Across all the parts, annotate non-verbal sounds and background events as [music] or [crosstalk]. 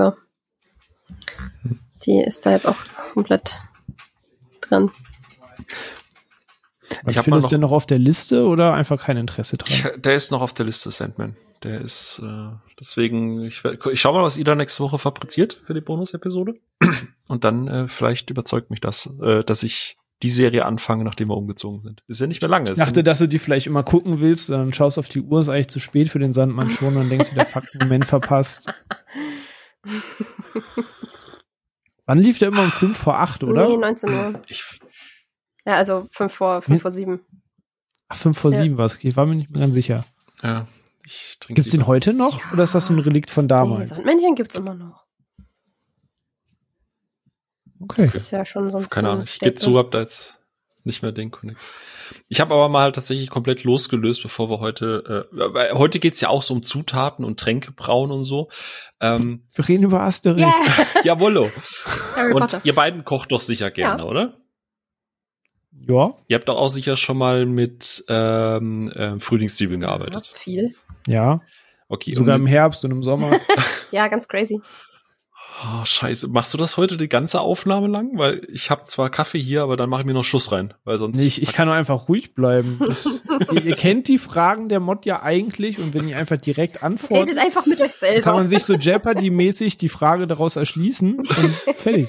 Fieber. Die ist da jetzt auch komplett drin. Ich habe das denn noch auf der Liste oder einfach kein Interesse dran? Ich, der ist noch auf der Liste, Sandman. Der ist äh, deswegen, ich, ich schau mal, was ihr da nächste Woche fabriziert für die Bonus-Episode. [clears throat] Und dann äh, vielleicht überzeugt mich das, äh, dass ich die Serie anfange, nachdem wir umgezogen sind. Ist ja nicht mehr lange. Ich dachte, dass du die vielleicht immer gucken willst, dann schaust auf die Uhr, ist eigentlich zu spät für den Sandmann schon und denkst wieder, fuck, Moment verpasst. [laughs] Wann lief der immer um 5 vor 8, oder? Nee, 19 Uhr. Ich, ja, also 5 vor, 5 hm? vor 7. Ach, 5 vor ja. 7 war es. Ich war mir nicht mehr ganz sicher. Ja. Gibt es den heute noch ja. oder ist das so ein Relikt von damals? Nee, Sandmännchen gibt es immer noch. Okay. Das ist ja schon so ein Keine Ahnung, ich gebe zu, hab da jetzt nicht mehr den Connect. Ich habe aber mal tatsächlich komplett losgelöst, bevor wir heute, äh, weil heute geht's ja auch so um Zutaten und Tränke brauen und so. Ähm, wir reden über Asterix. Yeah. [laughs] Jawollo. und Potter. ihr beiden kocht doch sicher gerne, ja. oder? Ja. Ihr habt doch auch sicher schon mal mit ähm, äh, Frühlingszwiebeln gearbeitet. Ja, viel. Ja. Okay. Sogar im Herbst und im Sommer. [laughs] ja, ganz crazy. Oh, scheiße. Machst du das heute die ganze Aufnahme lang? Weil ich habe zwar Kaffee hier, aber dann mache ich mir noch Schuss rein. Weil sonst. Nee, ich, ich kann nur einfach ruhig bleiben. [laughs] Ihr, ihr, kennt die Fragen der Mod ja eigentlich und wenn ihr einfach direkt antwortet. Redet einfach mit euch selber. Kann man sich so Jeopardy-mäßig die Frage daraus erschließen und [laughs] fertig.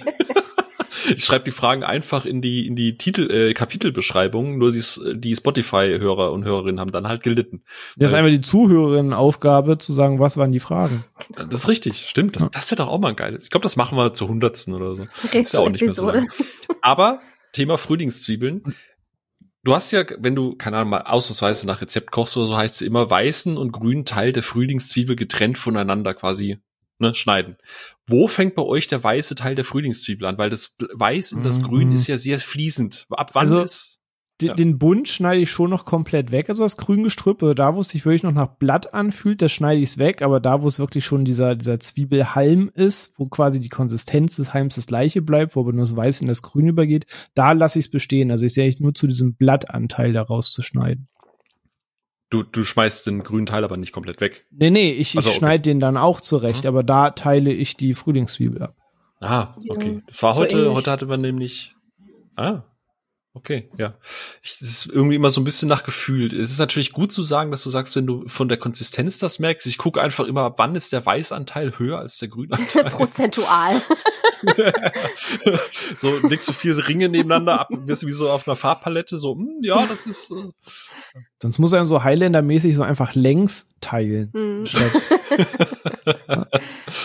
[laughs] Ich schreibe die Fragen einfach in die in die Titel äh, Kapitelbeschreibung, nur die, die Spotify Hörer und Hörerinnen haben dann halt gelitten. Das ist einfach die Zuhörerinnen Aufgabe zu sagen, was waren die Fragen. Das ist richtig, stimmt, das, das wäre doch auch mal geil. Ich glaube, das machen wir zur hundertsten oder so. Okay, ist ja auch nicht Episode. mehr so [laughs] Aber Thema Frühlingszwiebeln. Du hast ja, wenn du, keine Ahnung, mal ausnahmsweise nach Rezept kochst oder so, heißt es immer weißen und grünen Teil der Frühlingszwiebel getrennt voneinander quasi ne, schneiden. Wo fängt bei euch der weiße Teil der Frühlingszwiebel an? Weil das Weiß und das mhm. Grün ist ja sehr fließend. Ab wann also, ist ja. Den Bund schneide ich schon noch komplett weg, also das Grüngestrüpp. Also da, wo es sich wirklich noch nach Blatt anfühlt, das schneide ich es weg. Aber da, wo es wirklich schon dieser, dieser Zwiebelhalm ist, wo quasi die Konsistenz des Halms das gleiche bleibt, wo aber nur das Weiß in das Grün übergeht, da lasse ich es bestehen. Also ich sehe eigentlich nur zu diesem Blattanteil daraus zu schneiden. Du, du schmeißt den grünen Teil aber nicht komplett weg. Nee, nee, ich, also, ich schneide okay. den dann auch zurecht, mhm. aber da teile ich die Frühlingszwiebel ab. Ah, okay. Das war heute, so heute hatte man nämlich. Ah, Okay, ja. Ich, es ist irgendwie immer so ein bisschen nach Gefühl. Es ist natürlich gut zu sagen, dass du sagst, wenn du von der Konsistenz das merkst. Ich gucke einfach immer, wann ist der Weißanteil höher als der Grünanteil. [laughs] [laughs] Prozentual. [laughs] so legst du vier Ringe nebeneinander ab, wirst wie so auf einer Farbpalette so, hm, ja, das ist. Äh. Sonst muss er so Highlander-mäßig so einfach längs teilen. Mhm. [laughs]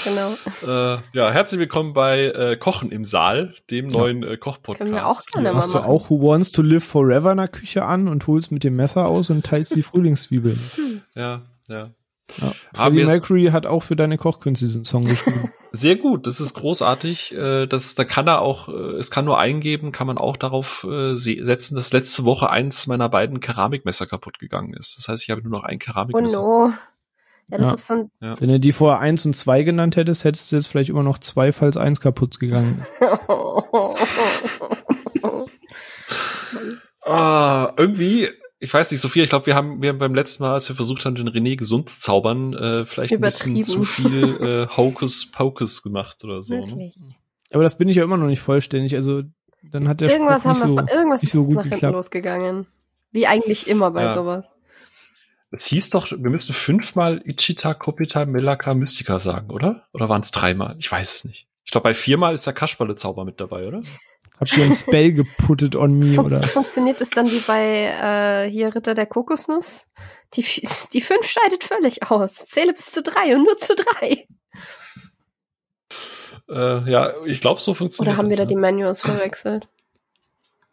genau. Äh, ja, herzlich willkommen bei äh, Kochen im Saal, dem ja. neuen äh, Kochpodcast. Können wir auch gerne Hast du auch Who Wants to Live Forever in der Küche an und holst mit dem Messer aus und teilst die [laughs] Frühlingszwiebeln? Hm. Ja, ja. Ja, Freddie Mercury hat auch für deine Kochkünste diesen Song geschrieben. [laughs] Sehr gut, das ist großartig. Äh, das, da kann er auch, äh, es kann nur eingeben, kann man auch darauf äh, setzen, dass letzte Woche eins meiner beiden Keramikmesser kaputt gegangen ist. Das heißt, ich habe nur noch ein Keramikmesser. Oh no. Ja, das ja. ist so ein ja. Wenn du die vorher eins und zwei genannt hättest, hättest du jetzt vielleicht immer noch zwei, falls eins kaputt gegangen. [laughs] ah, irgendwie, ich weiß nicht, Sophia, ich glaube, wir haben, wir haben beim letzten Mal, als wir versucht haben, den René gesund zu zaubern, äh, vielleicht ein bisschen zu viel äh, Hocus Pocus gemacht oder so. Ne? Aber das bin ich ja immer noch nicht vollständig. Also dann hat der irgendwas Spruch haben wir, so, irgendwas ist so gut nach hinten losgegangen. Wie eigentlich immer bei ja. sowas. Es hieß doch, wir müssen fünfmal Ichita, Kopita, Melaka, Mystica sagen, oder? Oder waren es dreimal? Ich weiß es nicht. Ich glaube, bei viermal ist der Kasperle-Zauber mit dabei, oder? Habt ihr ein Spell geputtet on me, Fun oder? Funktioniert es dann wie bei äh, hier Ritter der Kokosnuss? Die, die fünf scheidet völlig aus. Zähle bis zu drei und nur zu drei. Äh, ja, ich glaube, so funktioniert Oder haben das, wir da die Manuals verwechselt?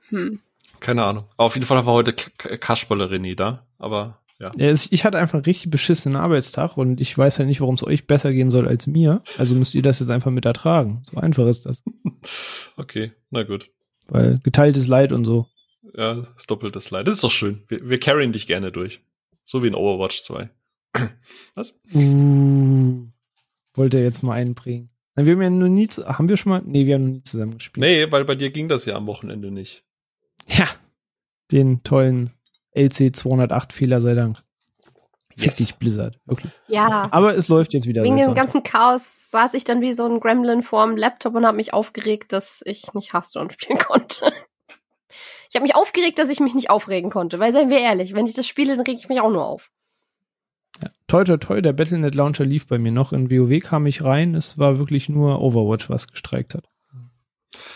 Hm. Keine Ahnung. auf jeden Fall haben wir heute Kasperle René da, aber ja. Ich hatte einfach einen richtig beschissenen Arbeitstag und ich weiß ja nicht, warum es euch besser gehen soll als mir. Also müsst ihr das jetzt einfach mit ertragen. So einfach ist das. [laughs] Okay, na gut. Weil geteiltes Leid und so. Ja, das doppeltes Leid. Das ist doch schön. Wir, wir carryen dich gerne durch. So wie in Overwatch 2. [clears throat] Was? Uh, wollte er jetzt mal einbringen. Wir haben ja noch nie, haben wir schon mal, nee, wir haben noch nie zusammen gespielt. Nee, weil bei dir ging das ja am Wochenende nicht. Ja, den tollen LC 208 Fehler sei Dank. Yes. Fick dich, Blizzard, wirklich. Ja. Aber es läuft jetzt wieder. Wegen dem ganzen Chaos saß ich dann wie so ein Gremlin vorm Laptop und habe mich aufgeregt, dass ich nicht Hearthstone [laughs] spielen konnte. Ich habe mich aufgeregt, dass ich mich nicht aufregen konnte, weil seien wir ehrlich, wenn ich das spiele, dann reg ich mich auch nur auf. Ja. Toi, toi, toi, der Battlenet Launcher lief bei mir noch. In WoW kam ich rein. Es war wirklich nur Overwatch, was gestreikt hat.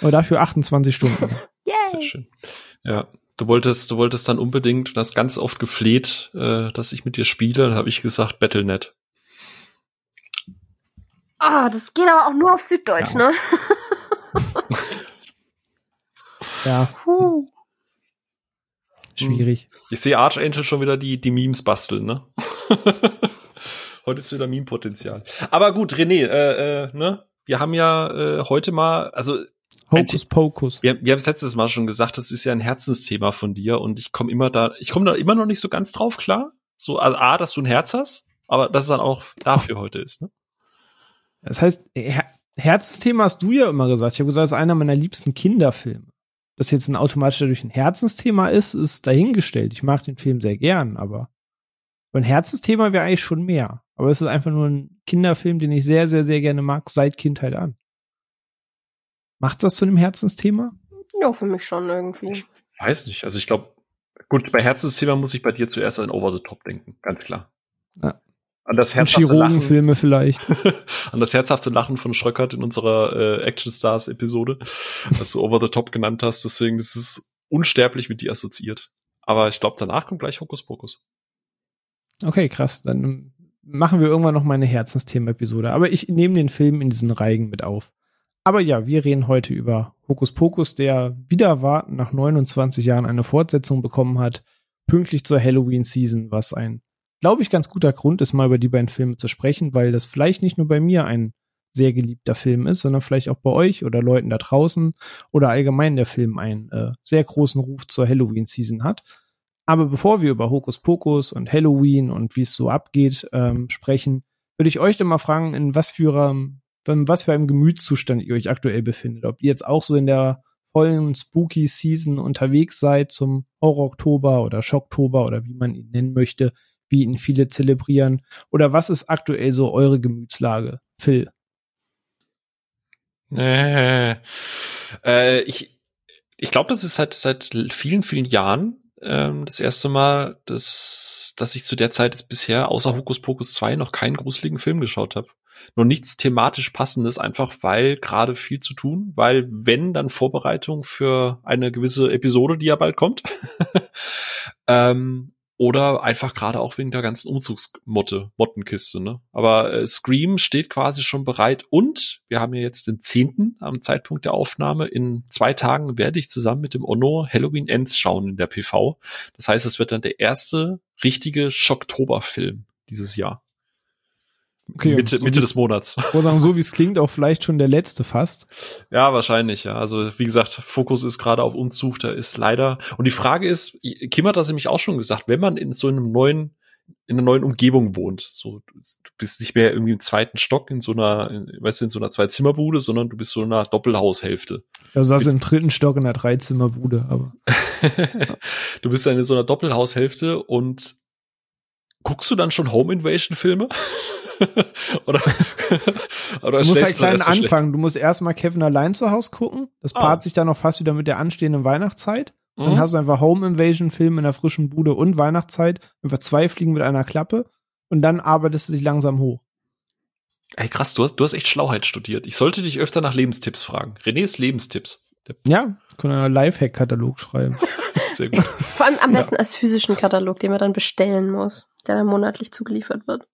Aber dafür 28 Stunden. [laughs] Yay! Sehr schön. Ja, du wolltest, du wolltest dann unbedingt, du hast ganz oft gefleht, äh, dass ich mit dir spiele. Dann habe ich gesagt, Battlenet. Ah, das geht aber auch nur auf Süddeutsch, ja. ne? [laughs] ja. Puh. Schwierig. Ich sehe Archangel schon wieder die, die Memes basteln, ne? [laughs] heute ist wieder Meme-Potenzial. Aber gut, René, äh, äh, ne? Wir haben ja äh, heute mal, also Hokus Pokus. Wir, wir haben es letztes Mal schon gesagt, das ist ja ein Herzensthema von dir und ich komme immer da, ich komme da immer noch nicht so ganz drauf klar. So, also A, dass du ein Herz hast, aber dass es dann auch dafür heute ist, ne? Das heißt, Her Herzensthema hast du ja immer gesagt. Ich habe gesagt, das ist einer meiner liebsten Kinderfilme. Dass jetzt ein automatisch dadurch ein Herzensthema ist, ist dahingestellt. Ich mag den Film sehr gern, aber ein Herzensthema wäre eigentlich schon mehr. Aber es ist einfach nur ein Kinderfilm, den ich sehr, sehr, sehr gerne mag, seit Kindheit an. Macht das zu einem Herzensthema? Ja, für mich schon irgendwie. Ich weiß nicht. Also ich glaube, gut, bei Herzensthema muss ich bei dir zuerst an Over the Top denken, ganz klar. Ja. An das herzhafte Lachen. vielleicht. [laughs] an das herzhafte Lachen von Schröckert in unserer äh, Action Stars Episode, was du Over the Top genannt hast. Deswegen ist es unsterblich mit dir assoziiert. Aber ich glaube, danach kommt gleich Hokus Pokus. Okay, krass. Dann machen wir irgendwann noch mal eine Herzensthema-Episode. Aber ich nehme den Film in diesen Reigen mit auf. Aber ja, wir reden heute über Hokus Pokus, der wieder warten nach 29 Jahren eine Fortsetzung bekommen hat, pünktlich zur Halloween-Season, was ein glaube ich, ganz guter Grund ist, mal über die beiden Filme zu sprechen, weil das vielleicht nicht nur bei mir ein sehr geliebter Film ist, sondern vielleicht auch bei euch oder Leuten da draußen oder allgemein der Film einen äh, sehr großen Ruf zur Halloween-Season hat. Aber bevor wir über Hokus Pokus und Halloween und wie es so abgeht ähm, sprechen, würde ich euch dann mal fragen, in was für, einem, was für einem Gemütszustand ihr euch aktuell befindet. Ob ihr jetzt auch so in der vollen Spooky Season unterwegs seid zum Horror Oktober oder Schocktober oder wie man ihn nennen möchte, wie ihn viele zelebrieren? Oder was ist aktuell so eure Gemütslage, Phil? Äh, äh, ich ich glaube, das ist seit, seit vielen, vielen Jahren ähm, das erste Mal, dass, dass ich zu der Zeit jetzt bisher außer Hokus Pokus 2 noch keinen gruseligen Film geschaut habe. Nur nichts thematisch passendes, einfach weil gerade viel zu tun, weil wenn dann Vorbereitung für eine gewisse Episode, die ja bald kommt. [laughs] ähm, oder einfach gerade auch wegen der ganzen Umzugsmotte, Mottenkiste, ne? Aber äh, Scream steht quasi schon bereit und wir haben ja jetzt den zehnten am Zeitpunkt der Aufnahme. In zwei Tagen werde ich zusammen mit dem Ono Halloween Ends schauen in der PV. Das heißt, es wird dann der erste richtige Schocktober-Film dieses Jahr. Okay, Mitte, so Mitte des Monats. Ich sagen, so wie es klingt, auch vielleicht schon der letzte fast. Ja, wahrscheinlich, ja. Also, wie gesagt, Fokus ist gerade auf Umzug, da ist leider. Und die Frage ist, Kim hat das nämlich auch schon gesagt, wenn man in so einem neuen, in einer neuen Umgebung wohnt, so, du bist nicht mehr irgendwie im zweiten Stock in so einer, weißt du, in so einer Zwei-Zimmer-Bude, sondern du bist so in einer Doppelhaushälfte. Ja, du saß im dritten Stock in einer Dreizimmer-Bude, aber. [laughs] du bist dann in so einer Doppelhaushälfte und guckst du dann schon Home Invasion Filme? [laughs] oder, [laughs] oder du musst halt klein anfangen. Du musst erstmal Kevin allein zu Hause gucken. Das ah. paart sich dann noch fast wieder mit der anstehenden Weihnachtszeit. Mhm. Dann hast du einfach Home Invasion Film in der frischen Bude und Weihnachtszeit. Einfach zwei Fliegen mit einer Klappe. Und dann arbeitest du dich langsam hoch. Ey, krass, du hast, du hast echt Schlauheit studiert. Ich sollte dich öfter nach Lebenstipps fragen. Renés Lebenstipps. Ja, können einen Lifehack-Katalog schreiben. [laughs] Sehr gut. Vor allem am besten ja. als physischen Katalog, den man dann bestellen muss, der dann monatlich zugeliefert wird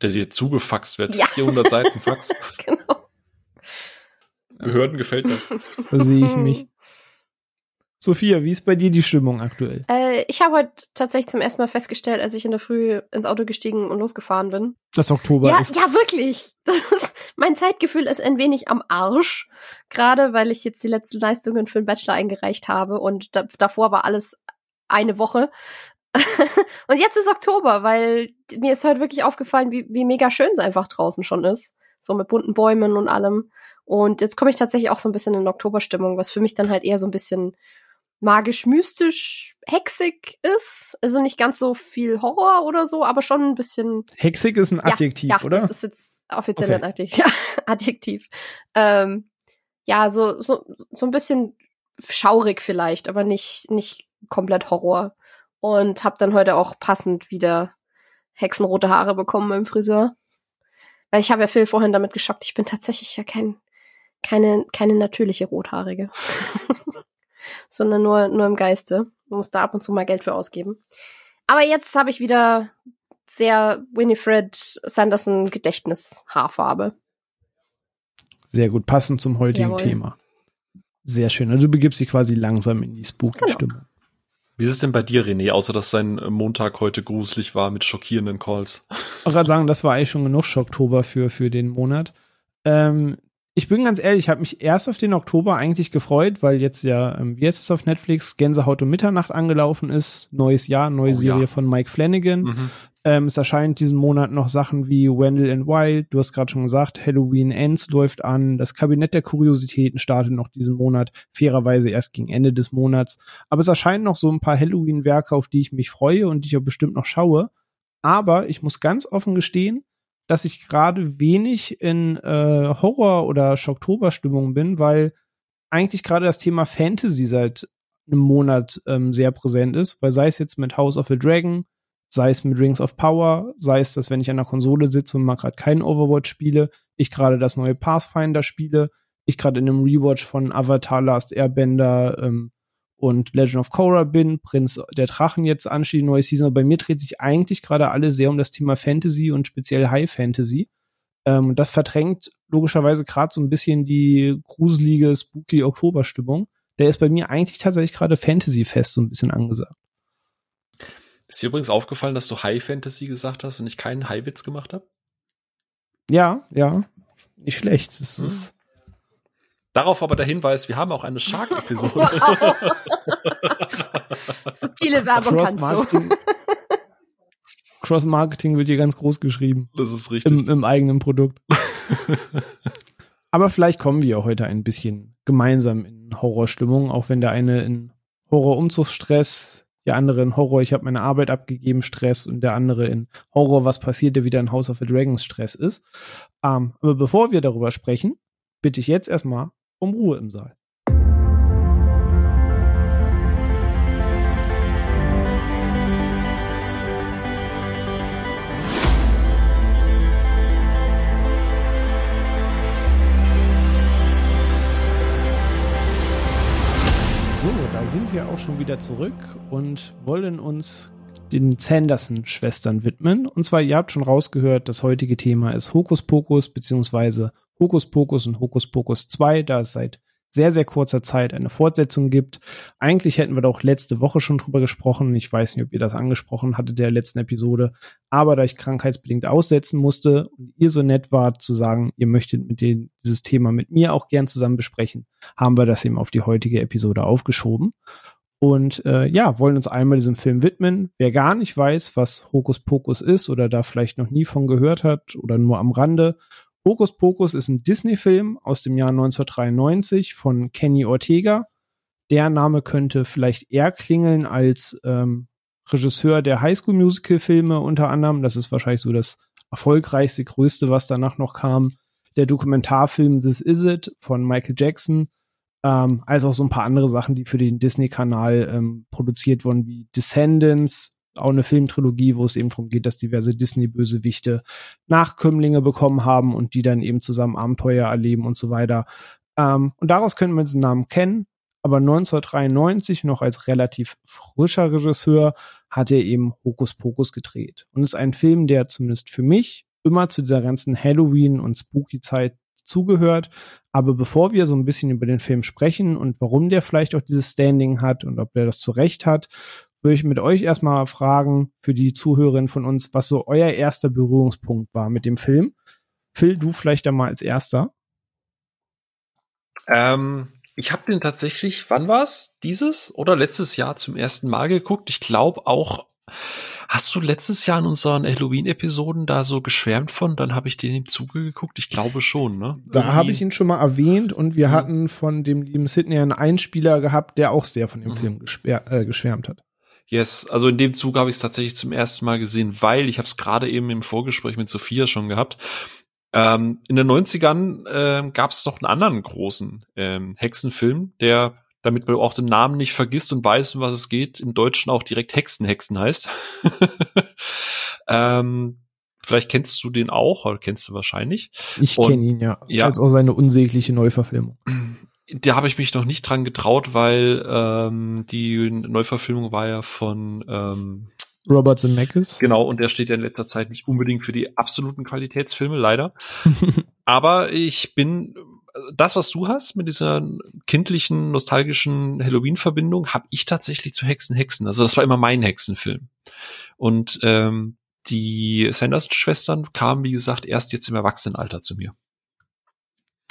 der dir zugefaxt wird. Ja. 400 Seiten [laughs] Fax. genau. Behörden gefällt das. Da sehe ich mich. [laughs] Sophia, wie ist bei dir die Stimmung aktuell? Äh, ich habe heute tatsächlich zum ersten Mal festgestellt, als ich in der Früh ins Auto gestiegen und losgefahren bin. Das Oktober ja, ist. Ja, wirklich. [laughs] Ist, mein Zeitgefühl ist ein wenig am Arsch. Gerade weil ich jetzt die letzten Leistungen für den Bachelor eingereicht habe und da, davor war alles eine Woche. [laughs] und jetzt ist Oktober, weil mir ist heute wirklich aufgefallen, wie, wie mega schön es einfach draußen schon ist. So mit bunten Bäumen und allem. Und jetzt komme ich tatsächlich auch so ein bisschen in Oktoberstimmung, was für mich dann halt eher so ein bisschen magisch-mystisch hexig ist. Also nicht ganz so viel Horror oder so, aber schon ein bisschen. Hexig ist ein Adjektiv, ja, ja, oder? Das ist jetzt offiziell okay. ein Adjektiv. [laughs] Ja, Adjektiv. Ähm, ja, so, so, so ein bisschen schaurig vielleicht, aber nicht, nicht komplett Horror. Und hab dann heute auch passend wieder hexenrote Haare bekommen beim Friseur. Weil ich habe ja Phil vorhin damit geschockt, ich bin tatsächlich ja kein, keine, keine natürliche Rothaarige. [laughs] sondern nur, nur im Geiste. Man muss da ab und zu mal Geld für ausgeben. Aber jetzt habe ich wieder sehr Winifred Sanderson Gedächtnishaarfarbe. Sehr gut, passend zum heutigen Jawohl. Thema. Sehr schön. Also du begibst dich quasi langsam in die Spooky-Stimmung. Genau. Wie ist es denn bei dir, René, außer dass sein Montag heute gruselig war mit schockierenden Calls? Ich wollte gerade sagen, das war eigentlich schon genug Schocktober für, für den Monat. Ähm, ich bin ganz ehrlich, ich habe mich erst auf den Oktober eigentlich gefreut, weil jetzt ja, ähm, wie heißt es auf Netflix, Gänsehaut um Mitternacht angelaufen ist. Neues Jahr, neue oh, Serie ja. von Mike Flanagan. Mhm. Ähm, es erscheint diesen Monat noch Sachen wie Wendell and Wild. Du hast gerade schon gesagt, Halloween Ends läuft an. Das Kabinett der Kuriositäten startet noch diesen Monat. Fairerweise erst gegen Ende des Monats. Aber es erscheinen noch so ein paar Halloween-Werke, auf die ich mich freue und die ich auch bestimmt noch schaue. Aber ich muss ganz offen gestehen, dass ich gerade wenig in äh, Horror- oder Schocktober-Stimmung bin, weil eigentlich gerade das Thema Fantasy seit einem Monat ähm, sehr präsent ist, weil sei es jetzt mit House of the Dragon, sei es mit Rings of Power, sei es, dass wenn ich an der Konsole sitze und mal gerade keinen Overwatch spiele, ich gerade das neue Pathfinder spiele, ich gerade in einem Rewatch von Avatar Last Airbender ähm, und Legend of Korra bin, Prinz der Drachen jetzt ansteht, neue Season. Aber bei mir dreht sich eigentlich gerade alles sehr um das Thema Fantasy und speziell High Fantasy. Ähm, das verdrängt logischerweise gerade so ein bisschen die gruselige, spooky Oktoberstimmung. Der ist bei mir eigentlich tatsächlich gerade Fantasy-Fest so ein bisschen angesagt. Ist dir übrigens aufgefallen, dass du High Fantasy gesagt hast und ich keinen High-Witz gemacht habe? Ja, ja. Nicht schlecht. Das hm. ist Darauf aber der Hinweis, wir haben auch eine Shark-Episode. [laughs] [laughs] Subtile Werbung kannst du. Cross-Marketing wird hier ganz groß geschrieben. Das ist richtig. Im, im eigenen Produkt. [laughs] aber vielleicht kommen wir heute ein bisschen gemeinsam in Horrorstimmung, auch wenn der eine in Horror-Umzugsstress, der andere in Horror, ich habe meine Arbeit abgegeben, Stress und der andere in Horror, was passiert, der wieder in House of the Dragons Stress ist. Um, ähm, aber bevor wir darüber sprechen, bitte ich jetzt erstmal um Ruhe im Saal. So, da sind wir auch schon wieder zurück und wollen uns den Sanderson-Schwestern widmen. Und zwar, ihr habt schon rausgehört, das heutige Thema ist Hokuspokus beziehungsweise Hokuspokus und Hokuspokus 2, da es seit sehr, sehr kurzer Zeit eine Fortsetzung gibt. Eigentlich hätten wir doch letzte Woche schon drüber gesprochen. Ich weiß nicht, ob ihr das angesprochen hattet der letzten Episode. Aber da ich krankheitsbedingt aussetzen musste und ihr so nett wart zu sagen, ihr möchtet mit den, dieses Thema mit mir auch gern zusammen besprechen, haben wir das eben auf die heutige Episode aufgeschoben. Und äh, ja, wollen uns einmal diesem Film widmen. Wer gar nicht weiß, was Hokus Pokus ist oder da vielleicht noch nie von gehört hat oder nur am Rande Hokus Pokus ist ein Disney-Film aus dem Jahr 1993 von Kenny Ortega. Der Name könnte vielleicht eher klingeln als ähm, Regisseur der Highschool Musical Filme unter anderem. Das ist wahrscheinlich so das erfolgreichste, größte, was danach noch kam. Der Dokumentarfilm This Is It von Michael Jackson, ähm, als auch so ein paar andere Sachen, die für den Disney-Kanal ähm, produziert wurden, wie Descendants, auch eine Filmtrilogie, wo es eben darum geht, dass diverse Disney-Bösewichte Nachkömmlinge bekommen haben und die dann eben zusammen Abenteuer erleben und so weiter. Ähm, und daraus können wir diesen Namen kennen. Aber 1993, noch als relativ frischer Regisseur, hat er eben Hokus Pokus gedreht. Und ist ein Film, der zumindest für mich immer zu dieser ganzen Halloween- und Spooky-Zeit zugehört. Aber bevor wir so ein bisschen über den Film sprechen und warum der vielleicht auch dieses Standing hat und ob der das zu Recht hat, würde ich mit euch erstmal fragen, für die Zuhörerinnen von uns, was so euer erster Berührungspunkt war mit dem Film. Phil, du vielleicht da mal als erster. Ähm, ich habe den tatsächlich, wann war's? Dieses oder letztes Jahr zum ersten Mal geguckt. Ich glaube auch Hast du letztes Jahr in unseren Halloween-Episoden da so geschwärmt von? Dann habe ich den im Zuge geguckt. Ich glaube schon, ne? Da habe ich ihn schon mal erwähnt und wir mhm. hatten von dem lieben Sydney einen Einspieler gehabt, der auch sehr von dem mhm. Film äh, geschwärmt hat. Yes, also in dem Zug habe ich es tatsächlich zum ersten Mal gesehen, weil ich habe es gerade eben im Vorgespräch mit Sophia schon gehabt. Ähm, in den 90ern äh, gab es noch einen anderen großen ähm, Hexenfilm, der damit man auch den Namen nicht vergisst und weiß, um was es geht, im Deutschen auch direkt Hexenhexen heißt. [laughs] ähm, vielleicht kennst du den auch, oder kennst du wahrscheinlich. Ich kenne ihn, ja. ja. Als auch seine unsägliche Neuverfilmung. [clears throat] Da habe ich mich noch nicht dran getraut, weil ähm, die Neuverfilmung war ja von ähm, Robert Zemeckis. Genau, und der steht ja in letzter Zeit nicht unbedingt für die absoluten Qualitätsfilme, leider. [laughs] Aber ich bin das, was du hast mit dieser kindlichen, nostalgischen Halloween-Verbindung, habe ich tatsächlich zu Hexen, Hexen. Also das war immer mein Hexenfilm. Und ähm, die Sanderson-Schwestern kamen, wie gesagt, erst jetzt im Erwachsenenalter zu mir.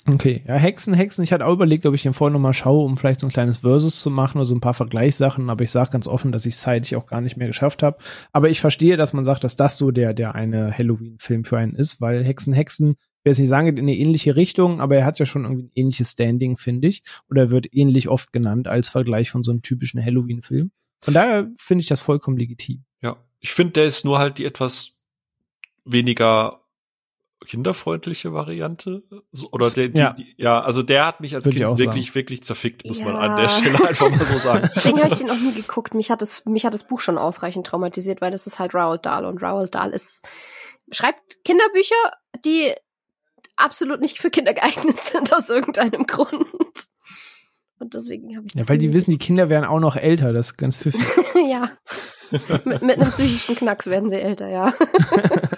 Okay, ja, Hexen, Hexen. Ich hatte auch überlegt, ob ich den vorher nochmal schaue, um vielleicht so ein kleines Versus zu machen oder so ein paar Vergleichssachen, aber ich sage ganz offen, dass ich es zeitlich auch gar nicht mehr geschafft habe. Aber ich verstehe, dass man sagt, dass das so der, der eine Halloween-Film für einen ist, weil Hexen, Hexen will jetzt nicht sagen, in eine ähnliche Richtung, aber er hat ja schon irgendwie ein ähnliches Standing, finde ich. Oder er wird ähnlich oft genannt als Vergleich von so einem typischen Halloween-Film. Von daher finde ich das vollkommen legitim. Ja, ich finde, der ist nur halt die etwas weniger kinderfreundliche Variante oder der, die, ja. Die, ja, also der hat mich als Würde Kind wirklich, sagen. wirklich zerfickt, muss ja. man an der Stelle einfach mal so sagen. [laughs] Deswegen habe ich den auch nie geguckt. Mich hat das, mich hat das Buch schon ausreichend traumatisiert, weil das ist halt Roald Dahl und Roald Dahl ist schreibt Kinderbücher, die absolut nicht für Kinder geeignet sind aus irgendeinem Grund. Und deswegen habe ich das. Ja, weil die wissen, die Kinder werden auch noch älter, das ist ganz pfiffig. [laughs] ja. mit, mit einem psychischen Knacks werden sie älter, ja. [laughs]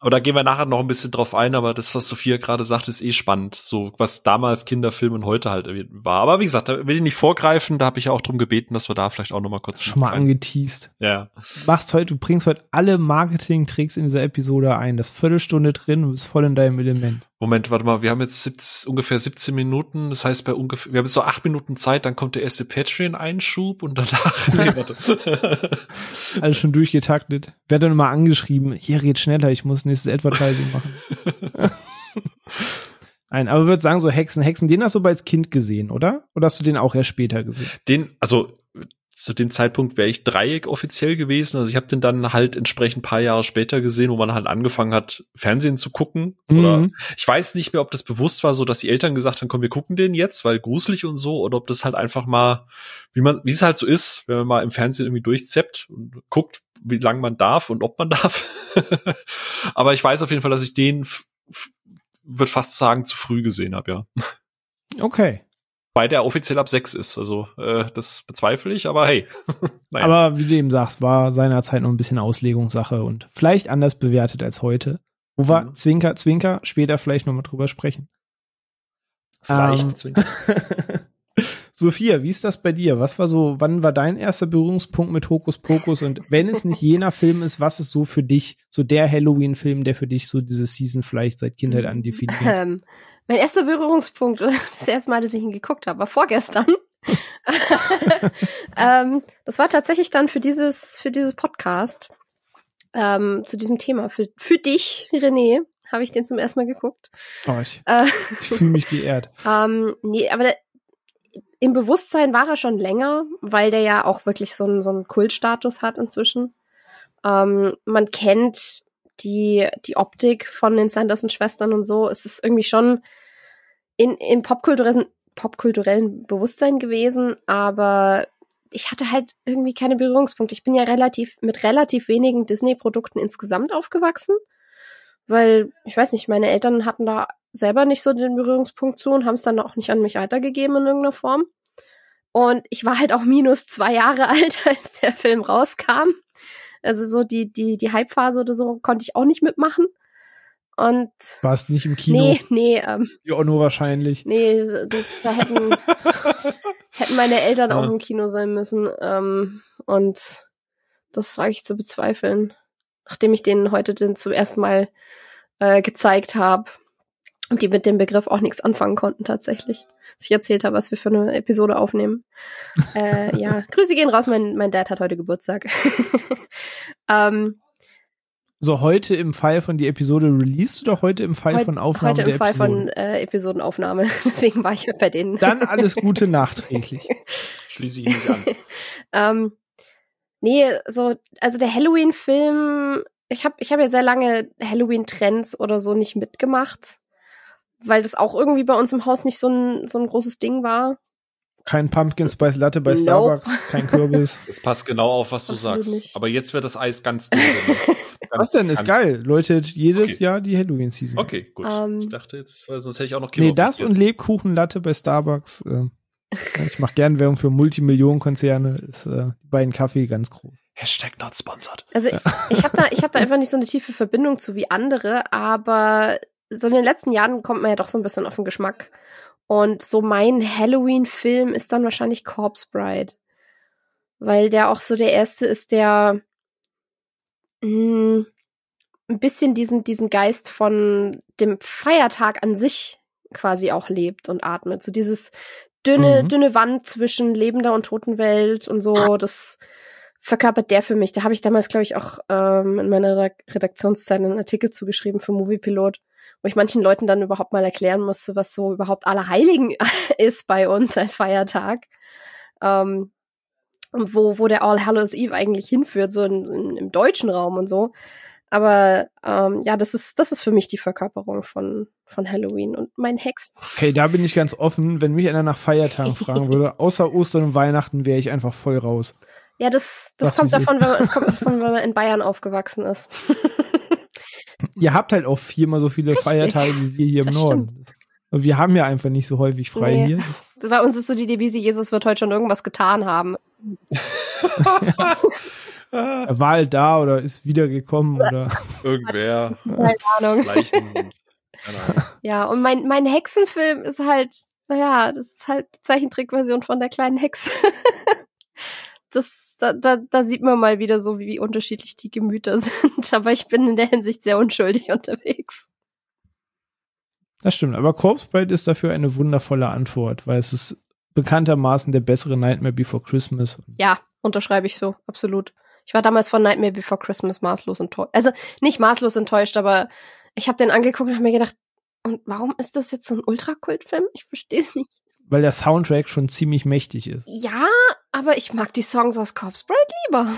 Aber da gehen wir nachher noch ein bisschen drauf ein, aber das, was Sophia gerade sagt, ist eh spannend. So, was damals Kinderfilm und heute halt war. Aber wie gesagt, da will ich nicht vorgreifen, da habe ich ja auch drum gebeten, dass wir da vielleicht auch noch mal kurz. Schon mal angeteased. Ja. Du machst heute, du bringst heute alle Marketing-Tricks in dieser Episode ein. Das Viertelstunde drin, du bist voll in deinem Element. Moment, warte mal, wir haben jetzt 17, ungefähr 17 Minuten, das heißt bei ungefähr, wir haben jetzt so acht Minuten Zeit, dann kommt der erste Patreon-Einschub und danach, [laughs] nee, warte. [laughs] Alles schon durchgetaktet. Werde dann mal angeschrieben, hier geht schneller, ich muss nächstes Advertising [laughs] machen. Nein, aber würde sagen, so Hexen, Hexen, den hast du als Kind gesehen, oder? Oder hast du den auch erst später gesehen? Den, also zu dem Zeitpunkt wäre ich Dreieck offiziell gewesen. Also ich habe den dann halt entsprechend paar Jahre später gesehen, wo man halt angefangen hat, Fernsehen zu gucken. Mhm. Oder ich weiß nicht mehr, ob das bewusst war, so dass die Eltern gesagt haben, komm, wir gucken den jetzt, weil gruselig und so, oder ob das halt einfach mal, wie man, wie es halt so ist, wenn man mal im Fernsehen irgendwie durchzeppt und guckt, wie lang man darf und ob man [laughs] darf. Aber ich weiß auf jeden Fall, dass ich den, würde fast sagen, zu früh gesehen habe, ja. Okay. Weil der offiziell ab sechs ist. Also äh, das bezweifle ich, aber hey. [laughs] naja. Aber wie du eben sagst, war seinerzeit noch ein bisschen Auslegungssache und vielleicht anders bewertet als heute. Wo war mhm. Zwinker, Zwinker? Später vielleicht nochmal drüber sprechen. Vielleicht ähm, Zwinker. [laughs] Sophia, wie ist das bei dir? Was war so, wann war dein erster Berührungspunkt mit Hokus Pokus? Und wenn es nicht jener Film ist, was ist so für dich, so der Halloween-Film, der für dich so diese Season vielleicht seit Kindheit an definiert? Ähm, mein erster Berührungspunkt, [laughs] das erste Mal, dass ich ihn geguckt habe, war vorgestern. [laughs] ähm, das war tatsächlich dann für dieses, für dieses Podcast, ähm, zu diesem Thema. Für, für dich, René, habe ich den zum ersten Mal geguckt. Oh, ich, äh, ich fühle mich geehrt. [laughs] ähm, nee, aber der, im Bewusstsein war er schon länger, weil der ja auch wirklich so einen, so einen Kultstatus hat inzwischen. Ähm, man kennt die, die Optik von den Sanderson-Schwestern und so. Es ist irgendwie schon in, im popkulturellen, popkulturellen Bewusstsein gewesen, aber ich hatte halt irgendwie keine Berührungspunkte. Ich bin ja relativ, mit relativ wenigen Disney-Produkten insgesamt aufgewachsen, weil, ich weiß nicht, meine Eltern hatten da selber nicht so den Berührungspunkt zu und haben es dann auch nicht an mich weitergegeben in irgendeiner Form. Und ich war halt auch minus zwei Jahre [laughs] alt, als der Film rauskam. Also so die, die, die Hype-Phase oder so konnte ich auch nicht mitmachen. Und warst nicht im Kino? Nee, nee. Ähm, ja, auch nur wahrscheinlich. Nee, das, da hätten, [laughs] hätten meine Eltern auch im Kino sein müssen. Ähm, und das war ich zu bezweifeln. Nachdem ich den heute den zum ersten Mal äh, gezeigt habe. Und die mit dem Begriff auch nichts anfangen konnten tatsächlich. Als ich erzählt habe, was wir für eine Episode aufnehmen. äh, ja, [laughs] Grüße gehen raus, mein, mein Dad hat heute Geburtstag. [laughs] ähm, so heute im Fall von die Episode released oder heute im Fall heut, von Aufnahme Heute im Fall Episoden? von äh, Episodenaufnahme. [laughs] Deswegen war ich bei denen. Dann alles Gute [laughs] nachträglich. Schließe ich mich an. [laughs] ähm, nee, so, also der Halloween-Film, ich habe ich hab ja sehr lange Halloween-Trends oder so nicht mitgemacht, weil das auch irgendwie bei uns im Haus nicht so ein, so ein großes Ding war. Kein Pumpkin Spice Latte bei nope. Starbucks, kein Kürbis. Das passt genau auf, was du Absolut sagst. Nicht. Aber jetzt wird das Eis ganz dünn. Was denn? Ist geil. Läutet jedes okay. Jahr die Halloween-Season. Okay, gut. Um, ähm. ich dachte jetzt, weil sonst hätte ich auch noch Kilo Nee, das und Lebkuchenlatte bei Starbucks. Äh, ich mache gern Werbung für Multimillionenkonzerne. Ist äh, bei einem Kaffee ganz groß. Hashtag not sponsored. Also ja. ich habe da, ich hab da einfach nicht so eine tiefe Verbindung zu wie andere, aber so in den letzten Jahren kommt man ja doch so ein bisschen auf den Geschmack. Und so mein Halloween-Film ist dann wahrscheinlich Corpse Bride. Weil der auch so der erste ist, der mh, hm, ein bisschen diesen, diesen Geist von dem Feiertag an sich quasi auch lebt und atmet. So dieses dünne, mhm. dünne Wand zwischen lebender und toten Welt und so, das verkörpert der für mich. Da habe ich damals, glaube ich, auch ähm, in meiner Redaktionszeit einen Artikel zugeschrieben für Moviepilot, wo ich manchen Leuten dann überhaupt mal erklären musste, was so überhaupt Allerheiligen [laughs] ist bei uns als Feiertag. Ähm, wo, wo der All Hallows Eve eigentlich hinführt, so in, in, im deutschen Raum und so. Aber ähm, ja, das ist, das ist für mich die Verkörperung von, von Halloween und mein Hex. Okay, da bin ich ganz offen. Wenn mich einer nach Feiertagen fragen würde, [laughs] außer Ostern und Weihnachten, wäre ich einfach voll raus. Ja, das, das kommt davon, wenn man, das kommt [laughs] davon, wenn man in Bayern aufgewachsen ist. Ihr habt halt auch viermal so viele Richtig. Feiertage wie wir hier im das Norden. Stimmt. Wir haben ja einfach nicht so häufig frei nee. hier. [laughs] Bei uns ist so die Devise, Jesus wird heute schon irgendwas getan haben. er war halt da oder ist wiedergekommen oder. [laughs] Irgendwer. [laughs] Keine Ahnung. Ja, und mein, mein Hexenfilm ist halt, naja, das ist halt die Zeichentrickversion von der kleinen Hexe. das, da, da, da sieht man mal wieder so, wie unterschiedlich die Gemüter sind. Aber ich bin in der Hinsicht sehr unschuldig unterwegs. Das stimmt, aber Corpse Bride ist dafür eine wundervolle Antwort, weil es ist bekanntermaßen der bessere Nightmare Before Christmas. Ja, unterschreibe ich so, absolut. Ich war damals von Nightmare Before Christmas maßlos enttäuscht. Also nicht maßlos enttäuscht, aber ich habe den angeguckt und habe mir gedacht, und warum ist das jetzt so ein Ultrakultfilm? Ich verstehe es nicht. Weil der Soundtrack schon ziemlich mächtig ist. Ja, aber ich mag die Songs aus Corpse Bride lieber.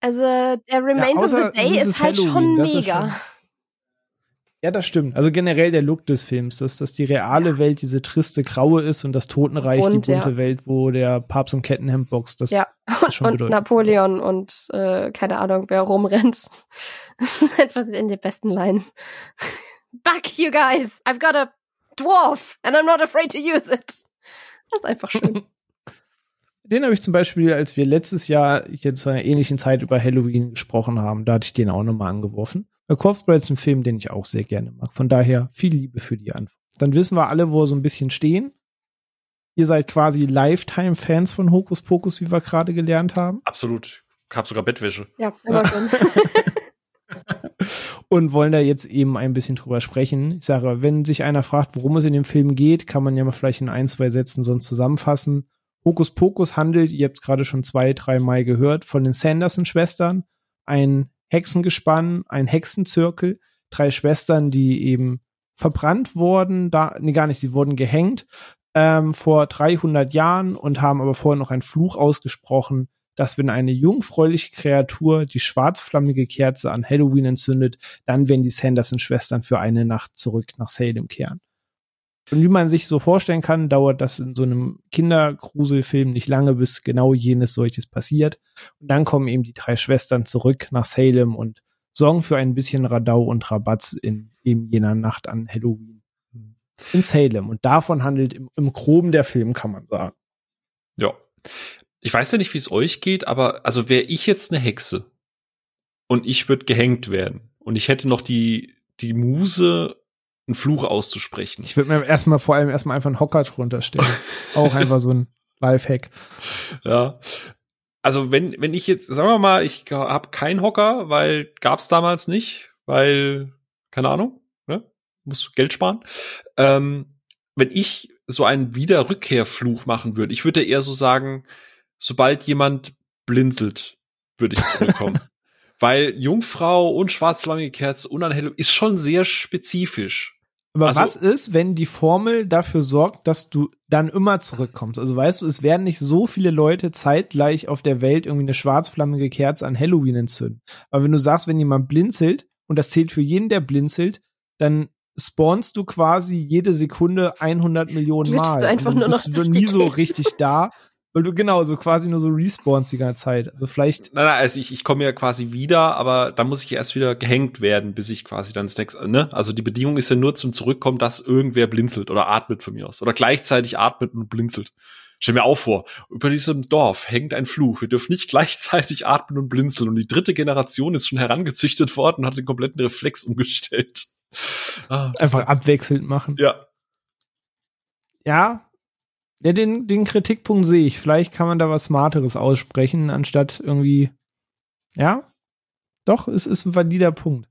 Also der Remains ja, of the Day ist, ist halt schon mega. Ja, das stimmt. Also generell der Look des Films, dass, dass die reale ja. Welt diese triste Graue ist und das Totenreich und, die bunte ja. Welt, wo der Papst um Kettenhemd boxt. Das ja, schon und Napoleon und äh, keine Ahnung, wer rumrennt. [laughs] Das ist etwas in den besten Lines. [laughs] Back, you guys! I've got a dwarf and I'm not afraid to use it. Das ist einfach schön. [laughs] Den habe ich zum Beispiel, als wir letztes Jahr hier zu einer ähnlichen Zeit über Halloween gesprochen haben, da hatte ich den auch nochmal angeworfen. A Corpse Bride ist ein Film, den ich auch sehr gerne mag. Von daher viel Liebe für die Antwort. Dann wissen wir alle, wo wir so ein bisschen stehen. Ihr seid quasi Lifetime-Fans von Hokus Pokus, wie wir gerade gelernt haben. Absolut. Ich habe sogar Bettwäsche. Ja, immer schon. [laughs] und wollen da jetzt eben ein bisschen drüber sprechen. Ich sage, wenn sich einer fragt, worum es in dem Film geht, kann man ja mal vielleicht in ein, zwei Sätzen sonst zusammenfassen. Hokus Pokus handelt, ihr habt es gerade schon zwei, drei Mal gehört, von den Sanderson-Schwestern. Ein Hexengespann, ein Hexenzirkel, drei Schwestern, die eben verbrannt wurden, da, nee, gar nicht, sie wurden gehängt ähm, vor 300 Jahren und haben aber vorher noch einen Fluch ausgesprochen, dass wenn eine jungfräuliche Kreatur die schwarzflammige Kerze an Halloween entzündet, dann werden die Sanderson-Schwestern für eine Nacht zurück nach Salem kehren. Und wie man sich so vorstellen kann, dauert das in so einem Kindergruselfilm nicht lange, bis genau jenes solches passiert. Und dann kommen eben die drei Schwestern zurück nach Salem und sorgen für ein bisschen Radau und Rabatz in eben jener Nacht an Halloween in Salem. Und davon handelt im, im Groben der Film, kann man sagen. Ja. Ich weiß ja nicht, wie es euch geht, aber also wäre ich jetzt eine Hexe und ich würde gehängt werden und ich hätte noch die, die Muse, einen Fluch auszusprechen. Ich würde mir erstmal vor allem erstmal einfach einen Hocker drunter stellen. [laughs] Auch einfach so ein Lifehack. Ja. Also wenn, wenn ich jetzt, sagen wir mal, ich habe keinen Hocker, weil gab's damals nicht, weil, keine Ahnung, ne? muss Geld sparen. Ähm, wenn ich so einen Wiederrückkehrfluch machen würde, ich würde eher so sagen, sobald jemand blinzelt, würde ich zurückkommen. [laughs] Weil Jungfrau und schwarzflammige Kerze und Anhellung ist schon sehr spezifisch. Aber also, was ist, wenn die Formel dafür sorgt, dass du dann immer zurückkommst? Also weißt du, es werden nicht so viele Leute zeitgleich auf der Welt irgendwie eine schwarzflammige Kerze an Halloween entzünden. Aber wenn du sagst, wenn jemand blinzelt und das zählt für jeden, der blinzelt, dann spawnst du quasi jede Sekunde 100 Millionen Mal. du einfach nur noch bist du nie so richtig da. Weil du genau so quasi nur so respawnst die ganze Zeit. Also vielleicht. Nein, nein, also ich, ich komme ja quasi wieder, aber da muss ich erst wieder gehängt werden, bis ich quasi dann das nächste, ne? Also die Bedingung ist ja nur zum Zurückkommen, dass irgendwer blinzelt oder atmet von mir aus. Oder gleichzeitig atmet und blinzelt. Stell mir auch vor, über diesem Dorf hängt ein Fluch. Wir dürfen nicht [laughs] gleichzeitig atmen und blinzeln. Und die dritte Generation ist schon herangezüchtet worden und hat den kompletten Reflex umgestellt. [laughs] Ah, Einfach abwechselnd machen. Ja. Ja. Ja, den, den Kritikpunkt sehe ich. Vielleicht kann man da was Smarteres aussprechen, anstatt irgendwie. Ja. Doch, es ist ein valider Punkt.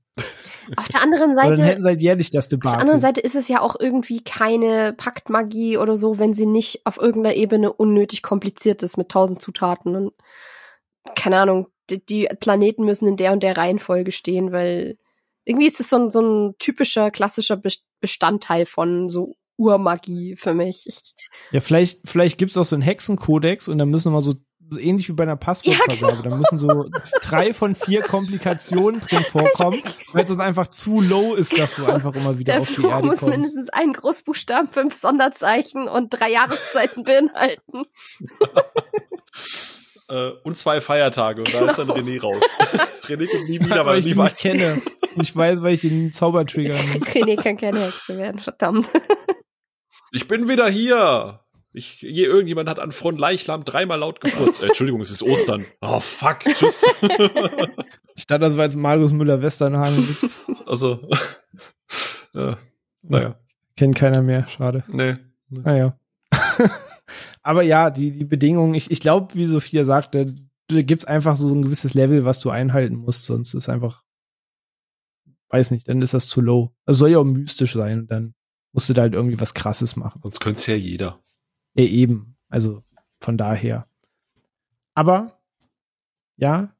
Auf der anderen Seite. dann hätten sie halt jährlich das Debakel. Auf der anderen Seite ist es ja auch irgendwie keine Paktmagie oder so, wenn sie nicht auf irgendeiner Ebene unnötig kompliziert ist mit tausend Zutaten und keine Ahnung, die, die Planeten müssen in der und der Reihenfolge stehen, weil irgendwie ist es so ein, so ein typischer, klassischer Bestandteil von so Urmagie für mich. Ich ja, vielleicht, vielleicht gibt's auch so einen Hexenkodex und dann müssen wir mal so so ähnlich wie bei einer Passwortvergabe. Ja, genau. Da müssen so drei von vier Komplikationen drin [laughs] vorkommen, weil es einfach zu low ist, dass du einfach immer wieder Der auf die Fluch Erde muss kommst. mindestens ein Großbuchstaben, fünf Sonderzeichen und drei Jahreszeiten beinhalten. [laughs] äh, und zwei Feiertage und da ist dann genau. René raus. [laughs] René kommt nie wieder, weil ich ihn nicht kenne. Ich weiß, weil ich den Zaubertrigger. René kann keine Hexe werden, verdammt. Ich bin wieder hier. Ich, je, irgendjemand hat an Front Leichlamm dreimal laut gefurzt. Äh, Entschuldigung, es ist Ostern. Oh, fuck, tschüss. ich dachte, das war jetzt Marius Müller-Westernhagen. Also, äh, naja. Kennt keiner mehr, schade. Nee. Naja. [laughs] Aber ja, die, die Bedingungen, ich, ich glaube, wie Sophia sagte, da gibt's einfach so ein gewisses Level, was du einhalten musst, sonst ist einfach, weiß nicht, dann ist das zu low. Also soll ja auch mystisch sein dann musst du da halt irgendwie was krasses machen. Sonst könnte es ja jeder. Ja, eben. Also von daher. Aber ja,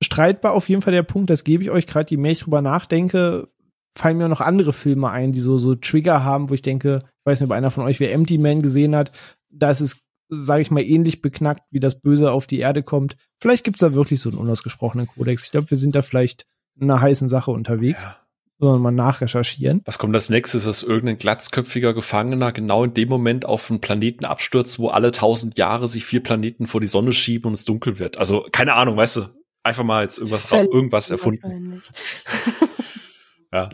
streitbar auf jeden Fall der Punkt, das gebe ich euch gerade, je mehr ich drüber nachdenke, fallen mir noch andere Filme ein, die so, so Trigger haben, wo ich denke, ich weiß nicht, ob einer von euch wer Empty Man gesehen hat, da ist es, sage ich mal, ähnlich beknackt, wie das Böse auf die Erde kommt. Vielleicht gibt's da wirklich so einen unausgesprochenen Kodex. Ich glaube, wir sind da vielleicht in einer heißen Sache unterwegs. Ja sondern mal nachrecherchieren. Was kommt als nächstes, dass irgendein glatzköpfiger Gefangener genau in dem Moment auf einen Planeten abstürzt, wo alle tausend Jahre sich vier Planeten vor die Sonne schieben und es dunkel wird. Also keine Ahnung, weißt du, einfach mal jetzt irgendwas, irgendwas erfunden. [laughs] ja.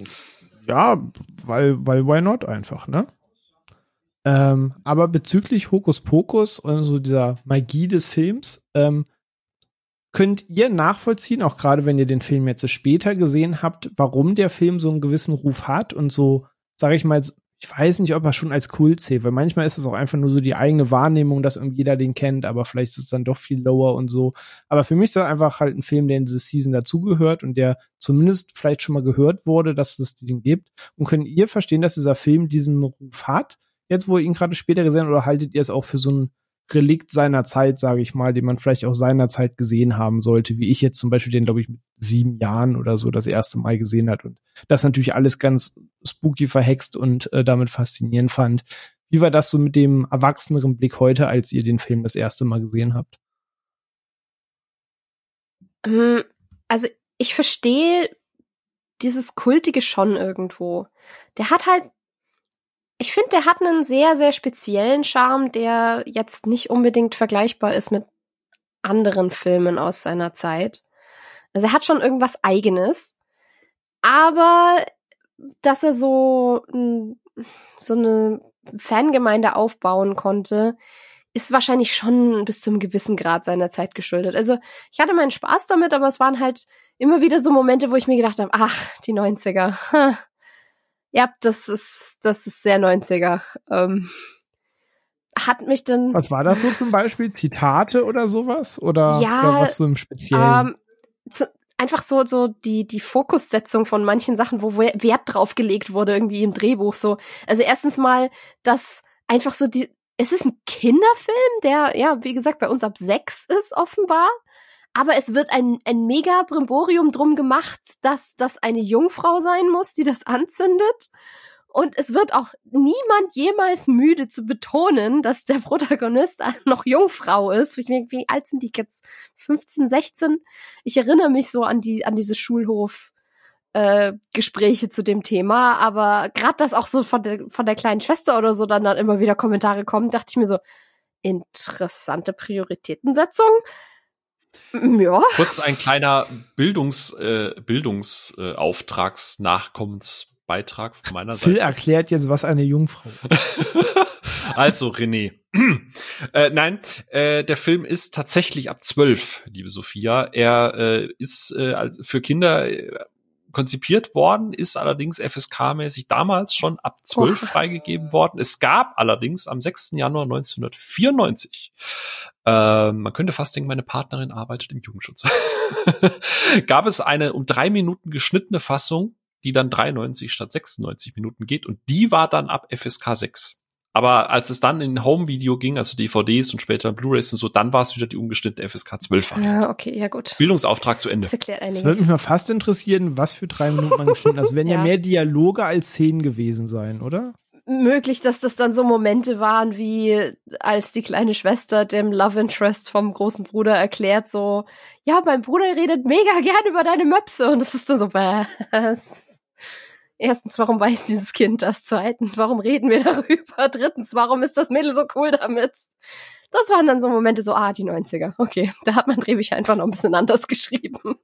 Ja, weil, weil why not einfach, ne? Ähm, aber bezüglich Hokus Pokus und so dieser Magie des Films, ähm, Könnt ihr nachvollziehen, auch gerade wenn ihr den Film jetzt später gesehen habt, warum der Film so einen gewissen Ruf hat und so, sage ich mal, ich weiß nicht, ob er schon als Kult zählt, weil manchmal ist es auch einfach nur so die eigene Wahrnehmung, dass irgendwie jeder den kennt, aber vielleicht ist es dann doch viel lower und so. Aber für mich ist das einfach halt ein Film, der in diese Season dazugehört und der zumindest vielleicht schon mal gehört wurde, dass es diesen gibt. Und könnt ihr verstehen, dass dieser Film diesen Ruf hat, jetzt wo ihr ihn gerade später gesehen habt, oder haltet ihr es auch für so ein Relikt seiner Zeit, sage ich mal, den man vielleicht auch seiner Zeit gesehen haben sollte, wie ich jetzt zum Beispiel den, glaube ich, mit sieben Jahren oder so das erste Mal gesehen hat und das natürlich alles ganz spooky verhext und äh, damit faszinierend fand. Wie war das so mit dem erwachseneren Blick heute, als ihr den Film das erste Mal gesehen habt? Ähm, also ich verstehe dieses Kultige schon irgendwo. Der hat halt ich finde, der hat einen sehr, sehr speziellen Charme, der jetzt nicht unbedingt vergleichbar ist mit anderen Filmen aus seiner Zeit. Also er hat schon irgendwas eigenes, aber dass er so, so eine Fangemeinde aufbauen konnte, ist wahrscheinlich schon bis zum gewissen Grad seiner Zeit geschuldet. Also ich hatte meinen Spaß damit, aber es waren halt immer wieder so Momente, wo ich mir gedacht habe, ach, die 90er. [laughs] Ja, das ist, das ist sehr 90er. Ähm, hat mich dann. Was war das so zum Beispiel? Zitate oder sowas? Oder, ja, oder was so im Speziellen? Ähm, zu, einfach so, so die, die Fokussetzung von manchen Sachen, wo Wert drauf gelegt wurde, irgendwie im Drehbuch so. Also erstens mal, dass einfach so die, es ist ein Kinderfilm, der, ja, wie gesagt, bei uns ab sechs ist offenbar. Aber es wird ein, ein mega Brimborium drum gemacht, dass das eine Jungfrau sein muss, die das anzündet. Und es wird auch niemand jemals müde zu betonen, dass der Protagonist [laughs] noch Jungfrau ist. Wie alt sind die jetzt? 15, 16? Ich erinnere mich so an die, an diese Schulhof, äh, Gespräche zu dem Thema, aber gerade das auch so von der, von der kleinen Schwester oder so dann, dann immer wieder Kommentare kommen, dachte ich mir so, interessante Prioritätensetzung. Ja. Kurz ein kleiner Bildungs, äh, Bildungsauftragsnachkommens Beitrag von meiner Phil Seite. Phil erklärt jetzt, was eine Jungfrau ist. [laughs] also, René. [clears throat] äh, nein, äh, der Film ist tatsächlich ab zwölf, liebe Sophia. Er äh, ist äh, für Kinder äh, konzipiert worden, ist allerdings FSK-mäßig damals schon ab zwölf oh. freigegeben worden. Es gab allerdings am 6. Januar 1994 äh, man könnte fast denken, meine Partnerin arbeitet im Jugendschutz. [laughs] gab es eine um drei Minuten geschnittene Fassung die dann 93 statt 96 Minuten geht und die war dann ab FSK 6. Aber als es dann in Home-Video ging, also DVDs und später Blu-rays und so, dann war es wieder die umgeschnittene FSK 12 Ja, okay, ja gut. Bildungsauftrag zu Ende. Das erklärt einiges. Es würde mich mal fast interessieren, was für drei Minuten man geschnitten hat. Das werden ja. [laughs] ja mehr Dialoge als Szenen gewesen sein, oder? möglich, dass das dann so Momente waren, wie als die kleine Schwester dem Love Interest vom großen Bruder erklärt, so, ja, mein Bruder redet mega gern über deine Möpse. Und das ist dann so, [laughs] was? Erstens, warum weiß dieses Kind das? Zweitens, warum reden wir [laughs] darüber? Drittens, warum ist das Mädel so cool damit? Das waren dann so Momente, so, ah, die 90er. Okay, [laughs] da hat man Drehbücher einfach noch ein bisschen anders [laughs] geschrieben.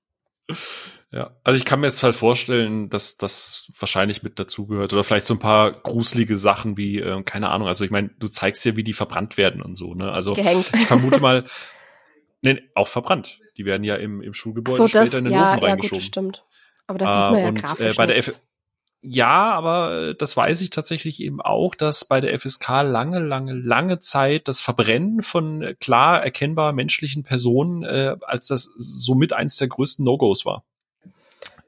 Ja, also ich kann mir jetzt halt vorstellen, dass das wahrscheinlich mit dazugehört oder vielleicht so ein paar gruselige Sachen wie, äh, keine Ahnung, also ich meine, du zeigst ja, wie die verbrannt werden und so, ne? Also Gehängt. ich vermute mal, nee, auch verbrannt. Die werden ja im, im Schulgebäude so, das, später in den ja, Ofen reingeschoben. Ja, gut, stimmt. Aber das sieht man ja und, grafisch. Äh, bei der F ja, aber das weiß ich tatsächlich eben auch, dass bei der FSK lange, lange, lange Zeit das Verbrennen von klar erkennbar menschlichen Personen äh, als das somit eins der größten No-Gos war.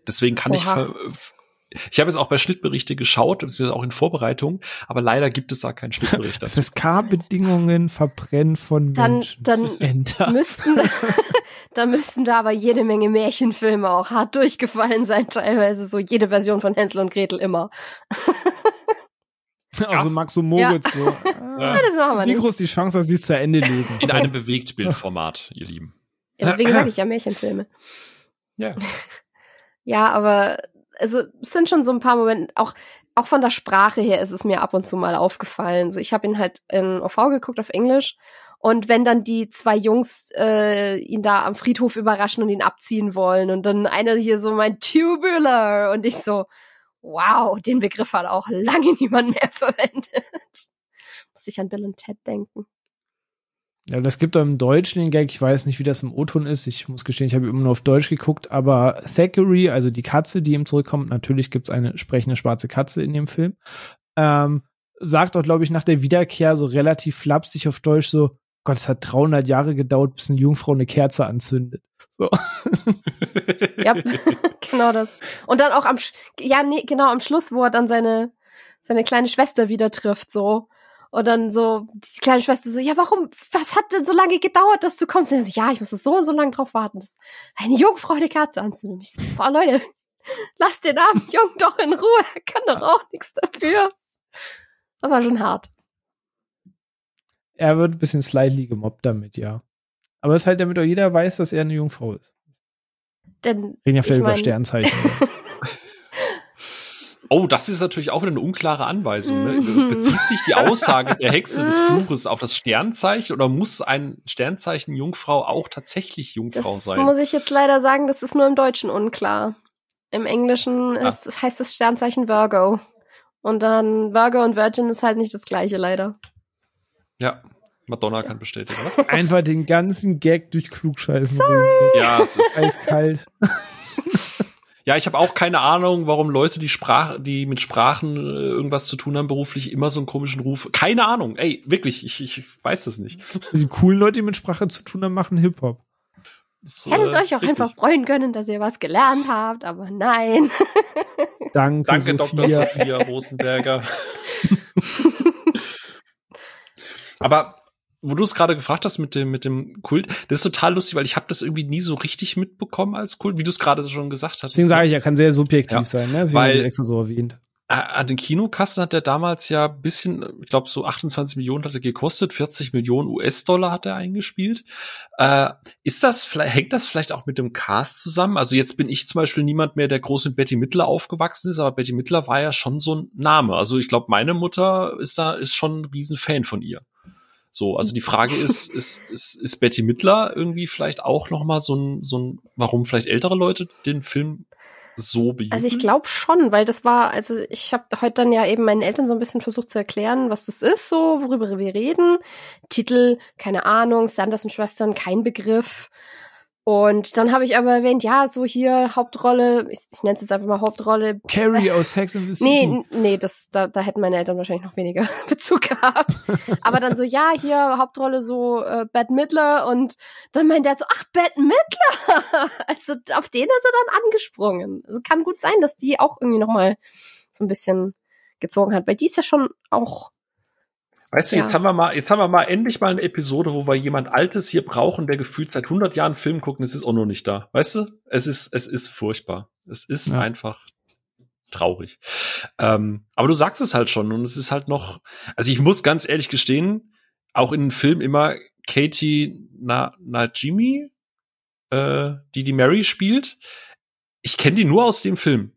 Deswegen kann Oha. ich ich habe jetzt auch bei Schnittberichte geschaut, beziehungsweise auch in Vorbereitung, aber leider gibt es da keinen Schnittbericht dazu. FSK-Bedingungen verbrennen von dann, Menschen. Dann [laughs] Enter. müssten, [laughs] da müssten da aber jede Menge Märchenfilme auch hart durchgefallen sein, teilweise so jede Version von Hänsel und Gretel immer. [laughs] Also Max und Moritz ja. so. Ah, das machen wir Wie groß die Chance, dass sie es zu Ende lesen? In einem Bewegtbildformat, ihr Lieben. Ja, deswegen sage ich ja Märchenfilme. Ja. Ja, aber also es sind schon so ein paar Momente, auch, auch von der Sprache her ist es mir ab und zu mal aufgefallen. Also ich habe ihn halt in OV geguckt auf Englisch und wenn dann die zwei Jungs äh, ihn da am Friedhof überraschen und ihn abziehen wollen und dann einer hier so mein Tubular und ich so, wow, den Begriff hat auch lange [laughs] niemand mehr verwendet. Muss ich an Bill und Ted denken. Ja, das gibt im Deutschen den Gag. Ich weiß nicht, wie das im O-Ton ist. Ich muss gestehen, ich habe immer nur auf Deutsch geguckt. Aber Thackeray, also die Katze, die ihm zurückkommt, natürlich gibt es eine sprechende schwarze Katze in dem Film, ähm, sagt auch, glaube ich, nach der Wiederkehr so relativ flapsig auf Deutsch so, Gott, es hat 300 Jahre gedauert, bis eine Jungfrau eine Kerze anzündet. So. [laughs] ja, [laughs] genau das. Und dann auch am, ja, nee, genau am Schluss, wo er dann seine, seine kleine Schwester wieder trifft, so. Und dann so, die kleine Schwester so, ja, warum, was hat denn so lange gedauert, dass du kommst? Und so, ja, ich muss so und so lange drauf warten, dass eine Jungfrau eine Kerze anzündet. Und ich so, boah, Leute, [laughs] lass den armen Jungen doch in Ruhe, er kann doch auch nichts dafür. Das war schon hart. Er wird ein bisschen slightly gemobbt damit, ja. Aber es ist halt, damit auch jeder weiß, dass er eine Jungfrau ist. Denn, Reden ja vielleicht über Sternzeichen. [laughs] Oh, das ist natürlich auch wieder eine unklare Anweisung. Ne? Bezieht sich die Aussage der Hexe des Fluches auf das Sternzeichen oder muss ein Sternzeichen Jungfrau auch tatsächlich Jungfrau das sein? muss ich jetzt leider sagen, das ist nur im Deutschen unklar. Im Englischen ah. ist, heißt das Sternzeichen Virgo. Und dann Virgo und Virgin ist halt nicht das gleiche, leider. Ja, Madonna kann bestätigen. Was? [laughs] Einfach den ganzen Gag durch Klugscheißen. Sorry. Ja, es ist eiskalt. [laughs] Ja, ich habe auch keine Ahnung, warum Leute, die Sprache, die mit Sprachen äh, irgendwas zu tun haben beruflich, immer so einen komischen Ruf. Keine Ahnung. Ey, wirklich, ich, ich weiß das nicht. [laughs] Die coolen Leute, die mit Sprache zu tun haben, machen Hip Hop. Das, Hättet äh, euch auch richtig. einfach freuen können, dass ihr was gelernt habt, aber nein. [laughs] Danke, Danke Sophia. Dr. Sophia Rosenberger. [laughs] aber wo du es gerade gefragt hast mit dem mit dem Kult, das ist total lustig, weil ich habe das irgendwie nie so richtig mitbekommen als Kult, wie du es gerade schon gesagt hast. Deswegen sage ich, er kann sehr subjektiv ja. sein, ne? Das weil extra so erwähnt. An den Kinokassen hat er damals ja bisschen, ich glaube so 28 Millionen hat er gekostet, 40 Millionen US-Dollar hat er eingespielt. Äh, ist das vielleicht hängt das vielleicht auch mit dem Cast zusammen? Also jetzt bin ich zum Beispiel niemand mehr, der groß mit Betty Midler aufgewachsen ist, aber Betty Midler war ja schon so ein Name. Also ich glaube, meine Mutter ist da ist schon ein Riesenfan von ihr. So, also die Frage [laughs] ist, ist, ist, ist Betty Midler irgendwie vielleicht auch noch mal so ein, so ein, warum vielleicht ältere Leute den Film so bejubeln? Also ich glaube schon, weil das war, also ich habe heute dann ja eben meinen Eltern so ein bisschen versucht zu erklären, was das ist, so worüber wir reden. Titel, keine Ahnung, Sanders und Schwestern, kein Begriff. Und dann habe ich aber erwähnt, ja, so hier Hauptrolle, ich, ich nenne es jetzt einfach mal Hauptrolle. Carrie [laughs] aus Sex and the City. Nee, nee, das, da, da hätten meine Eltern wahrscheinlich noch weniger [laughs] Bezug gehabt. aber dann so, ja, hier Hauptrolle so äh, Bad Midler und dann mein Dad so, ach, Bad Midler! [laughs] also auf den ist er dann angesprungen. Also kann gut sein, dass die auch irgendwie nochmal so ein bisschen gezogen hat, weil die ist ja schon auch Weißt du, ja. jetzt haben wir mal, jetzt haben wir mal endlich mal eine Episode, wo wir jemand Altes hier brauchen, der gefühlt seit 100 Jahren Film guckt und es ist auch noch nicht da. Weißt du? Es ist, es ist furchtbar. Es ist ja. einfach traurig. Ähm, aber du sagst es halt schon und es ist halt noch, also ich muss ganz ehrlich gestehen, auch in den Film immer Katie Na Najimi, äh, die die Mary spielt. Ich kenne die nur aus dem Film.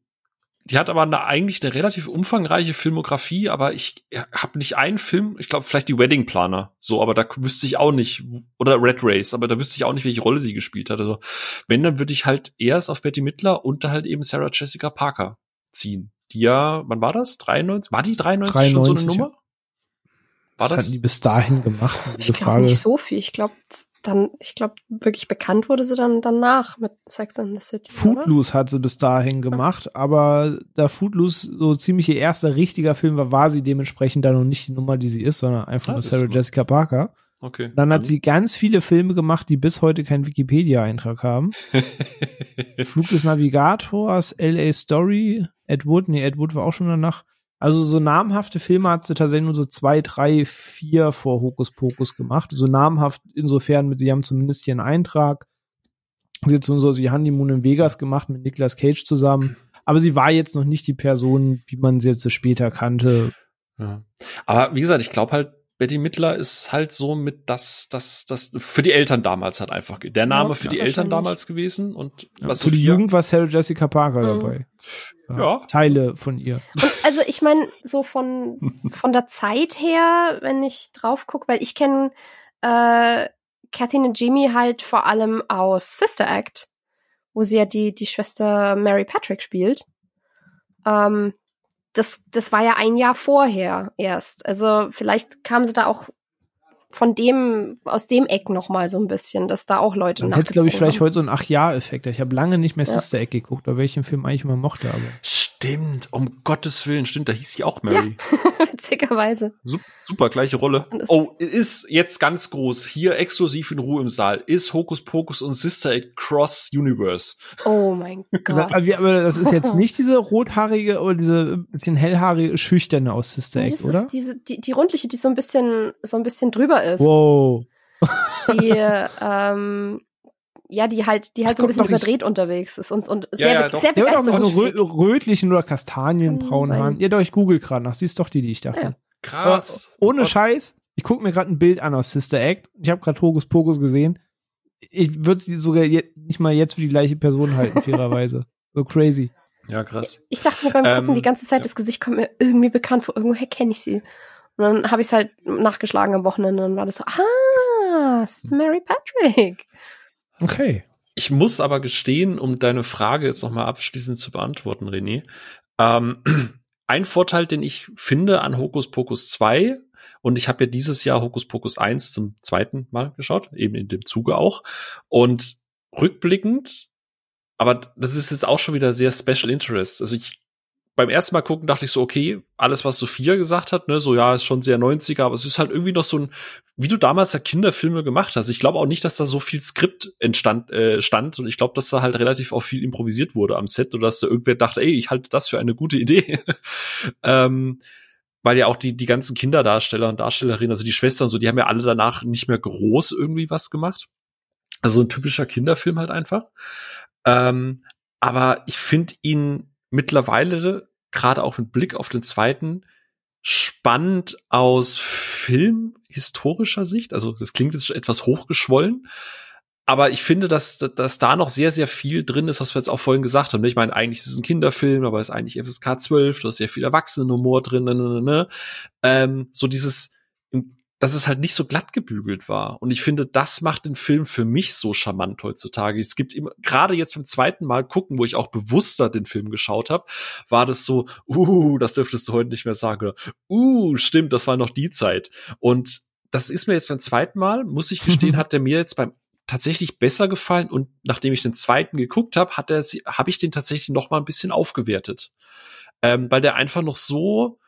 Die hat aber eine, eigentlich eine relativ umfangreiche Filmografie, aber ich habe nicht einen Film, ich glaube vielleicht die Wedding Planner, so, aber da wüsste ich auch nicht, oder Red Race, aber da wüsste ich auch nicht, welche Rolle sie gespielt hat. Also wenn, dann würde ich halt erst auf Betty Midler und halt eben Sarah Jessica Parker ziehen. Die ja, wann war das? 93? War die 93, 93 schon so eine Nummer? War das? Was hatten die bis dahin gemacht? Ich glaube nicht so viel. Ich glaube dann, ich glaube, wirklich bekannt wurde sie dann danach mit Sex in the City. Footloose oder? hat sie bis dahin gemacht, ja. aber da Footloose so ziemlich ihr erster richtiger Film war, war sie dementsprechend dann noch nicht die Nummer, die sie ist, sondern einfach das nur Sarah Jessica Parker. Okay. Dann hat sie ganz viele Filme gemacht, die bis heute keinen Wikipedia-Eintrag haben. [laughs] Flug des Navigators, LA Story, Ed Wood, nee, Ed Wood war auch schon danach. Also so namhafte Filme hat sie tatsächlich nur so zwei, drei, vier vor Hokus Pokus gemacht. So namhaft insofern, mit sie haben zumindest einen Eintrag. Sie hat so wie Honeymoon in Vegas gemacht mit Nicolas Cage zusammen. Aber sie war jetzt noch nicht die Person, wie man sie jetzt später kannte. Ja. Aber wie gesagt, ich glaube halt, Betty Midler ist halt so mit das, das, das für die Eltern damals halt einfach der Name ja, für die Eltern damals gewesen und ja, was für die Jugend war Sarah Jessica Parker mhm. dabei. Ja, ja. Teile von ihr. Und also ich meine so von [laughs] von der Zeit her, wenn ich drauf gucke, weil ich kenne äh, Kathy und Jimmy halt vor allem aus Sister Act, wo sie ja die die Schwester Mary Patrick spielt. Ähm, das, das war ja ein Jahr vorher erst. Also vielleicht kamen sie da auch von dem, aus dem Eck noch mal so ein bisschen, dass da auch Leute Dann hätte glaube ich, vielleicht heute so einen Ach-Ja-Effekt. Ich habe lange nicht mehr ja. Sister Eck geguckt, oder welchen Film eigentlich immer mochte. Aber. Stimmt, um Gottes Willen, stimmt, da hieß sie auch Mary. Ja, [laughs] witzigerweise. Super, super, gleiche Rolle. Oh, ist jetzt ganz groß, hier exklusiv in Ruhe im Saal, ist Hokus Pokus und Sister Act Cross Universe. Oh mein [laughs] Gott. aber, aber das ist jetzt nicht diese rothaarige oder diese bisschen hellhaarige Schüchterne aus Sister Act, das oder? Ist diese, die, die rundliche, die so ein bisschen, so ein bisschen drüber ist. Wow. Die, [laughs] ähm, ja, die halt, die halt so ein bisschen überdreht ich. unterwegs ist und, und sehr, ja, sehr ja, begeistert. Ja, so rö rötlichen oder kastanienbraunen Haaren. Ihr doch, ich google gerade nach. Sie ist doch die, die ich dachte. Ja. Krass. Aber ohne oh Scheiß, ich gucke mir gerade ein Bild an aus Sister Act. Ich habe gerade Hokus Pokus gesehen. Ich würde sie sogar nicht mal jetzt für die gleiche Person halten, [laughs] fairerweise. So crazy. Ja, krass. Ich dachte mir beim Gucken ähm, die ganze Zeit, das Gesicht kommt mir irgendwie bekannt vor. Irgendwoher kenne ich sie. Und dann habe ich es halt nachgeschlagen am Wochenende und dann war das so, ah, das ist Mary Patrick. Okay. Ich muss aber gestehen, um deine Frage jetzt nochmal abschließend zu beantworten, René. Ähm, [clears throat] ein Vorteil, den ich finde an Hokus Pokus 2, und ich habe ja dieses Jahr Hokus Pokus 1 zum zweiten Mal geschaut, eben in dem Zuge auch. Und rückblickend, aber das ist jetzt auch schon wieder sehr Special Interest. Also ich beim ersten Mal gucken dachte ich so, okay, alles, was Sophia gesagt hat, ne, so ja, ist schon sehr 90er, aber es ist halt irgendwie noch so ein, wie du damals ja Kinderfilme gemacht hast. Ich glaube auch nicht, dass da so viel Skript entstand, äh, stand und ich glaube, dass da halt relativ auch viel improvisiert wurde am Set oder dass da irgendwer dachte, ey, ich halte das für eine gute Idee. [laughs] ähm, weil ja auch die, die ganzen Kinderdarsteller und Darstellerinnen, also die Schwestern so, die haben ja alle danach nicht mehr groß irgendwie was gemacht. Also ein typischer Kinderfilm halt einfach. Ähm, aber ich finde ihn mittlerweile, gerade auch mit Blick auf den zweiten, spannend aus filmhistorischer Sicht. Also das klingt jetzt etwas hochgeschwollen, aber ich finde, dass, dass da noch sehr, sehr viel drin ist, was wir jetzt auch vorhin gesagt haben. Ich meine, eigentlich ist es ein Kinderfilm, aber es ist eigentlich FSK 12, da ist sehr viel Erwachsenenhumor drin. Ne, ne, ne. ne. Ähm, so dieses, dass es halt nicht so glatt gebügelt war. Und ich finde, das macht den Film für mich so charmant heutzutage. Es gibt immer, gerade jetzt beim zweiten Mal gucken, wo ich auch bewusster den Film geschaut habe, war das so, uh, das dürftest du heute nicht mehr sagen. Oder, uh, stimmt, das war noch die Zeit. Und das ist mir jetzt beim zweiten Mal, muss ich gestehen, [laughs] hat der mir jetzt beim tatsächlich besser gefallen und nachdem ich den zweiten geguckt habe, hat er habe ich den tatsächlich noch mal ein bisschen aufgewertet, ähm, weil der einfach noch so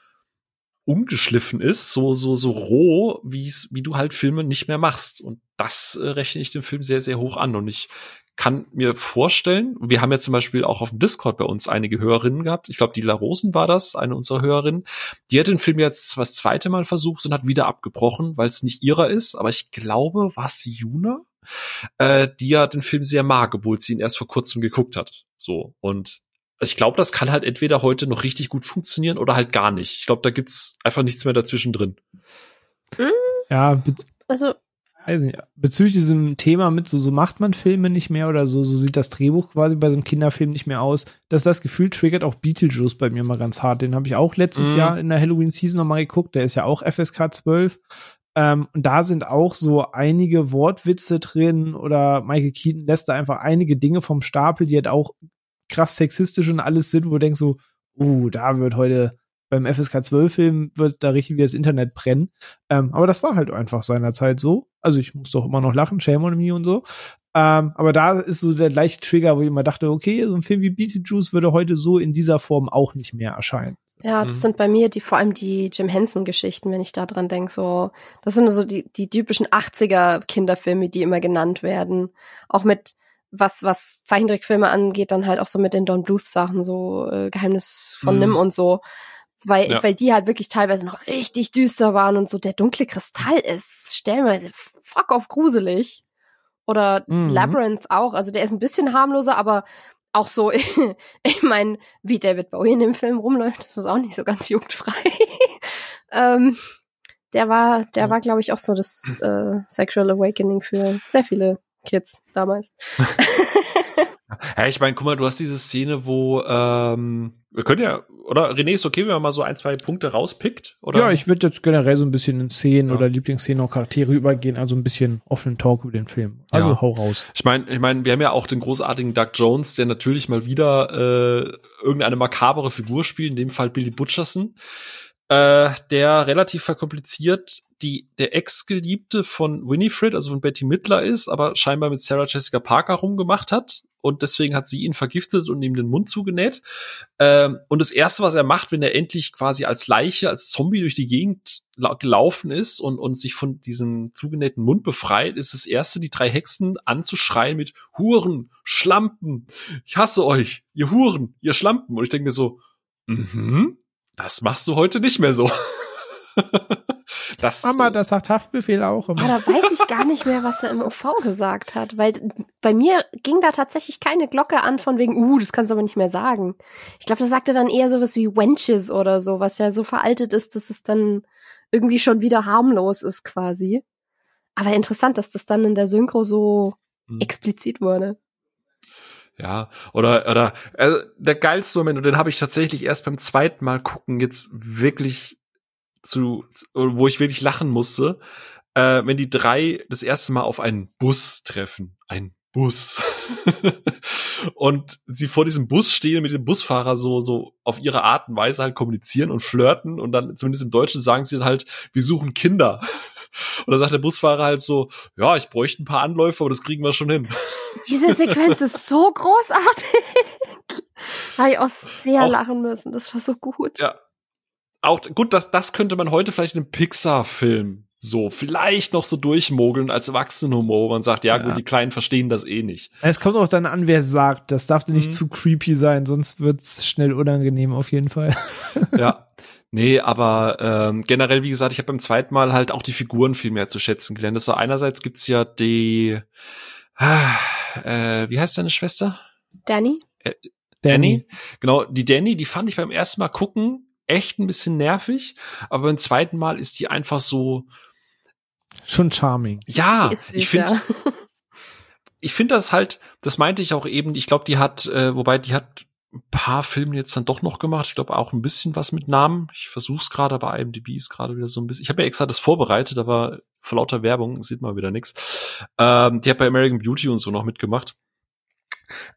ungeschliffen ist, so so so roh, wie es wie du halt Filme nicht mehr machst und das äh, rechne ich dem Film sehr sehr hoch an und ich kann mir vorstellen, wir haben ja zum Beispiel auch auf dem Discord bei uns einige Hörerinnen gehabt. Ich glaube, die La Rosen war das, eine unserer Hörerinnen. Die hat den Film jetzt das zweite Mal versucht und hat wieder abgebrochen, weil es nicht ihrer ist. Aber ich glaube, war es Juna, äh, die ja den Film sehr mag, obwohl sie ihn erst vor kurzem geguckt hat. So und also ich glaube, das kann halt entweder heute noch richtig gut funktionieren oder halt gar nicht. Ich glaube, da gibt's einfach nichts mehr dazwischen drin. Hm? Ja, also weiß nicht, bezüglich diesem Thema mit so, so macht man Filme nicht mehr oder so, so sieht das Drehbuch quasi bei so einem Kinderfilm nicht mehr aus. Dass das Gefühl triggert auch Beetlejuice bei mir mal ganz hart. Den habe ich auch letztes mm. Jahr in der Halloween-Season nochmal geguckt. Der ist ja auch FSK 12. Ähm, und da sind auch so einige Wortwitze drin oder Michael Keaton lässt da einfach einige Dinge vom Stapel, die halt auch krass sexistisch und alles sind, wo du denkst so, uh, da wird heute beim FSK 12 Film wird da richtig wie das Internet brennen. Ähm, aber das war halt einfach seinerzeit so. Also ich muss doch immer noch lachen, shame on me und so. Ähm, aber da ist so der gleiche Trigger, wo ich immer dachte, okay, so ein Film wie Beetlejuice würde heute so in dieser Form auch nicht mehr erscheinen. Ja, das mhm. sind bei mir die vor allem die Jim Henson-Geschichten, wenn ich da dran denke. So, das sind so die, die typischen 80er-Kinderfilme, die immer genannt werden. Auch mit was, was Zeichentrickfilme angeht, dann halt auch so mit den Don Bluth-Sachen, so äh, Geheimnis von mhm. Nim und so. Weil, ja. weil die halt wirklich teilweise noch richtig düster waren und so der dunkle Kristall ist stellenweise fuck auf gruselig. Oder mhm. Labyrinth auch. Also der ist ein bisschen harmloser, aber auch so, [laughs] ich meine, wie David Bowie in dem Film rumläuft, das ist auch nicht so ganz jugendfrei. [laughs] ähm, der war, der war, glaube ich, auch so das äh, Sexual Awakening für sehr viele Kids damals. [laughs] ja, ich meine, guck mal, du hast diese Szene, wo ähm, wir können ja, oder René, ist okay, wenn man mal so ein, zwei Punkte rauspickt? Oder? Ja, ich würde jetzt generell so ein bisschen in Szenen ja. oder Lieblingsszenen und Charaktere übergehen, also ein bisschen offenen Talk über den Film. Also ja. hau raus. Ich meine, ich meine, wir haben ja auch den großartigen Doug Jones, der natürlich mal wieder äh, irgendeine makabere Figur spielt, in dem Fall Billy Butcherson äh, der relativ verkompliziert die der Ex-Geliebte von Winifred, also von Betty Midler ist, aber scheinbar mit Sarah Jessica Parker rumgemacht hat und deswegen hat sie ihn vergiftet und ihm den Mund zugenäht. Ähm, und das erste, was er macht, wenn er endlich quasi als Leiche, als Zombie durch die Gegend gelaufen ist und, und sich von diesem zugenähten Mund befreit, ist das erste, die drei Hexen anzuschreien mit Huren, Schlampen, ich hasse euch, ihr Huren, ihr Schlampen. Und ich denke mir so, mhm, das machst du heute nicht mehr so. [laughs] das, Mama, das sagt Haftbefehl auch immer. Aber da weiß ich gar nicht mehr, was er im OV gesagt hat, weil bei mir ging da tatsächlich keine Glocke an von wegen, uh, das kannst du aber nicht mehr sagen. Ich glaube, da sagte dann eher sowas wie Wenches oder so, was ja so veraltet ist, dass es dann irgendwie schon wieder harmlos ist quasi. Aber interessant, dass das dann in der Synchro so hm. explizit wurde. Ja, oder oder also der geilste Moment und den habe ich tatsächlich erst beim zweiten Mal gucken jetzt wirklich zu, wo ich wirklich lachen musste, äh, wenn die drei das erste Mal auf einen Bus treffen, ein Bus [laughs] und sie vor diesem Bus stehen mit dem Busfahrer so so auf ihre Art und Weise halt kommunizieren und flirten und dann zumindest im Deutschen sagen sie dann halt wir suchen Kinder [laughs] und dann sagt der Busfahrer halt so, ja, ich bräuchte ein paar Anläufe, aber das kriegen wir schon hin. [laughs] Diese Sequenz ist so großartig. Habe ich auch sehr auch, lachen müssen. Das war so gut. Ja. Auch gut, das, das könnte man heute vielleicht in einem Pixar-Film so vielleicht noch so durchmogeln als Erwachsenenhumor, wo man sagt, ja, ja, gut, die Kleinen verstehen das eh nicht. Es kommt auch dann an, wer sagt. Das darf nicht mhm. zu creepy sein, sonst wird's schnell unangenehm auf jeden Fall. [laughs] Ja. Nee, aber ähm, generell, wie gesagt, ich habe beim zweiten Mal halt auch die Figuren viel mehr zu schätzen gelernt. Das war einerseits gibt's ja die, äh, wie heißt deine Schwester? Danny. Äh, Danny. Genau, die Danny, die fand ich beim ersten Mal gucken echt ein bisschen nervig, aber beim zweiten Mal ist die einfach so schon charming. Ja, ich finde [laughs] ich finde das halt, das meinte ich auch eben, ich glaube, die hat äh, wobei die hat ein paar Filme jetzt dann doch noch gemacht. Ich glaube auch ein bisschen was mit Namen. Ich versuch's gerade, aber IMDb ist gerade wieder so ein bisschen. Ich habe ja extra das vorbereitet, aber vor lauter Werbung sieht man wieder nichts. Ähm, die hat bei American Beauty und so noch mitgemacht.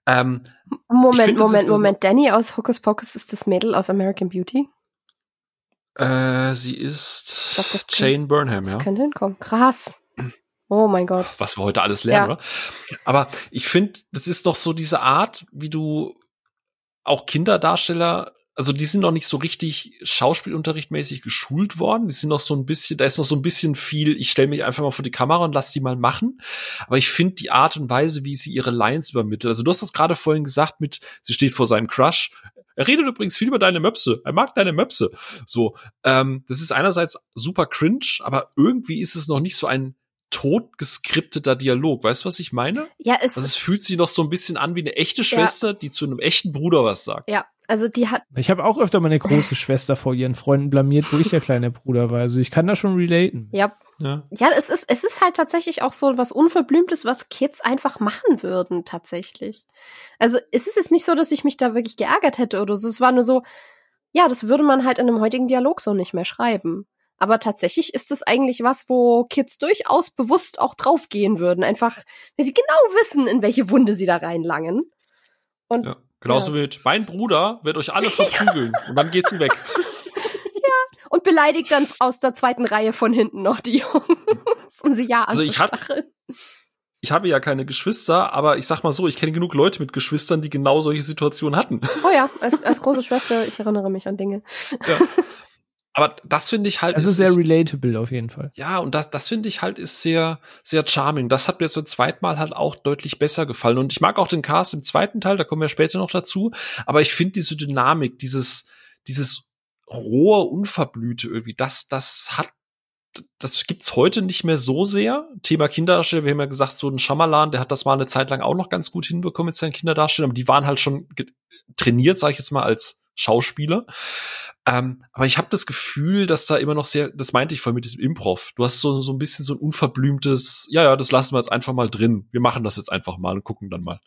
Ähm, Moment, find, Moment, Moment. Danny aus Hocus Pocus ist das Mädel aus American Beauty? Äh, sie ist glaub, Jane Burnham, ja. Das könnte hinkommen. Krass. Oh mein Gott. Was wir heute alles lernen, ja. oder? Aber ich finde, das ist doch so diese Art, wie du auch Kinderdarsteller, also die sind noch nicht so richtig Schauspielunterrichtmäßig geschult worden. Die sind noch so ein bisschen, da ist noch so ein bisschen viel, ich stelle mich einfach mal vor die Kamera und lass die mal machen. Aber ich finde die Art und Weise, wie sie ihre Lines übermittelt. Also du hast das gerade vorhin gesagt mit, sie steht vor seinem Crush. Er redet übrigens viel über deine Möpse. Er mag deine Möpse. So, ähm, das ist einerseits super cringe, aber irgendwie ist es noch nicht so ein totgeskripteter Dialog. Weißt du, was ich meine? Ja, es, also es fühlt sich noch so ein bisschen an wie eine echte Schwester, ja. die zu einem echten Bruder was sagt. Ja, also die hat. Ich habe auch öfter meine große Schwester vor ihren Freunden blamiert, wo ich der kleine Bruder war. Also ich kann da schon relaten. Ja. Ja. ja, es ist, es ist halt tatsächlich auch so was Unverblümtes, was Kids einfach machen würden, tatsächlich. Also es ist jetzt nicht so, dass ich mich da wirklich geärgert hätte oder so. Es war nur so, ja, das würde man halt in einem heutigen Dialog so nicht mehr schreiben. Aber tatsächlich ist es eigentlich was, wo Kids durchaus bewusst auch draufgehen würden. Einfach, weil sie genau wissen, in welche Wunde sie da reinlangen. Und, ja, genauso ja. wird, mein Bruder wird euch alle [laughs] verprügeln und dann geht sie weg. [laughs] ja, und beleidigt dann aus der zweiten Reihe von hinten noch die [laughs] Jungs, um sie ja also ich hab, ich habe ja keine Geschwister, aber ich sag mal so, ich kenne genug Leute mit Geschwistern, die genau solche Situationen hatten. Oh ja, als, als große Schwester, ich erinnere mich an Dinge. Ja. Aber das finde ich halt. Das ist, ist sehr relatable auf jeden Fall. Ja, und das, das finde ich halt ist sehr, sehr charming. Das hat mir so zweiten Mal halt auch deutlich besser gefallen. Und ich mag auch den Cast im zweiten Teil, da kommen wir später noch dazu. Aber ich finde diese Dynamik, dieses, dieses rohe, unverblühte irgendwie, das, das hat das gibt's heute nicht mehr so sehr. Thema Kinderdarsteller, wir haben ja gesagt, so ein Schamalan, der hat das mal eine Zeit lang auch noch ganz gut hinbekommen mit seinen Kinderdarstellern, aber die waren halt schon trainiert, sage ich jetzt mal, als Schauspieler. Ähm, aber ich habe das Gefühl, dass da immer noch sehr, das meinte ich vorhin mit diesem Improv. Du hast so, so ein bisschen so ein unverblümtes, ja, ja, das lassen wir jetzt einfach mal drin. Wir machen das jetzt einfach mal und gucken dann mal.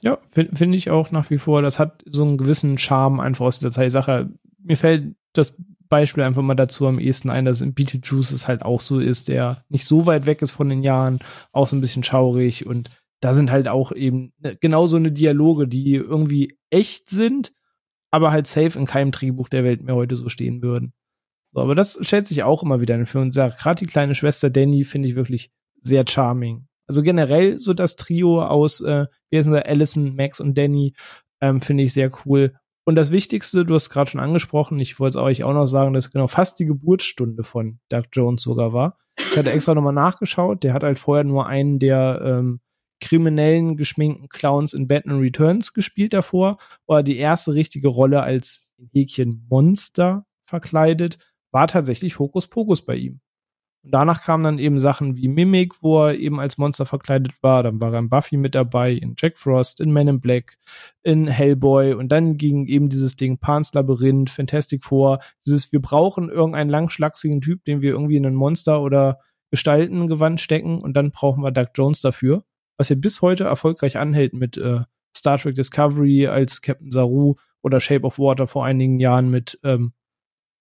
Ja, finde find ich auch nach wie vor. Das hat so einen gewissen Charme einfach aus dieser Zeit. Sache. Mir fällt das Beispiel einfach mal dazu am ehesten ein, dass in Beetlejuice es halt auch so ist, der nicht so weit weg ist von den Jahren, auch so ein bisschen schaurig und da sind halt auch eben ne, genau so eine Dialoge, die irgendwie echt sind, aber halt safe in keinem Drehbuch der Welt mehr heute so stehen würden. So, aber das stellt sich auch immer wieder in den Film und sagt, gerade die kleine Schwester Danny finde ich wirklich sehr charming. Also generell so das Trio aus, äh, wie heißen sie, Allison, Max und Danny, ähm, finde ich sehr cool. Und das Wichtigste, du hast gerade schon angesprochen, ich wollte es euch auch noch sagen, dass genau fast die Geburtsstunde von Doug Jones sogar war. Ich hatte extra nochmal nachgeschaut, der hat halt vorher nur einen der ähm, kriminellen, geschminkten Clowns in Batman Returns gespielt davor, oder die erste richtige Rolle als Häkchen Monster verkleidet, war tatsächlich Hokus Pokus bei ihm. Und danach kamen dann eben Sachen wie Mimic, wo er eben als Monster verkleidet war. Dann war er in Buffy mit dabei, in Jack Frost, in Men in Black, in Hellboy. Und dann ging eben dieses Ding Pans Labyrinth, Fantastic Four. Dieses, wir brauchen irgendeinen langschlachsigen Typ, den wir irgendwie in ein Monster oder Gestaltengewand stecken. Und dann brauchen wir Doug Jones dafür was ja bis heute erfolgreich anhält mit äh, Star Trek Discovery als Captain Saru oder Shape of Water vor einigen Jahren mit, ähm,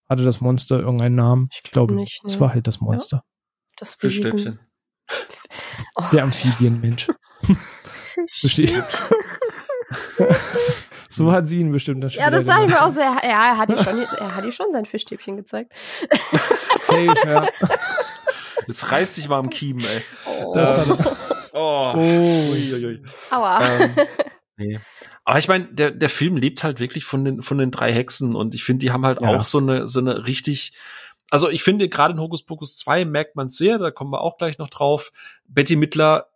hatte das Monster irgendeinen Namen? Ich glaube, nicht, ne? es war halt das Monster. Ja, das Fischstäbchen. [laughs] Oh. Der Amphibienmensch. [laughs] Versteht. [laughs] so hat sie ihn bestimmt das Ja, das sage ich mir auch so. Ja, er hat ihr schon, er hat ihr schon sein Fischstäbchen gezeigt. Safe, ja. Jetzt reißt sich mal am Kiemen, ey. Oh. Das oh. Oh. Uiuiui. Aua. Ähm, [laughs] nee. Aber ich meine, der, der Film lebt halt wirklich von den, von den drei Hexen und ich finde, die haben halt ja. auch so eine, so eine richtig, also ich finde, gerade in Hokus Pokus 2 merkt man sehr, da kommen wir auch gleich noch drauf. Betty Mittler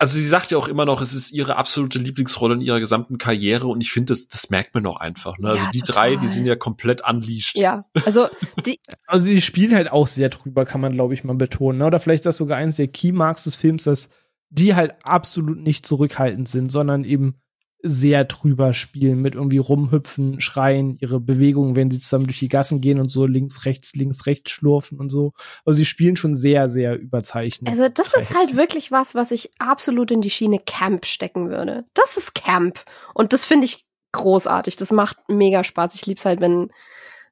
also sie sagt ja auch immer noch, es ist ihre absolute Lieblingsrolle in ihrer gesamten Karriere und ich finde, das, das merkt man auch einfach. Ne? Also ja, die total. drei, die sind ja komplett unleashed. Ja, also die [laughs] also sie spielt halt auch sehr drüber, kann man glaube ich mal betonen. Ne? Oder vielleicht ist das sogar eines der Keymarks des Films, dass die halt absolut nicht zurückhaltend sind, sondern eben sehr drüber spielen, mit irgendwie rumhüpfen, schreien, ihre Bewegungen, wenn sie zusammen durch die Gassen gehen und so links, rechts, links, rechts schlurfen und so. Also sie spielen schon sehr, sehr überzeichnet. Also das ist halt wirklich was, was ich absolut in die Schiene Camp stecken würde. Das ist Camp. Und das finde ich großartig. Das macht mega Spaß. Ich lieb's halt, wenn,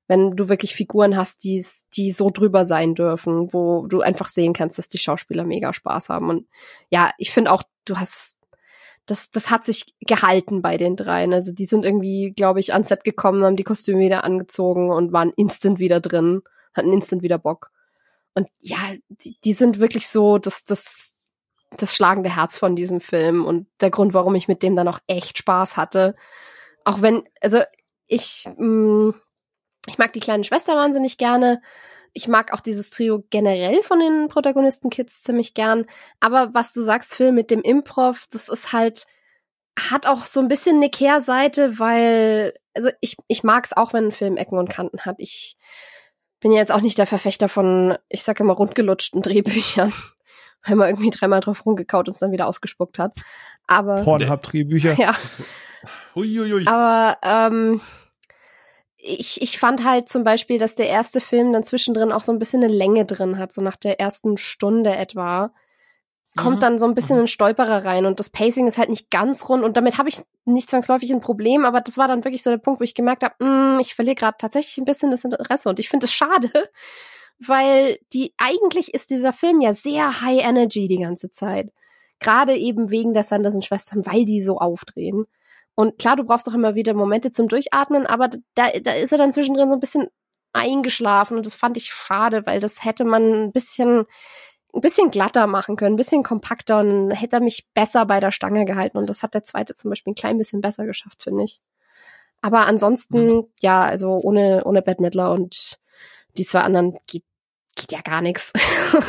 wenn du wirklich Figuren hast, die, die so drüber sein dürfen, wo du einfach sehen kannst, dass die Schauspieler mega Spaß haben. Und ja, ich finde auch, du hast das, das hat sich gehalten bei den dreien. Also die sind irgendwie, glaube ich, ans Set gekommen, haben die Kostüme wieder angezogen und waren instant wieder drin, hatten instant wieder Bock. Und ja, die, die sind wirklich so das, das, das schlagende Herz von diesem Film und der Grund, warum ich mit dem dann auch echt Spaß hatte. Auch wenn, also ich, mh, mm, ich mag die kleine Schwester wahnsinnig gerne. Ich mag auch dieses Trio generell von den Protagonisten-Kids ziemlich gern. Aber was du sagst, Phil, mit dem Improv, das ist halt, hat auch so ein bisschen eine Kehrseite, weil, also ich, ich mag es auch, wenn ein Film Ecken und Kanten hat. Ich bin ja jetzt auch nicht der Verfechter von, ich sag immer, rundgelutschten Drehbüchern. [laughs] Weil man irgendwie dreimal drauf rumgekaut und es dann wieder ausgespuckt hat. Aber. Pornhub-Drehbücher. Ja. Huiuiui. Aber ähm, ich, ich fand halt zum Beispiel, dass der erste Film dann zwischendrin auch so ein bisschen eine Länge drin hat, so nach der ersten Stunde etwa. Kommt mhm. dann so ein bisschen mhm. ein Stolperer rein und das Pacing ist halt nicht ganz rund und damit habe ich nicht zwangsläufig ein Problem, aber das war dann wirklich so der Punkt, wo ich gemerkt habe, mm, ich verliere gerade tatsächlich ein bisschen das Interesse und ich finde es schade, [laughs] weil die eigentlich ist dieser Film ja sehr High Energy die ganze Zeit. Gerade eben wegen der Sanderson-Schwestern, weil die so aufdrehen. Und klar, du brauchst doch immer wieder Momente zum Durchatmen, aber da, da ist er dann zwischendrin so ein bisschen eingeschlafen und das fand ich schade, weil das hätte man ein bisschen, ein bisschen glatter machen können, ein bisschen kompakter und hätte er mich besser bei der Stange gehalten und das hat der zweite zum Beispiel ein klein bisschen besser geschafft, finde ich. Aber ansonsten, mhm. ja, also ohne, ohne Bad Midler und die zwei anderen geht, geht ja gar nichts.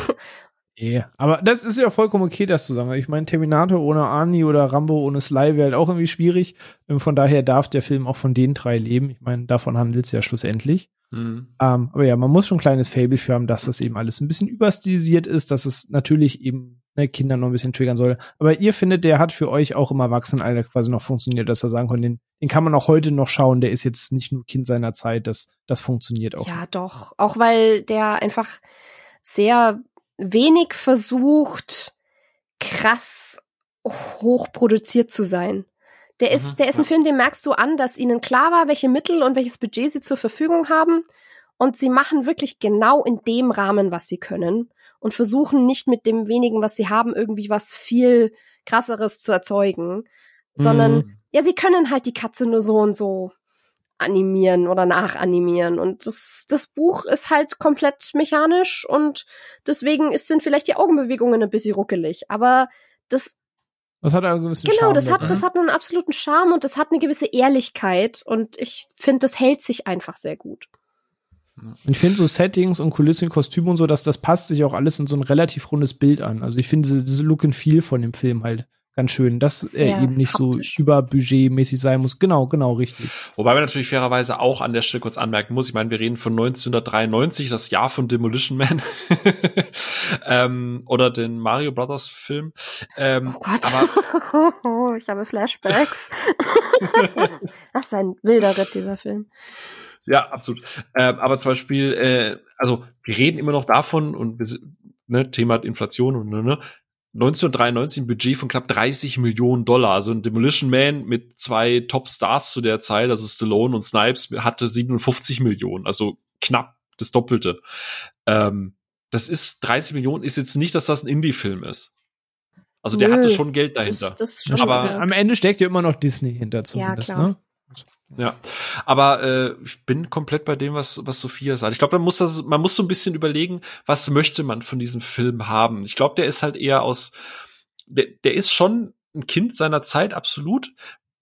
[laughs] Nee, aber das ist ja vollkommen okay, das zu sagen. Ich meine, Terminator ohne Arnie oder Rambo ohne Sly wäre halt auch irgendwie schwierig. Und von daher darf der Film auch von den drei leben. Ich meine, davon handelt es ja schlussendlich. Mhm. Ähm, aber ja, man muss schon ein kleines Fable für haben, dass das eben alles ein bisschen überstilisiert ist, dass es natürlich eben ne, Kinder noch ein bisschen triggern soll. Aber ihr findet, der hat für euch auch im Erwachsenenalter quasi noch funktioniert, dass er sagen konnte, den, den kann man auch heute noch schauen, der ist jetzt nicht nur Kind seiner Zeit, das, das funktioniert auch. Ja, doch. Auch weil der einfach sehr wenig versucht, krass hochproduziert zu sein. Der ist, mhm, der ist ein Film, den merkst du an, dass ihnen klar war, welche Mittel und welches Budget sie zur Verfügung haben. Und sie machen wirklich genau in dem Rahmen, was sie können. Und versuchen nicht mit dem wenigen, was sie haben, irgendwie was viel krasseres zu erzeugen. Sondern, mhm. ja, sie können halt die Katze nur so und so animieren oder nachanimieren. Und das, das Buch ist halt komplett mechanisch und deswegen ist, sind vielleicht die Augenbewegungen ein bisschen ruckelig. Aber das. Das hat einen gewissen Genau, Charme das hat, das hat einen absoluten Charme und das hat eine gewisse Ehrlichkeit und ich finde, das hält sich einfach sehr gut. Ich finde so Settings und Kulissen, Kostüme und so, dass das passt sich auch alles in so ein relativ rundes Bild an. Also ich finde diese, diese Look and Feel von dem Film halt ganz schön, dass Sehr er eben nicht haptisch. so überbudgetmäßig sein muss. Genau, genau, richtig. Wobei man natürlich fairerweise auch an der Stelle kurz anmerken muss, ich meine, wir reden von 1993, das Jahr von Demolition Man [laughs] ähm, oder den Mario Brothers Film. Ähm, oh Gott, aber [laughs] ich habe Flashbacks. [laughs] das ist ein wilder Ritt, dieser Film. Ja, absolut. Ähm, aber zum Beispiel, äh, also wir reden immer noch davon und wir, ne, Thema Inflation und ne, ne 1993 ein Budget von knapp 30 Millionen Dollar. Also ein Demolition Man mit zwei Top-Stars zu der Zeit, also Stallone und Snipes, hatte 57 Millionen, also knapp das Doppelte. Ähm, das ist 30 Millionen, ist jetzt nicht, dass das ein Indie-Film ist. Also der Nö, hatte schon Geld dahinter. Das, das schon, aber am Ende steckt ja immer noch Disney hinter zumindest. Ja, klar. Ne? Ja, aber äh, ich bin komplett bei dem, was was Sophia sagt. Ich glaube, man muss das, man muss so ein bisschen überlegen, was möchte man von diesem Film haben. Ich glaube, der ist halt eher aus, der, der ist schon ein Kind seiner Zeit absolut.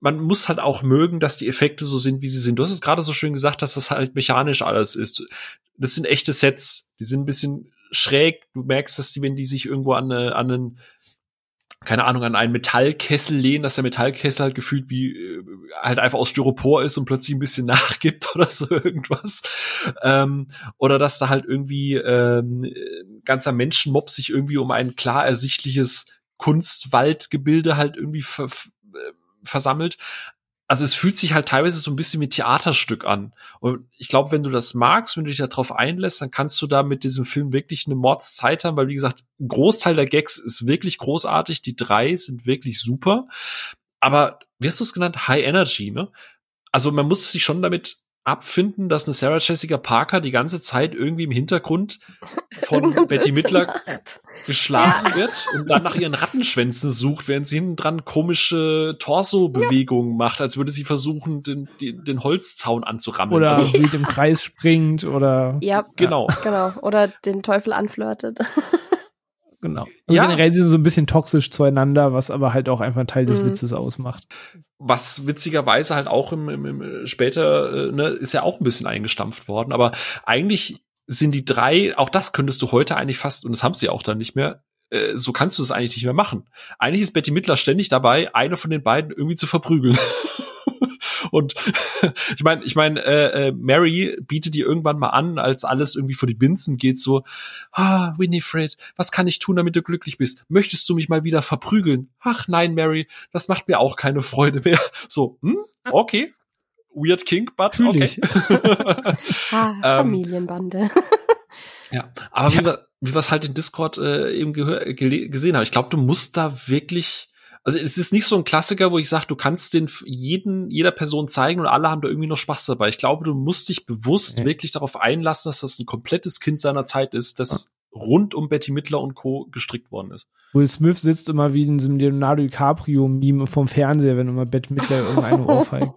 man muss halt auch mögen, dass die Effekte so sind, wie sie sind. Du hast es gerade so schön gesagt, dass das halt mechanisch alles ist. Das sind echte Sets. Die sind ein bisschen schräg. Du merkst, dass die, wenn die sich irgendwo an, eine, an einen keine Ahnung, an einen Metallkessel lehnen, dass der Metallkessel halt gefühlt wie äh, halt einfach aus Styropor ist und plötzlich ein bisschen [laughs] nachgibt oder so irgendwas. Ähm, oder dass da halt irgendwie ähm, ganzer Menschenmob sich irgendwie um ein klar ersichtliches Kunstwaldgebilde halt irgendwie ver äh, versammelt also es fühlt sich halt teilweise so ein bisschen wie Theaterstück an. Und ich glaube, wenn du das magst, wenn du dich darauf einlässt, dann kannst du da mit diesem Film wirklich eine Mordszeit haben, weil wie gesagt, ein Großteil der Gags ist wirklich großartig, die drei sind wirklich super. Aber wie hast du es genannt? High Energy, ne? Also man muss sich schon damit abfinden, dass eine Sarah Jessica Parker die ganze Zeit irgendwie im Hintergrund von [laughs] Betty Midler geschlagen ja. wird und dann nach ihren Rattenschwänzen sucht, während sie hinten dran komische Torso-Bewegungen ja. macht, als würde sie versuchen, den, den, den Holzzaun anzurammeln. Oder also, wie im Kreis springt oder. Ja, genau. Genau. Oder den Teufel anflirtet. Genau. Also ja. Generell sind sie so ein bisschen toxisch zueinander, was aber halt auch einfach ein Teil des mhm. Witzes ausmacht. Was witzigerweise halt auch im, im, im später, äh, ne, ist ja auch ein bisschen eingestampft worden. Aber eigentlich sind die drei, auch das könntest du heute eigentlich fast, und das haben sie auch dann nicht mehr, äh, so kannst du es eigentlich nicht mehr machen. Eigentlich ist Betty Mittler ständig dabei, eine von den beiden irgendwie zu verprügeln. [laughs] Und [laughs] ich meine, ich meine, äh, äh, Mary bietet dir irgendwann mal an, als alles irgendwie vor die Binsen geht, so, ah, Winifred, was kann ich tun, damit du glücklich bist? Möchtest du mich mal wieder verprügeln? Ach nein, Mary, das macht mir auch keine Freude mehr. [laughs] So, hm, okay. Weird King, but okay. [laughs] ah, ähm, Familienbande. ja, aber ja. wie wir wie wir es halt in Discord äh, eben gesehen haben, ich glaube, du musst da wirklich also es ist nicht so ein Klassiker, wo ich sage, du kannst den jeden, jeder Person zeigen und alle haben da irgendwie noch Spaß dabei. Ich glaube, du musst dich bewusst ja. wirklich darauf einlassen, dass das ein komplettes Kind seiner Zeit ist, das ja. rund um Betty Midler und Co. gestrickt worden ist. Will Smith sitzt immer wie in diesem Leonardo DiCaprio-Meme vom Fernseher, wenn immer Betty Midler irgendeine aufhängt.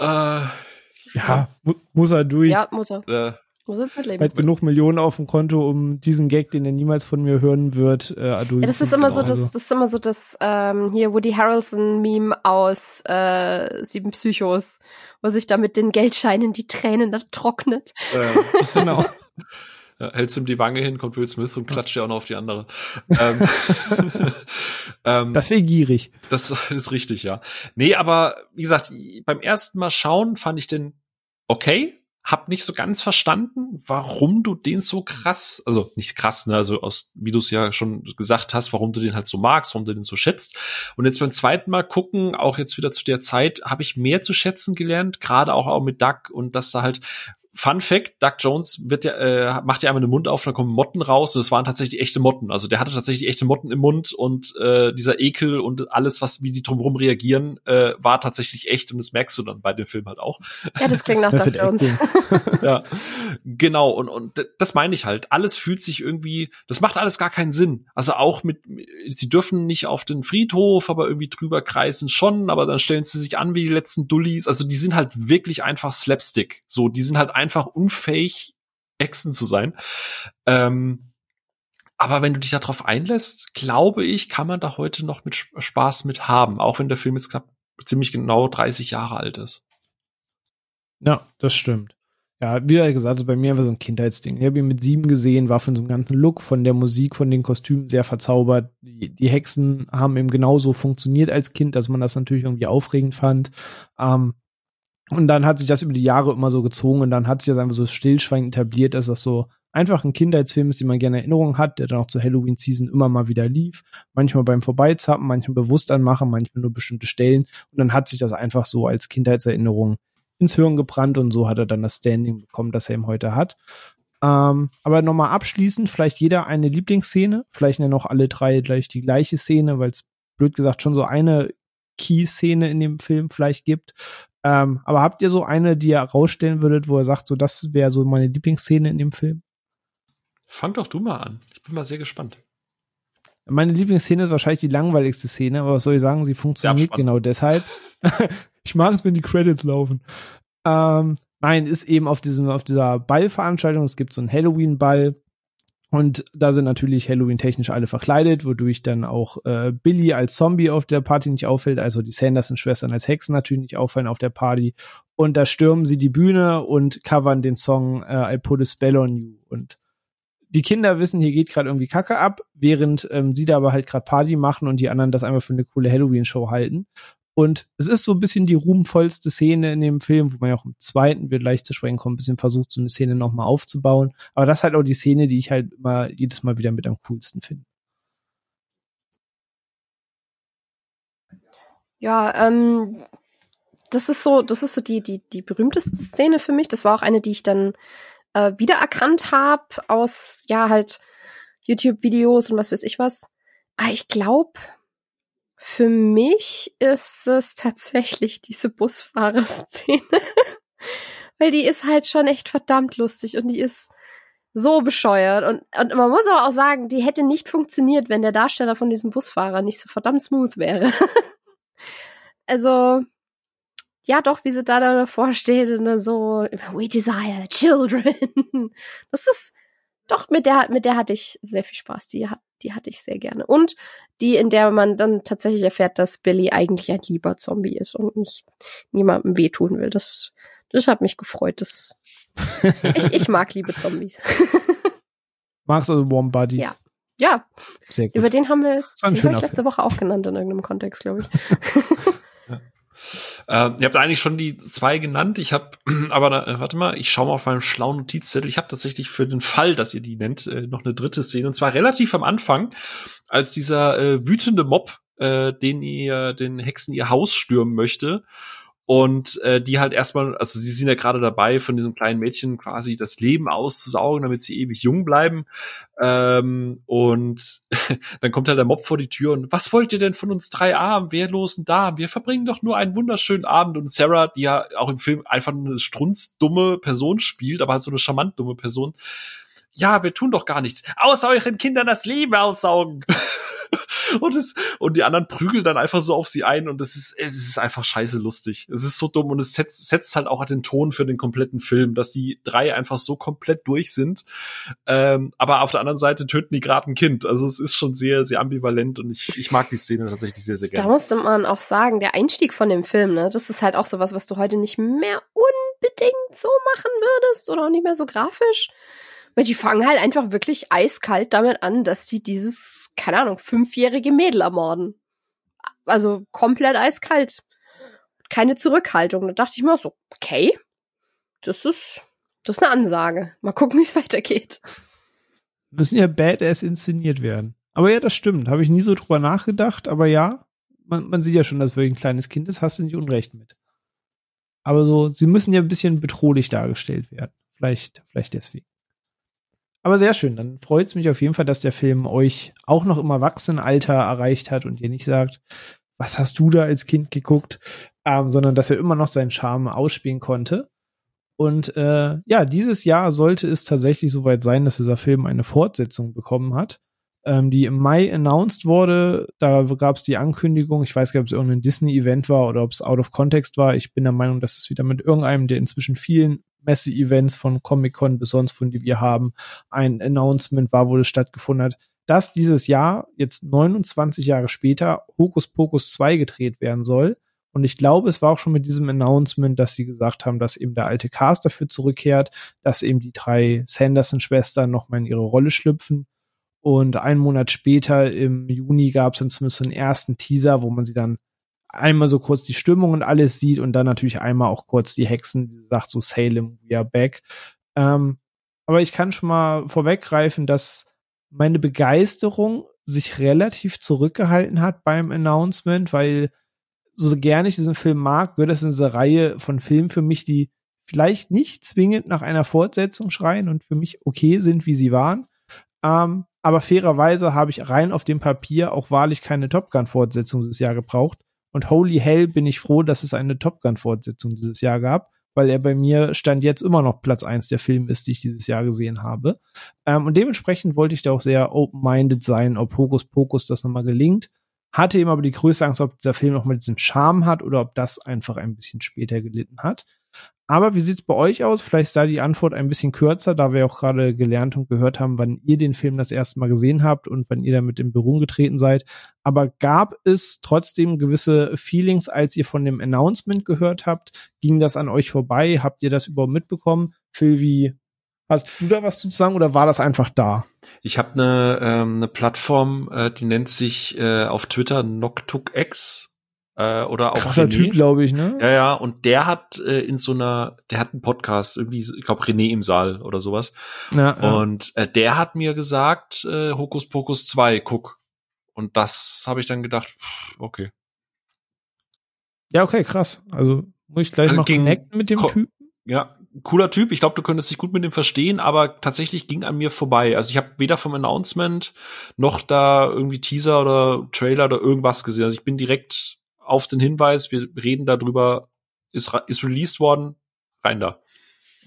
uh, [laughs] ja, mu muss er durch. Ja, muss er. Äh, er mitleben. Hat genug Millionen auf dem Konto, um diesen Gag, den er niemals von mir hören wird, äh, ja, das ist immer so, das, das ist immer so das ähm, hier Woody Harrelson-Meme aus äh, Sieben Psychos, wo sich da mit den Geldscheinen die Tränen da trocknet. Äh, [laughs] genau. Ja, hältst ihm die Wange hin, kommt Will Smith und klatscht ja auch noch auf die andere. [laughs] ähm, [laughs] ähm, das wäre gierig. Das ist richtig, ja. Nee, aber wie gesagt, beim ersten Mal schauen fand ich den okay hab nicht so ganz verstanden, warum du den so krass, also nicht krass, ne, also aus, wie du es ja schon gesagt hast, warum du den halt so magst, warum du den so schätzt. Und jetzt beim zweiten Mal gucken, auch jetzt wieder zu der Zeit, habe ich mehr zu schätzen gelernt, gerade auch, auch mit Duck und dass da halt Fun Fact, Doug Jones wird ja, äh, macht ja einmal den Mund auf, dann kommen Motten raus und es waren tatsächlich echte Motten. Also der hatte tatsächlich echte Motten im Mund und äh, dieser Ekel und alles, was wie die drumherum reagieren, äh, war tatsächlich echt und das merkst du dann bei dem Film halt auch. Ja, das klingt nach [laughs] Doug Jones. [laughs] ja, genau und und das meine ich halt. Alles fühlt sich irgendwie, das macht alles gar keinen Sinn. Also auch mit, sie dürfen nicht auf den Friedhof, aber irgendwie drüber kreisen schon, aber dann stellen sie sich an wie die letzten Dullis. Also die sind halt wirklich einfach Slapstick. So, die sind halt einfach unfähig, Echsen zu sein. Ähm, aber wenn du dich darauf einlässt, glaube ich, kann man da heute noch mit Spaß mit haben, auch wenn der Film jetzt knapp ziemlich genau 30 Jahre alt ist. Ja, das stimmt. Ja, wie gesagt, bei mir war so ein Kindheitsding. Ich habe ihn mit sieben gesehen, war von so einem ganzen Look, von der Musik, von den Kostümen sehr verzaubert. Die, die Hexen haben eben genauso funktioniert als Kind, dass man das natürlich irgendwie aufregend fand. Ähm, und dann hat sich das über die Jahre immer so gezogen und dann hat sich das einfach so stillschweigend etabliert, dass das so einfach ein Kindheitsfilm ist, den man gerne in Erinnerung hat, der dann auch zur Halloween-Season immer mal wieder lief. Manchmal beim Vorbeizappen, manchmal bewusst anmachen, manchmal nur bestimmte Stellen. Und dann hat sich das einfach so als Kindheitserinnerung ins Hirn gebrannt und so hat er dann das Standing bekommen, das er ihm heute hat. Ähm, aber nochmal abschließend, vielleicht jeder eine Lieblingsszene, vielleicht nennen auch alle drei gleich die gleiche Szene, weil es blöd gesagt schon so eine Key-Szene in dem Film vielleicht gibt. Ähm, aber habt ihr so eine, die ihr rausstellen würdet, wo er sagt, so das wäre so meine Lieblingsszene in dem Film? Fang doch du mal an. Ich bin mal sehr gespannt. Meine Lieblingsszene ist wahrscheinlich die langweiligste Szene, aber was soll ich sagen, sie funktioniert genau deshalb. [laughs] ich mag es, wenn die Credits laufen. Ähm, nein, ist eben auf diesem, auf dieser Ballveranstaltung. Es gibt so einen Halloween-Ball Und da sind natürlich Halloween-technisch alle verkleidet, wodurch dann auch äh, Billy als Zombie auf der Party nicht auffällt, also die Sanderson-Schwestern als Hexen natürlich nicht auffallen auf der Party. Und da stürmen sie die Bühne und covern den Song äh, I Put a Spell on You. Und die Kinder wissen, hier geht gerade irgendwie Kacke ab, während ähm, sie da aber halt gerade Party machen und die anderen das einfach für eine coole Halloween-Show halten. Und es ist so ein bisschen die ruhmvollste Szene in dem Film, wo man ja auch im zweiten, wird leicht zu sprechen kommen, ein bisschen versucht, so eine Szene nochmal aufzubauen. Aber das ist halt auch die Szene, die ich halt mal jedes Mal wieder mit am coolsten finde. Ja, ähm, das ist so, das ist so die, die, die berühmteste Szene für mich. Das war auch eine, die ich dann äh, wiedererkannt habe aus, ja, halt YouTube-Videos und was weiß ich was. Aber ich glaube, für mich ist es tatsächlich diese Busfahrerszene. [laughs] Weil die ist halt schon echt verdammt lustig und die ist so bescheuert. Und, und man muss aber auch sagen, die hätte nicht funktioniert, wenn der Darsteller von diesem Busfahrer nicht so verdammt smooth wäre. [laughs] also, ja doch, wie sie da davor steht und dann so, we desire children. [laughs] Das ist, doch, mit der, mit der hatte ich sehr viel Spaß. Die, die hatte ich sehr gerne. Und die, in der man dann tatsächlich erfährt, dass Billy eigentlich ein lieber Zombie ist und nicht niemandem wehtun will. Das, das hat mich gefreut. Das, [laughs] ich, ich mag liebe Zombies. [laughs] Magst also Warm Buddies? Ja. Ja. Sehr gut. Über den haben wir den ich letzte. Woche auch genannt in irgendeinem Kontext, glaube ich. [laughs] Äh, ihr habt eigentlich schon die zwei genannt. Ich habe, [clears throat] aber äh, warte mal, ich schaue mal auf meinem schlauen Notizzettel. Ich habe tatsächlich für den Fall, dass ihr die nennt, äh, noch eine dritte Szene. Und zwar relativ am Anfang, als dieser äh, wütende Mob, äh, den ihr den Hexen ihr Haus stürmen möchte und äh, die halt erstmal, also sie sind ja gerade dabei, von diesem kleinen Mädchen quasi das Leben auszusaugen, damit sie ewig jung bleiben. Ähm, und [laughs] dann kommt halt der Mob vor die Tür und was wollt ihr denn von uns drei armen, wehrlosen Damen? Wir verbringen doch nur einen wunderschönen Abend. Und Sarah, die ja auch im Film einfach eine strunzdumme Person spielt, aber halt so eine charmant dumme Person. Ja, wir tun doch gar nichts. Außer euren Kindern das Leben aussaugen. [laughs] und es, und die anderen prügeln dann einfach so auf sie ein und es ist, es ist einfach scheiße lustig. Es ist so dumm und es setzt, setzt halt auch den Ton für den kompletten Film, dass die drei einfach so komplett durch sind. Ähm, aber auf der anderen Seite töten die gerade ein Kind. Also es ist schon sehr, sehr ambivalent und ich, ich mag die Szene tatsächlich sehr, sehr gerne. Da musste man auch sagen, der Einstieg von dem Film, ne, das ist halt auch sowas, was du heute nicht mehr unbedingt so machen würdest oder auch nicht mehr so grafisch. Weil die fangen halt einfach wirklich eiskalt damit an, dass die dieses, keine Ahnung, fünfjährige Mädel ermorden. Also komplett eiskalt. Keine Zurückhaltung. Da dachte ich mir auch so, okay, das ist, das ist eine Ansage. Mal gucken, [laughs] wie es weitergeht. Müssen ja Badass inszeniert werden. Aber ja, das stimmt. Habe ich nie so drüber nachgedacht. Aber ja, man, man sieht ja schon, dass wirklich ein kleines Kind ist. Hast du nicht Unrecht mit. Aber so, sie müssen ja ein bisschen bedrohlich dargestellt werden. Vielleicht, vielleicht deswegen. Aber sehr schön. Dann freut es mich auf jeden Fall, dass der Film euch auch noch im Erwachsenenalter erreicht hat und ihr nicht sagt, was hast du da als Kind geguckt, ähm, sondern dass er immer noch seinen Charme ausspielen konnte. Und äh, ja, dieses Jahr sollte es tatsächlich soweit sein, dass dieser Film eine Fortsetzung bekommen hat, ähm, die im Mai announced wurde. Da gab es die Ankündigung, ich weiß gar nicht, ob es irgendein Disney-Event war oder ob es out of context war. Ich bin der Meinung, dass es wieder mit irgendeinem der inzwischen vielen Messe-Events von Comic-Con bis sonst von die wir haben, ein Announcement war, wo das stattgefunden hat, dass dieses Jahr, jetzt 29 Jahre später, Hokus Pokus 2 gedreht werden soll. Und ich glaube, es war auch schon mit diesem Announcement, dass sie gesagt haben, dass eben der alte Cast dafür zurückkehrt, dass eben die drei Sanderson-Schwestern nochmal in ihre Rolle schlüpfen. Und einen Monat später, im Juni, gab es dann zumindest so einen ersten Teaser, wo man sie dann einmal so kurz die Stimmung und alles sieht und dann natürlich einmal auch kurz die Hexen, wie gesagt, so Salem, we are back. Ähm, aber ich kann schon mal vorweggreifen, dass meine Begeisterung sich relativ zurückgehalten hat beim Announcement, weil so gerne ich diesen Film mag, gehört das in diese Reihe von Filmen für mich, die vielleicht nicht zwingend nach einer Fortsetzung schreien und für mich okay sind, wie sie waren. Ähm, aber fairerweise habe ich rein auf dem Papier auch wahrlich keine Top Gun-Fortsetzung dieses Jahr gebraucht. Und holy hell bin ich froh, dass es eine Top Gun-Fortsetzung dieses Jahr gab, weil er bei mir stand jetzt immer noch Platz eins der Filme ist, die ich dieses Jahr gesehen habe. Ähm, und dementsprechend wollte ich da auch sehr open-minded sein, ob Hokus Pokus das nochmal gelingt. Hatte eben aber die größte Angst, ob dieser Film nochmal diesen Charme hat oder ob das einfach ein bisschen später gelitten hat. Aber wie sieht's bei euch aus? Vielleicht sei die Antwort ein bisschen kürzer, da wir auch gerade gelernt und gehört haben, wann ihr den Film das erste Mal gesehen habt und wann ihr damit in Berührung getreten seid. Aber gab es trotzdem gewisse Feelings, als ihr von dem Announcement gehört habt? Ging das an euch vorbei? Habt ihr das überhaupt mitbekommen? Phil, wie Hast du da was zu sagen oder war das einfach da? Ich habe eine ähm, eine Plattform, äh, die nennt sich äh, auf Twitter NoctukX äh, oder auch Krasser René. Typ, glaube ich, ne? Ja, ja, und der hat äh, in so einer, der hat einen Podcast, irgendwie, ich glaube René im Saal oder sowas. Ja, ja. Und äh, der hat mir gesagt, äh, Hokus Pokus 2, guck. Und das habe ich dann gedacht, okay. Ja, okay, krass. Also muss ich gleich also mal connecten mit dem Typen. Ja, cooler Typ. Ich glaube, du könntest dich gut mit ihm verstehen, aber tatsächlich ging an mir vorbei. Also ich habe weder vom Announcement noch da irgendwie Teaser oder Trailer oder irgendwas gesehen. Also ich bin direkt auf den Hinweis, wir reden darüber, ist, ist released worden, rein da.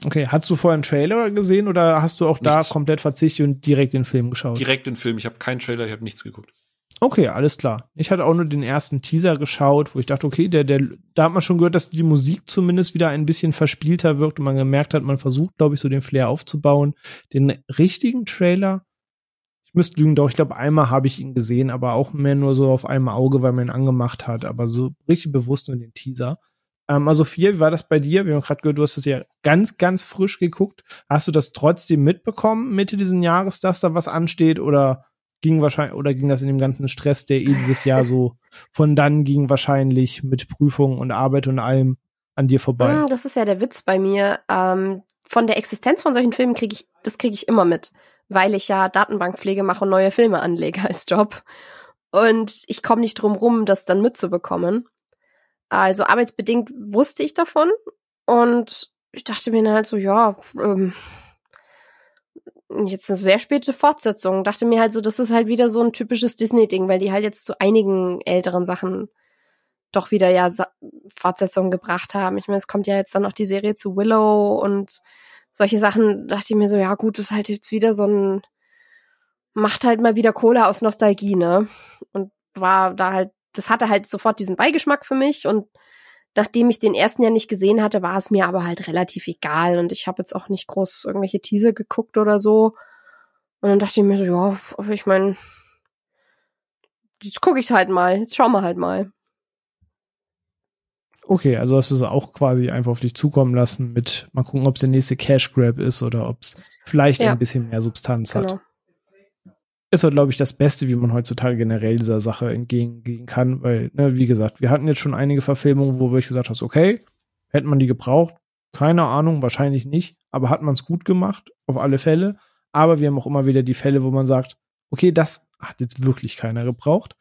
Okay, hast du vorher einen Trailer gesehen oder hast du auch nichts. da komplett verzichtet und direkt den Film geschaut? Direkt den Film. Ich habe keinen Trailer, ich habe nichts geguckt. Okay, alles klar. Ich hatte auch nur den ersten Teaser geschaut, wo ich dachte, okay, der, der, da hat man schon gehört, dass die Musik zumindest wieder ein bisschen verspielter wirkt und man gemerkt hat, man versucht, glaube ich, so den Flair aufzubauen. Den richtigen Trailer, ich müsste lügen, doch, ich glaube, einmal habe ich ihn gesehen, aber auch mehr nur so auf einem Auge, weil man ihn angemacht hat, aber so richtig bewusst nur den Teaser. Ähm, also vier, wie war das bei dir? Wir haben gerade gehört, du hast das ja ganz, ganz frisch geguckt. Hast du das trotzdem mitbekommen, Mitte diesen Jahres, dass da was ansteht oder ging wahrscheinlich, oder ging das in dem ganzen Stress, der eh dieses Jahr so [laughs] von dann ging, wahrscheinlich mit Prüfungen und Arbeit und allem an dir vorbei? Hm, das ist ja der Witz bei mir. Ähm, von der Existenz von solchen Filmen kriege ich, das kriege ich immer mit, weil ich ja Datenbankpflege mache und neue Filme anlege [laughs] als Job. Und ich komme nicht drum rum, das dann mitzubekommen. Also arbeitsbedingt wusste ich davon und ich dachte mir dann halt so, ja, ähm, jetzt eine sehr späte Fortsetzung. Dachte mir halt so, das ist halt wieder so ein typisches Disney-Ding, weil die halt jetzt zu einigen älteren Sachen doch wieder ja Fortsetzungen gebracht haben. Ich meine, es kommt ja jetzt dann noch die Serie zu Willow und solche Sachen. Dachte ich mir so, ja gut, das ist halt jetzt wieder so ein, macht halt mal wieder Cola aus Nostalgie, ne? Und war da halt, das hatte halt sofort diesen Beigeschmack für mich und Nachdem ich den ersten ja nicht gesehen hatte, war es mir aber halt relativ egal und ich habe jetzt auch nicht groß irgendwelche Teaser geguckt oder so. Und dann dachte ich mir so, ja, ich meine, jetzt gucke ich halt mal, jetzt schauen wir halt mal. Okay, also hast du es auch quasi einfach auf dich zukommen lassen mit mal gucken, ob es der nächste Cash Grab ist oder ob es vielleicht ja. ein bisschen mehr Substanz genau. hat ist halt, glaube ich, das Beste, wie man heutzutage generell dieser Sache entgegengehen kann, weil, ne, wie gesagt, wir hatten jetzt schon einige Verfilmungen, wo ich gesagt hast, okay, hätte man die gebraucht? Keine Ahnung, wahrscheinlich nicht, aber hat man es gut gemacht, auf alle Fälle. Aber wir haben auch immer wieder die Fälle, wo man sagt, okay, das hat jetzt wirklich keiner gebraucht.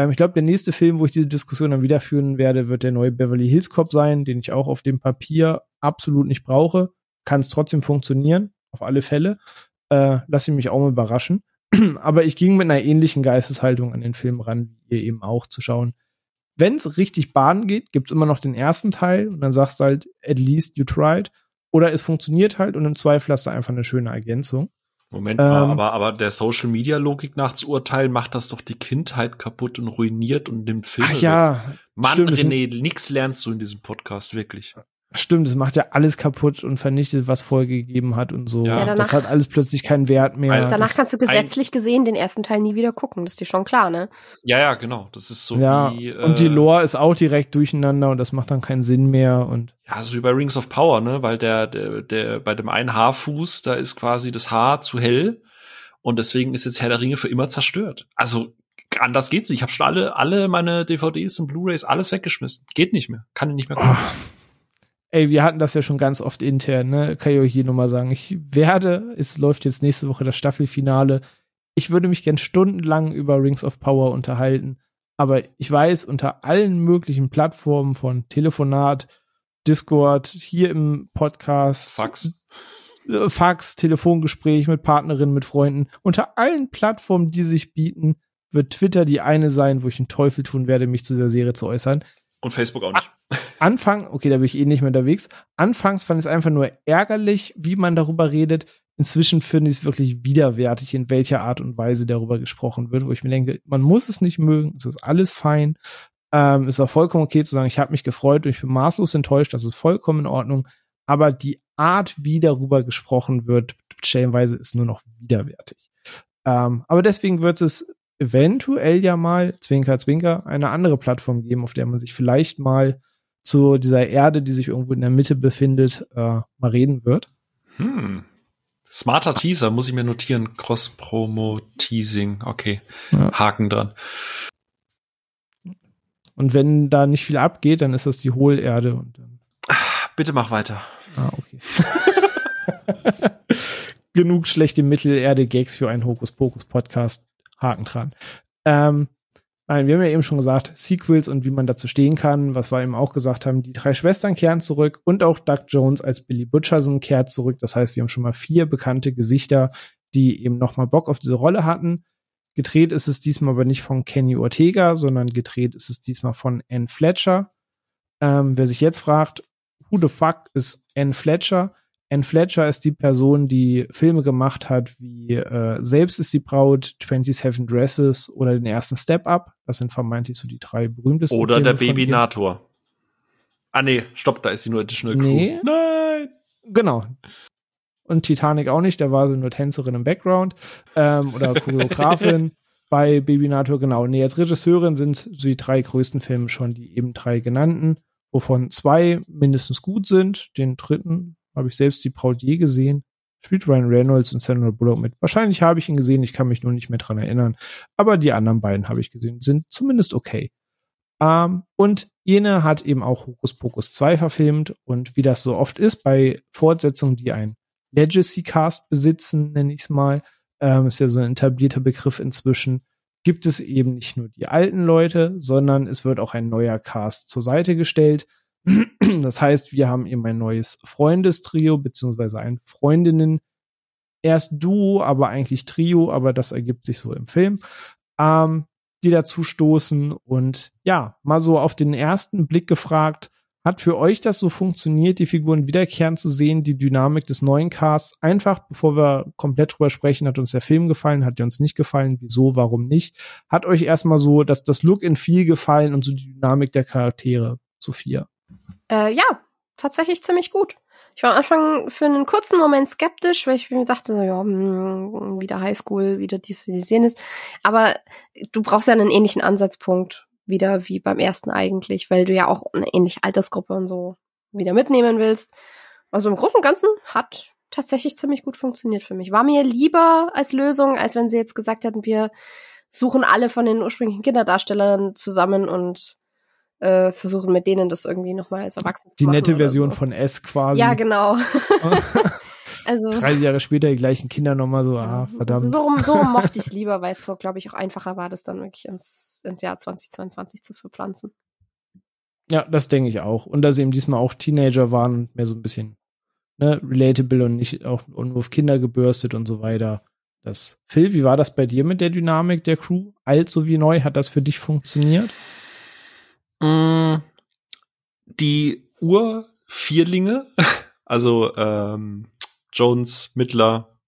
Ähm, ich glaube, der nächste Film, wo ich diese Diskussion dann wieder führen werde, wird der neue Beverly Hills Cop sein, den ich auch auf dem Papier absolut nicht brauche. Kann es trotzdem funktionieren, auf alle Fälle. Äh, lass ich mich auch mal überraschen. [clears throat] Aber ich ging mit einer ähnlichen Geisteshaltung an den Film ran, wie ihr eben auch zu schauen. Wenn es richtig Bahn geht, gibt's immer noch den ersten Teil und dann sagst du halt, at least you tried. Oder es funktioniert halt und im Zweifel hast du einfach eine schöne Ergänzung. Moment mal, ähm, aber, aber der Social Media Logik nach zu urteilen macht das doch die Kindheit kaputt und ruiniert und nimmt Filme. Ach ja. Mann, stimmt, René, nix lernst du in diesem Podcast, wirklich. Stimmt, es macht ja alles kaputt und vernichtet, was vorgegeben hat und so. Ja, danach, das hat alles plötzlich keinen Wert mehr. Danach das kannst du gesetzlich gesehen den ersten Teil nie wieder gucken. Das ist dir schon klar, ne? Ja, ja, genau. Das ist so ja, wie. Äh, und die Lore ist auch direkt durcheinander und das macht dann keinen Sinn mehr und. Ja, so wie bei Rings of Power, ne? Weil der, der, der, bei dem einen Haarfuß, da ist quasi das Haar zu hell und deswegen ist jetzt Herr der Ringe für immer zerstört. Also anders geht's nicht. Ich habe schon alle, alle meine DVDs und Blu-rays alles weggeschmissen. Geht nicht mehr. Kann ich nicht mehr gucken. Oh ey, wir hatten das ja schon ganz oft intern, ne? Kann ich euch hier nochmal sagen. Ich werde, es läuft jetzt nächste Woche das Staffelfinale. Ich würde mich gern stundenlang über Rings of Power unterhalten. Aber ich weiß, unter allen möglichen Plattformen von Telefonat, Discord, hier im Podcast, Fax, äh, Fax, Telefongespräch mit Partnerinnen, mit Freunden, unter allen Plattformen, die sich bieten, wird Twitter die eine sein, wo ich einen Teufel tun werde, mich zu der Serie zu äußern. Und Facebook auch nicht. Anfang, okay, da bin ich eh nicht mehr unterwegs. Anfangs fand ich es einfach nur ärgerlich, wie man darüber redet. Inzwischen finde ich es wirklich widerwärtig, in welcher Art und Weise darüber gesprochen wird, wo ich mir denke, man muss es nicht mögen, es ist alles fein. Ähm, ist auch vollkommen okay zu sagen, ich habe mich gefreut und ich bin maßlos enttäuscht, das ist vollkommen in Ordnung. aber die Art, wie darüber gesprochen wird, stellenweise ist nur noch widerwärtig. Ähm, aber deswegen wird es eventuell ja mal, Zwinker, Zwinker, eine andere Plattform geben, auf der man sich vielleicht mal zu dieser Erde, die sich irgendwo in der Mitte befindet, äh, mal reden wird. Hm. Smarter Teaser, muss ich mir notieren. Cross-Promo-Teasing. Okay. Ja. Haken dran. Und wenn da nicht viel abgeht, dann ist das die Hohlerde. Und dann Bitte mach weiter. Ah, okay. [laughs] Genug schlechte Mittelerde-Gags für einen Hokus-Pokus-Podcast. Haken dran. Ähm, nein, wir haben ja eben schon gesagt, Sequels und wie man dazu stehen kann, was wir eben auch gesagt haben, die drei Schwestern kehren zurück und auch Doug Jones als Billy Butcherson kehrt zurück. Das heißt, wir haben schon mal vier bekannte Gesichter, die eben noch mal Bock auf diese Rolle hatten. Gedreht ist es diesmal aber nicht von Kenny Ortega, sondern gedreht ist es diesmal von Ann Fletcher. Ähm, wer sich jetzt fragt, who the fuck ist Ann Fletcher? Ann Fletcher ist die Person, die Filme gemacht hat wie äh, Selbst ist die Braut, 27 Dresses oder den ersten Step Up. Das sind vermeintlich so die drei berühmtesten. Oder Filme der Babynator. Ah nee, stopp, da ist sie nur Additional Crew. Nee. Nein. Genau. Und Titanic auch nicht, da war sie nur Tänzerin im Background ähm, oder [laughs] Choreografin. Bei Babynator, genau. Nee, als Regisseurin sind so die drei größten Filme schon die eben drei genannten, wovon zwei mindestens gut sind. Den dritten habe ich selbst die Braut je gesehen. Spielt Ryan Reynolds und Sandra Bullock mit. Wahrscheinlich habe ich ihn gesehen, ich kann mich nur nicht mehr dran erinnern. Aber die anderen beiden habe ich gesehen, sind zumindest okay. Ähm, und jene hat eben auch Hokus Pokus 2 verfilmt. Und wie das so oft ist bei Fortsetzungen, die ein Legacy Cast besitzen, nenne ich es mal, ähm, ist ja so ein etablierter Begriff inzwischen, gibt es eben nicht nur die alten Leute, sondern es wird auch ein neuer Cast zur Seite gestellt. [clears throat] Das heißt, wir haben eben ein neues Freundestrio, beziehungsweise ein Freundinnen, erst Duo, aber eigentlich Trio, aber das ergibt sich so im Film, ähm, die dazu stoßen. Und ja, mal so auf den ersten Blick gefragt, hat für euch das so funktioniert, die Figuren wiederkehren zu sehen, die Dynamik des neuen Casts? Einfach, bevor wir komplett drüber sprechen, hat uns der Film gefallen, hat der uns nicht gefallen, wieso, warum nicht? Hat euch erstmal so dass das Look in viel gefallen und so die Dynamik der Charaktere, Sophia? Äh, ja, tatsächlich ziemlich gut. Ich war am Anfang für einen kurzen Moment skeptisch, weil ich mir dachte, so, ja, mh, hm, wieder Highschool, wieder dies, wie sehen ist. Aber du brauchst ja einen ähnlichen Ansatzpunkt wieder wie beim ersten eigentlich, weil du ja auch eine ähnliche Altersgruppe und so wieder mitnehmen willst. Also im Großen und Ganzen hat tatsächlich ziemlich gut funktioniert für mich. War mir lieber als Lösung, als wenn sie jetzt gesagt hätten, wir suchen alle von den ursprünglichen Kinderdarstellern zusammen und äh, versuchen mit denen das irgendwie nochmal als Erwachsene zu machen. Die nette Version so. von S quasi. Ja, genau. [laughs] [laughs] also 30 Jahre später die gleichen Kinder nochmal so, ah, verdammt. So, rum, so rum mochte ich es [laughs] lieber, weil es so, glaube ich, auch einfacher war, das dann wirklich ins, ins Jahr 2022 zu verpflanzen. Ja, das denke ich auch. Und dass sie eben diesmal auch Teenager waren, mehr so ein bisschen ne, relatable und nicht auch nur auf Kinder gebürstet und so weiter. Das Phil, wie war das bei dir mit der Dynamik der Crew? Alt sowie neu, hat das für dich funktioniert? Mm, die Ur-Vierlinge, [laughs] also ähm, Jones, Mittler,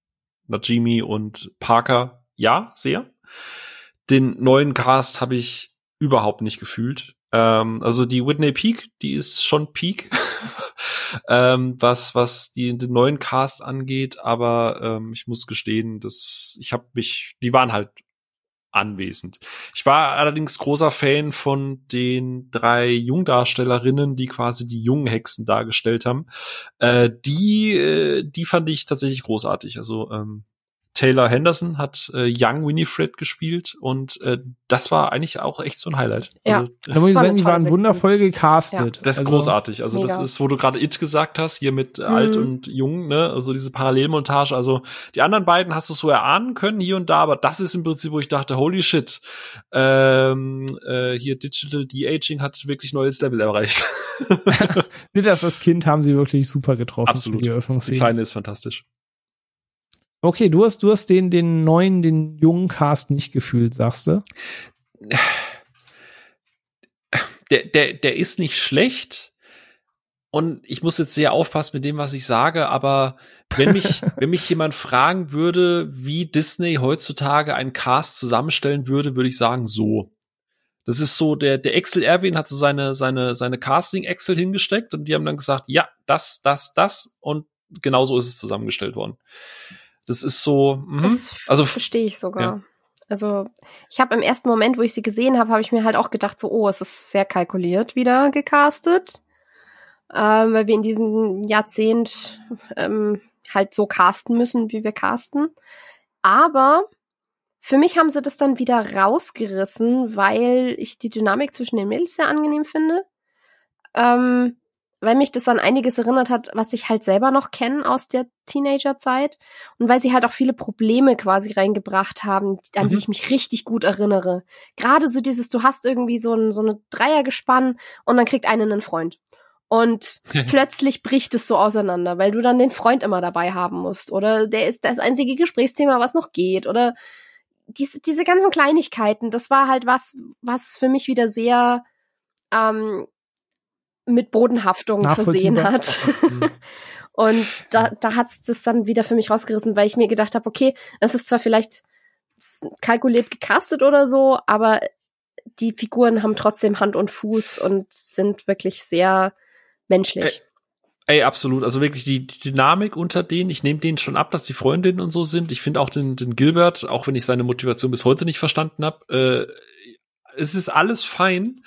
Najimi und Parker, ja, sehr. Den neuen Cast habe ich überhaupt nicht gefühlt. Ähm, also die Whitney Peak, die ist schon Peak, [laughs] ähm, was was die, den neuen Cast angeht. Aber ähm, ich muss gestehen, dass ich habe mich, die waren halt anwesend. Ich war allerdings großer Fan von den drei Jungdarstellerinnen, die quasi die jungen Hexen dargestellt haben. Äh, die, äh, die fand ich tatsächlich großartig. Also ähm, Taylor Henderson hat äh, Young Winifred gespielt und äh, das war eigentlich auch echt so ein Highlight. Ja. Also, da muss ich sagen, die waren wundervoll gecastet. Ja. Das ist also, großartig. Also mega. das ist, wo du gerade It gesagt hast, hier mit mhm. alt und jung, ne? Also diese Parallelmontage. Also die anderen beiden hast du so erahnen können hier und da, aber das ist im Prinzip, wo ich dachte, holy shit, ähm, äh, hier Digital De-Aging hat wirklich neues Level erreicht. [laughs] das als Kind haben sie wirklich super getroffen. Absolut. Die, die Kleine ist fantastisch. Okay, du hast, du hast den, den neuen, den jungen Cast nicht gefühlt, sagst du? Der, der, der ist nicht schlecht. Und ich muss jetzt sehr aufpassen mit dem, was ich sage, aber wenn mich, [laughs] wenn mich jemand fragen würde, wie Disney heutzutage einen Cast zusammenstellen würde, würde ich sagen, so. Das ist so, der, der Excel Erwin hat so seine, seine, seine Casting-Excel hingesteckt und die haben dann gesagt, ja, das, das, das und genau so ist es zusammengestellt worden. Das ist so, mh. das also verstehe ich sogar. Ja. Also ich habe im ersten Moment, wo ich sie gesehen habe, habe ich mir halt auch gedacht, so, oh, es ist sehr kalkuliert wieder gecastet, ähm, weil wir in diesem Jahrzehnt ähm, halt so casten müssen, wie wir casten. Aber für mich haben sie das dann wieder rausgerissen, weil ich die Dynamik zwischen den Mädels sehr angenehm finde. Ähm, weil mich das an einiges erinnert hat, was ich halt selber noch kenne aus der Teenagerzeit und weil sie halt auch viele Probleme quasi reingebracht haben, an mhm. die ich mich richtig gut erinnere. Gerade so dieses, du hast irgendwie so ein so eine Dreiergespann und dann kriegt einen einen Freund. Und [laughs] plötzlich bricht es so auseinander, weil du dann den Freund immer dabei haben musst. Oder der ist das einzige Gesprächsthema, was noch geht. Oder diese, diese ganzen Kleinigkeiten, das war halt was, was für mich wieder sehr ähm, mit Bodenhaftung versehen hat. Mhm. [laughs] und da, da hat es das dann wieder für mich rausgerissen, weil ich mir gedacht habe, okay, es ist zwar vielleicht kalkuliert gecastet oder so, aber die Figuren haben trotzdem Hand und Fuß und sind wirklich sehr menschlich. Ey, ey absolut. Also wirklich die, die Dynamik unter denen, ich nehme denen schon ab, dass die Freundinnen und so sind. Ich finde auch den, den Gilbert, auch wenn ich seine Motivation bis heute nicht verstanden habe, äh, es ist alles fein,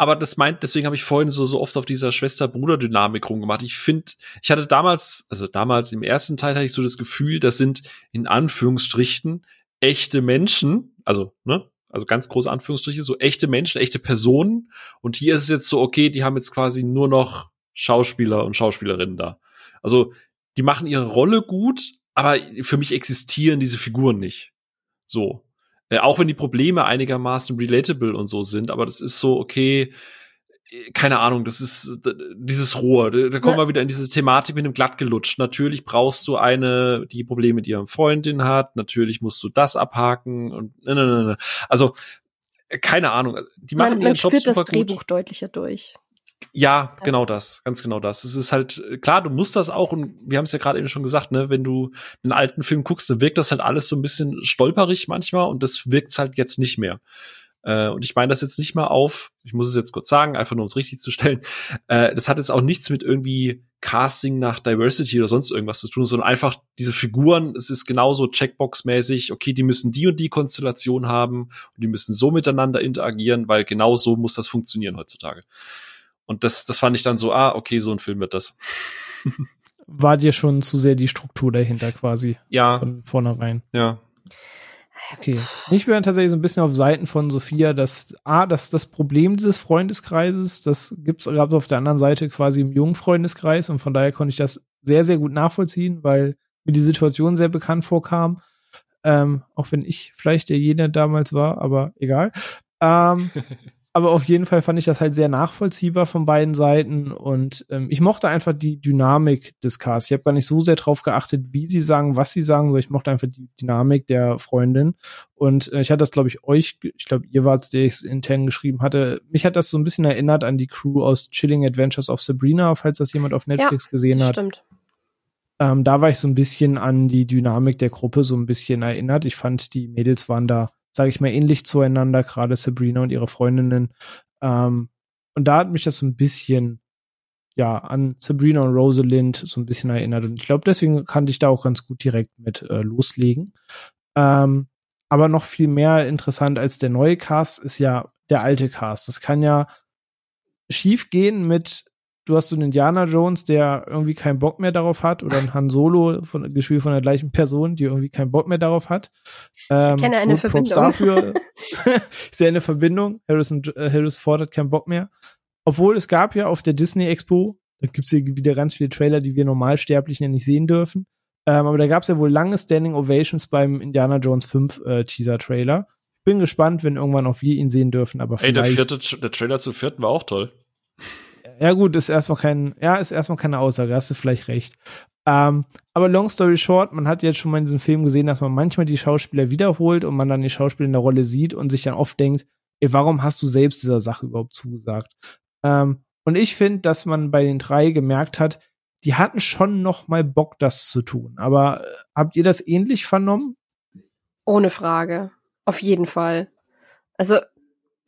aber das meint, deswegen habe ich vorhin so, so oft auf dieser Schwester-Bruder-Dynamik rumgemacht. Ich finde, ich hatte damals, also damals im ersten Teil hatte ich so das Gefühl, das sind in Anführungsstrichen echte Menschen, also, ne, also ganz große Anführungsstriche, so echte Menschen, echte Personen. Und hier ist es jetzt so, okay, die haben jetzt quasi nur noch Schauspieler und Schauspielerinnen da. Also, die machen ihre Rolle gut, aber für mich existieren diese Figuren nicht. So. Äh, auch wenn die Probleme einigermaßen relatable und so sind, aber das ist so, okay, äh, keine Ahnung, das ist dieses Rohr. Da, da kommen wir wieder in diese Thematik mit dem glattgelutscht. Natürlich brauchst du eine, die Probleme mit ihrem Freundin hat. Natürlich musst du das abhaken und ne, ne, ne. ne. Also äh, keine Ahnung. Die machen man, ihren man Job spürt das Drehbuch gut. deutlicher durch. Ja, genau das, ganz genau das. Es ist halt klar, du musst das auch und wir haben es ja gerade eben schon gesagt, ne, wenn du einen alten Film guckst, dann wirkt das halt alles so ein bisschen stolperig manchmal und das wirkt halt jetzt nicht mehr. Äh, und ich meine das jetzt nicht mal auf, ich muss es jetzt kurz sagen, einfach nur um es richtig zu stellen. Äh, das hat jetzt auch nichts mit irgendwie Casting nach Diversity oder sonst irgendwas zu tun, sondern einfach diese Figuren, es ist genauso Checkbox-mäßig, okay, die müssen die und die Konstellation haben und die müssen so miteinander interagieren, weil genau so muss das funktionieren heutzutage. Und das, das fand ich dann so, ah, okay, so ein Film wird das. [laughs] War dir schon zu sehr die Struktur dahinter quasi? Ja. Von vornherein. Ja. Okay. Ich bin tatsächlich so ein bisschen auf Seiten von Sophia, dass A, dass das Problem dieses Freundeskreises, das gibt's gab auf der anderen Seite quasi im jungen Freundeskreis und von daher konnte ich das sehr, sehr gut nachvollziehen, weil mir die Situation sehr bekannt vorkam. Ähm, auch wenn ich vielleicht der jene damals war, aber egal. Ähm, [laughs] aber auf jeden Fall fand ich das halt sehr nachvollziehbar von beiden Seiten und ähm, ich mochte einfach die Dynamik des Casts. Ich habe gar nicht so sehr drauf geachtet, wie sie sagen, was sie sagen, sondern ich mochte einfach die Dynamik der Freundin. Und äh, ich hatte das, glaube ich, euch, ich glaube, ihr wart der ich intern geschrieben hatte. Mich hat das so ein bisschen erinnert an die Crew aus Chilling Adventures of Sabrina, falls das jemand auf Netflix ja, gesehen hat. Stimmt. Ähm, da war ich so ein bisschen an die Dynamik der Gruppe so ein bisschen erinnert. Ich fand, die Mädels waren da sage ich mal, ähnlich zueinander, gerade Sabrina und ihre Freundinnen. Ähm, und da hat mich das so ein bisschen, ja, an Sabrina und Rosalind so ein bisschen erinnert. Und ich glaube, deswegen kann ich da auch ganz gut direkt mit äh, loslegen. Ähm, aber noch viel mehr interessant als der neue Cast ist ja der alte Cast. Das kann ja schief gehen mit du hast so einen Indiana Jones, der irgendwie keinen Bock mehr darauf hat, oder ein Han Solo, von, gespielt von der gleichen Person, die irgendwie keinen Bock mehr darauf hat. Ähm, ich kenne eine so Verbindung. dafür. ich sehe eine Verbindung. Harrison, äh, Harrison Ford hat keinen Bock mehr. Obwohl es gab ja auf der Disney Expo, da gibt's hier wieder ganz viele Trailer, die wir Normalsterblichen ja nicht sehen dürfen. Ähm, aber da gab's ja wohl lange Standing Ovations beim Indiana Jones 5 äh, Teaser-Trailer. Bin gespannt, wenn irgendwann auch wir ihn sehen dürfen, aber Ey, der vierte, der Trailer zum vierten war auch toll. Ja, gut, ist erstmal kein, ja, ist erstmal keine Aussage, hast du vielleicht recht. Ähm, aber long story short, man hat jetzt schon mal in diesem Film gesehen, dass man manchmal die Schauspieler wiederholt und man dann die Schauspieler in der Rolle sieht und sich dann oft denkt, ey, warum hast du selbst dieser Sache überhaupt zugesagt? Ähm, und ich finde, dass man bei den drei gemerkt hat, die hatten schon noch mal Bock, das zu tun. Aber äh, habt ihr das ähnlich vernommen? Ohne Frage. Auf jeden Fall. Also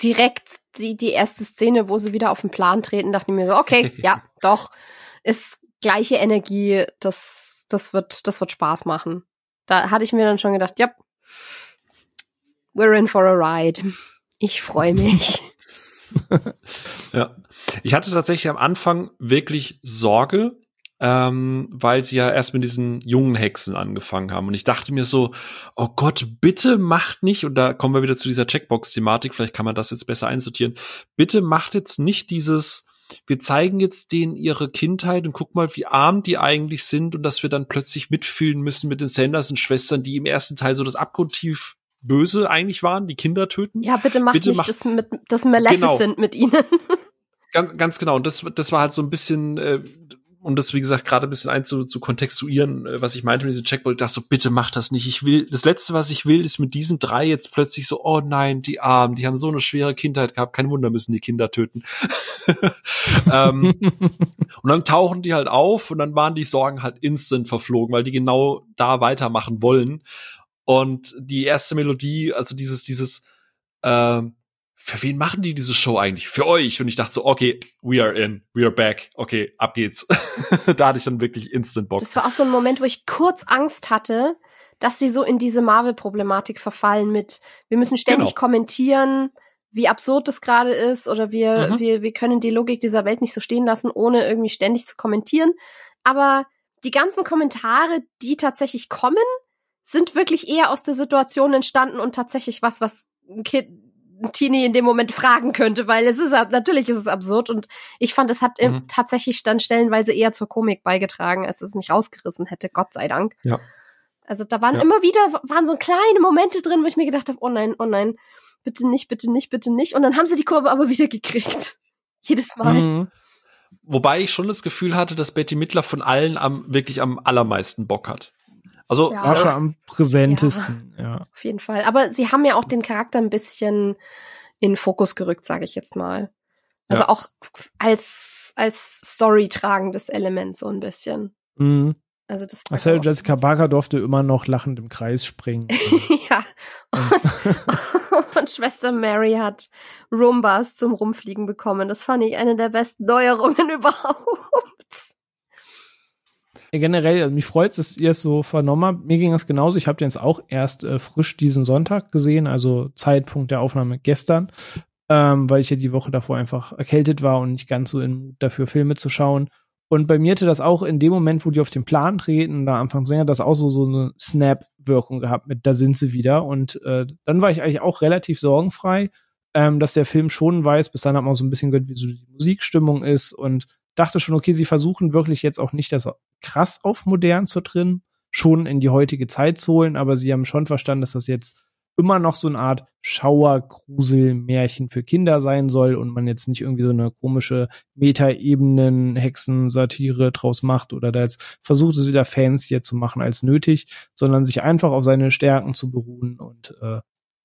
direkt die, die erste Szene, wo sie wieder auf den Plan treten, dachte ich mir so, okay, [laughs] ja, doch, ist gleiche Energie, das, das wird, das wird Spaß machen. Da hatte ich mir dann schon gedacht, ja, we're in for a ride. Ich freue mich. [laughs] [laughs] ja. Ich hatte tatsächlich am Anfang wirklich Sorge, ähm, weil sie ja erst mit diesen jungen Hexen angefangen haben. Und ich dachte mir so, oh Gott, bitte macht nicht, und da kommen wir wieder zu dieser Checkbox-Thematik, vielleicht kann man das jetzt besser einsortieren, bitte macht jetzt nicht dieses, wir zeigen jetzt denen ihre Kindheit und guck mal, wie arm die eigentlich sind und dass wir dann plötzlich mitfühlen müssen mit den Sanders-Schwestern, die im ersten Teil so das abgrundtief böse eigentlich waren, die Kinder töten. Ja, bitte macht bitte nicht macht, das mit das Maleficent genau. mit ihnen. [laughs] Ganz, ganz genau. Und das, das war halt so ein bisschen, äh, um das, wie gesagt, gerade ein bisschen einzu zu kontextuieren, äh, was ich meinte mit diesem Checkpoint, dachte so, bitte mach das nicht. Ich will, das Letzte, was ich will, ist mit diesen drei jetzt plötzlich so, oh nein, die Armen, die haben so eine schwere Kindheit gehabt, kein Wunder, müssen die Kinder töten. [laughs] ähm, und dann tauchen die halt auf und dann waren die Sorgen halt instant verflogen, weil die genau da weitermachen wollen. Und die erste Melodie, also dieses, dieses, äh, für wen machen die diese Show eigentlich? Für euch. Und ich dachte so, okay, we are in, we are back, okay, ab geht's. [laughs] da hatte ich dann wirklich instant Bock. Das war auch so ein Moment, wo ich kurz Angst hatte, dass sie so in diese Marvel-Problematik verfallen mit, wir müssen ständig genau. kommentieren, wie absurd das gerade ist oder wir, mhm. wir, wir können die Logik dieser Welt nicht so stehen lassen, ohne irgendwie ständig zu kommentieren. Aber die ganzen Kommentare, die tatsächlich kommen, sind wirklich eher aus der Situation entstanden und tatsächlich was, was ein Kind, ein Teenie in dem Moment fragen könnte, weil es ist natürlich ist es absurd und ich fand, es hat mhm. tatsächlich dann stellenweise eher zur Komik beigetragen, als es mich rausgerissen hätte, Gott sei Dank. Ja. Also da waren ja. immer wieder waren so kleine Momente drin, wo ich mir gedacht habe, oh nein, oh nein, bitte nicht, bitte nicht, bitte nicht und dann haben sie die Kurve aber wieder gekriegt. [laughs] Jedes Mal. Mhm. Wobei ich schon das Gefühl hatte, dass Betty Mittler von allen am wirklich am allermeisten Bock hat. Also ja. Sascha am präsentesten, ja. ja. Auf jeden Fall. Aber sie haben ja auch den Charakter ein bisschen in Fokus gerückt, sage ich jetzt mal. Also ja. auch als als Story tragendes Element so ein bisschen. Mhm. Also das Marcel Jessica Barker durfte immer noch lachend im Kreis springen. [laughs] ja. Und, und, [laughs] Schwester Mary hat Roombas zum Rumfliegen bekommen. Das fand ich eine der besten Neuerungen [laughs] überhaupt generell, also mich freut es, dass ihr es so vernommen habt. Mir ging das genauso. Ich habe den jetzt auch erst äh, frisch diesen Sonntag gesehen, also Zeitpunkt der Aufnahme gestern, ähm, weil ich ja die Woche davor einfach erkältet war und nicht ganz so in Mut dafür, Filme zu schauen. Und bei mir hatte das auch in dem Moment, wo die auf den Plan treten, da Anfang Sänger, das auch so, so eine Snap-Wirkung gehabt mit, da sind sie wieder. Und äh, dann war ich eigentlich auch relativ sorgenfrei, ähm, dass der Film schon weiß, bis dann hat man so ein bisschen gehört, wie so die Musikstimmung ist und dachte schon, okay, sie versuchen wirklich jetzt auch nicht das krass auf modern zu drin, schon in die heutige Zeit zu holen, aber sie haben schon verstanden, dass das jetzt immer noch so eine Art Schauer-Grusel-Märchen für Kinder sein soll und man jetzt nicht irgendwie so eine komische Meta-Ebenen-Hexensatire draus macht oder da jetzt versucht es wieder Fans hier zu machen als nötig, sondern sich einfach auf seine Stärken zu beruhen und äh,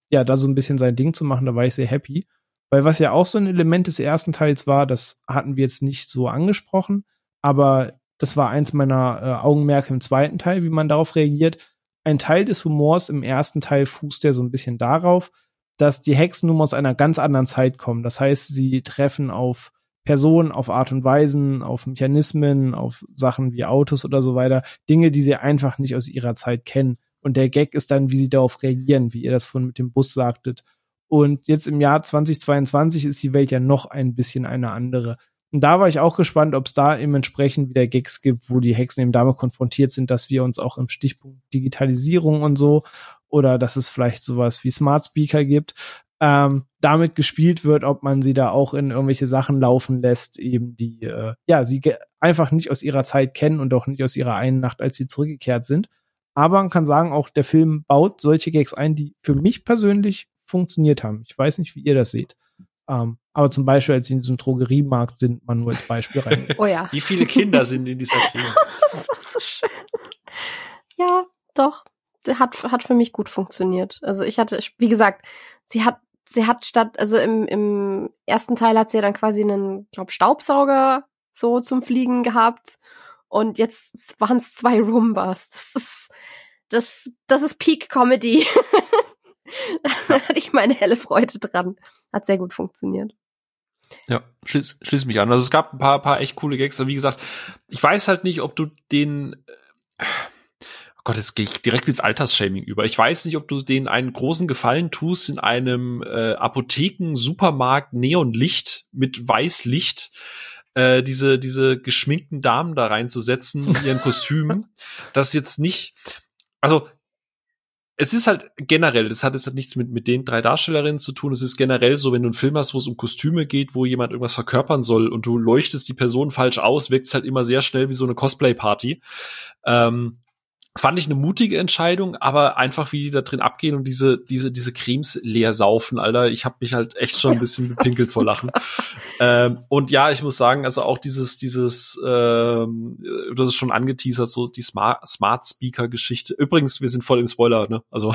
ja, da so ein bisschen sein Ding zu machen, da war ich sehr happy. Weil was ja auch so ein Element des ersten Teils war, das hatten wir jetzt nicht so angesprochen, aber das war eins meiner äh, Augenmerke im zweiten Teil, wie man darauf reagiert. Ein Teil des Humors im ersten Teil fußt ja so ein bisschen darauf, dass die Hexen nun aus einer ganz anderen Zeit kommen. Das heißt, sie treffen auf Personen, auf Art und Weisen, auf Mechanismen, auf Sachen wie Autos oder so weiter, Dinge, die sie einfach nicht aus ihrer Zeit kennen. Und der Gag ist dann, wie sie darauf reagieren, wie ihr das von mit dem Bus sagtet. Und jetzt im Jahr 2022 ist die Welt ja noch ein bisschen eine andere. Und da war ich auch gespannt, ob es da eben entsprechend wieder Gags gibt, wo die Hexen eben damit konfrontiert sind, dass wir uns auch im Stichpunkt Digitalisierung und so oder dass es vielleicht sowas wie Smart Speaker gibt, ähm, damit gespielt wird, ob man sie da auch in irgendwelche Sachen laufen lässt, eben die äh, ja sie einfach nicht aus ihrer Zeit kennen und auch nicht aus ihrer einen Nacht, als sie zurückgekehrt sind. Aber man kann sagen, auch der Film baut solche Gags ein, die für mich persönlich funktioniert haben. Ich weiß nicht, wie ihr das seht. Ähm, aber zum Beispiel, als sie in diesem Drogeriemarkt sind, man nur als Beispiel rein. [laughs] oh ja. Wie viele Kinder sind in dieser [laughs] Kino? das war so schön. Ja, doch. Hat, hat für mich gut funktioniert. Also ich hatte, wie gesagt, sie hat, sie hat statt, also im, im ersten Teil hat sie ja dann quasi einen, glaub, Staubsauger so zum Fliegen gehabt. Und jetzt waren es zwei Roombas. Das ist, das, das ist Peak Comedy. [laughs] da hatte ich meine helle Freude dran. hat sehr gut funktioniert. Ja, schließ, schließ mich an. Also es gab ein paar, paar echt coole Gags. Aber wie gesagt, ich weiß halt nicht, ob du den, äh, oh Gott, jetzt gehe ich direkt ins Altersshaming über. Ich weiß nicht, ob du denen einen großen Gefallen tust, in einem äh, Apotheken-Supermarkt Neonlicht mit Weißlicht äh, diese, diese geschminkten Damen da reinzusetzen in ihren Kostümen. [laughs] das jetzt nicht, also es ist halt generell, das hat jetzt halt nichts mit, mit den drei Darstellerinnen zu tun. Es ist generell so, wenn du einen Film hast, wo es um Kostüme geht, wo jemand irgendwas verkörpern soll und du leuchtest die Person falsch aus, wirkt es halt immer sehr schnell wie so eine Cosplay-Party. Ähm, fand ich eine mutige Entscheidung, aber einfach wie die da drin abgehen und diese diese diese Cremes leer saufen, Alter, ich habe mich halt echt schon ein bisschen [laughs] gepinkelt vor Lachen. ähm, und ja, ich muss sagen, also auch dieses dieses ähm, du hast es schon angeteasert, so die Smart Smart Speaker Geschichte. Übrigens, wir sind voll im Spoiler, ne? Also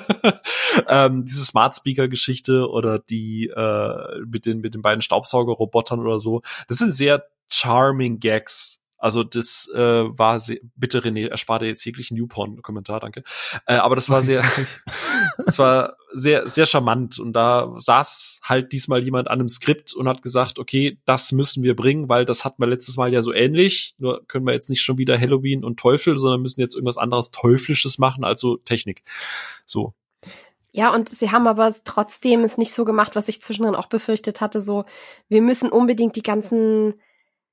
[laughs] ähm, diese Smart Speaker Geschichte oder die äh, mit den mit den beiden Staubsaugerrobotern oder so. Das sind sehr charming Gags also das äh, war sehr, bitte René, erspare jetzt jeglichen Newporn-Kommentar, danke. Äh, aber das war sehr, [laughs] das war sehr, sehr charmant und da saß halt diesmal jemand an einem Skript und hat gesagt, okay, das müssen wir bringen, weil das hatten wir letztes Mal ja so ähnlich. Nur können wir jetzt nicht schon wieder Halloween und Teufel, sondern müssen jetzt irgendwas anderes Teuflisches machen, also Technik. So. Ja, und sie haben aber trotzdem es nicht so gemacht, was ich zwischendrin auch befürchtet hatte, so, wir müssen unbedingt die ganzen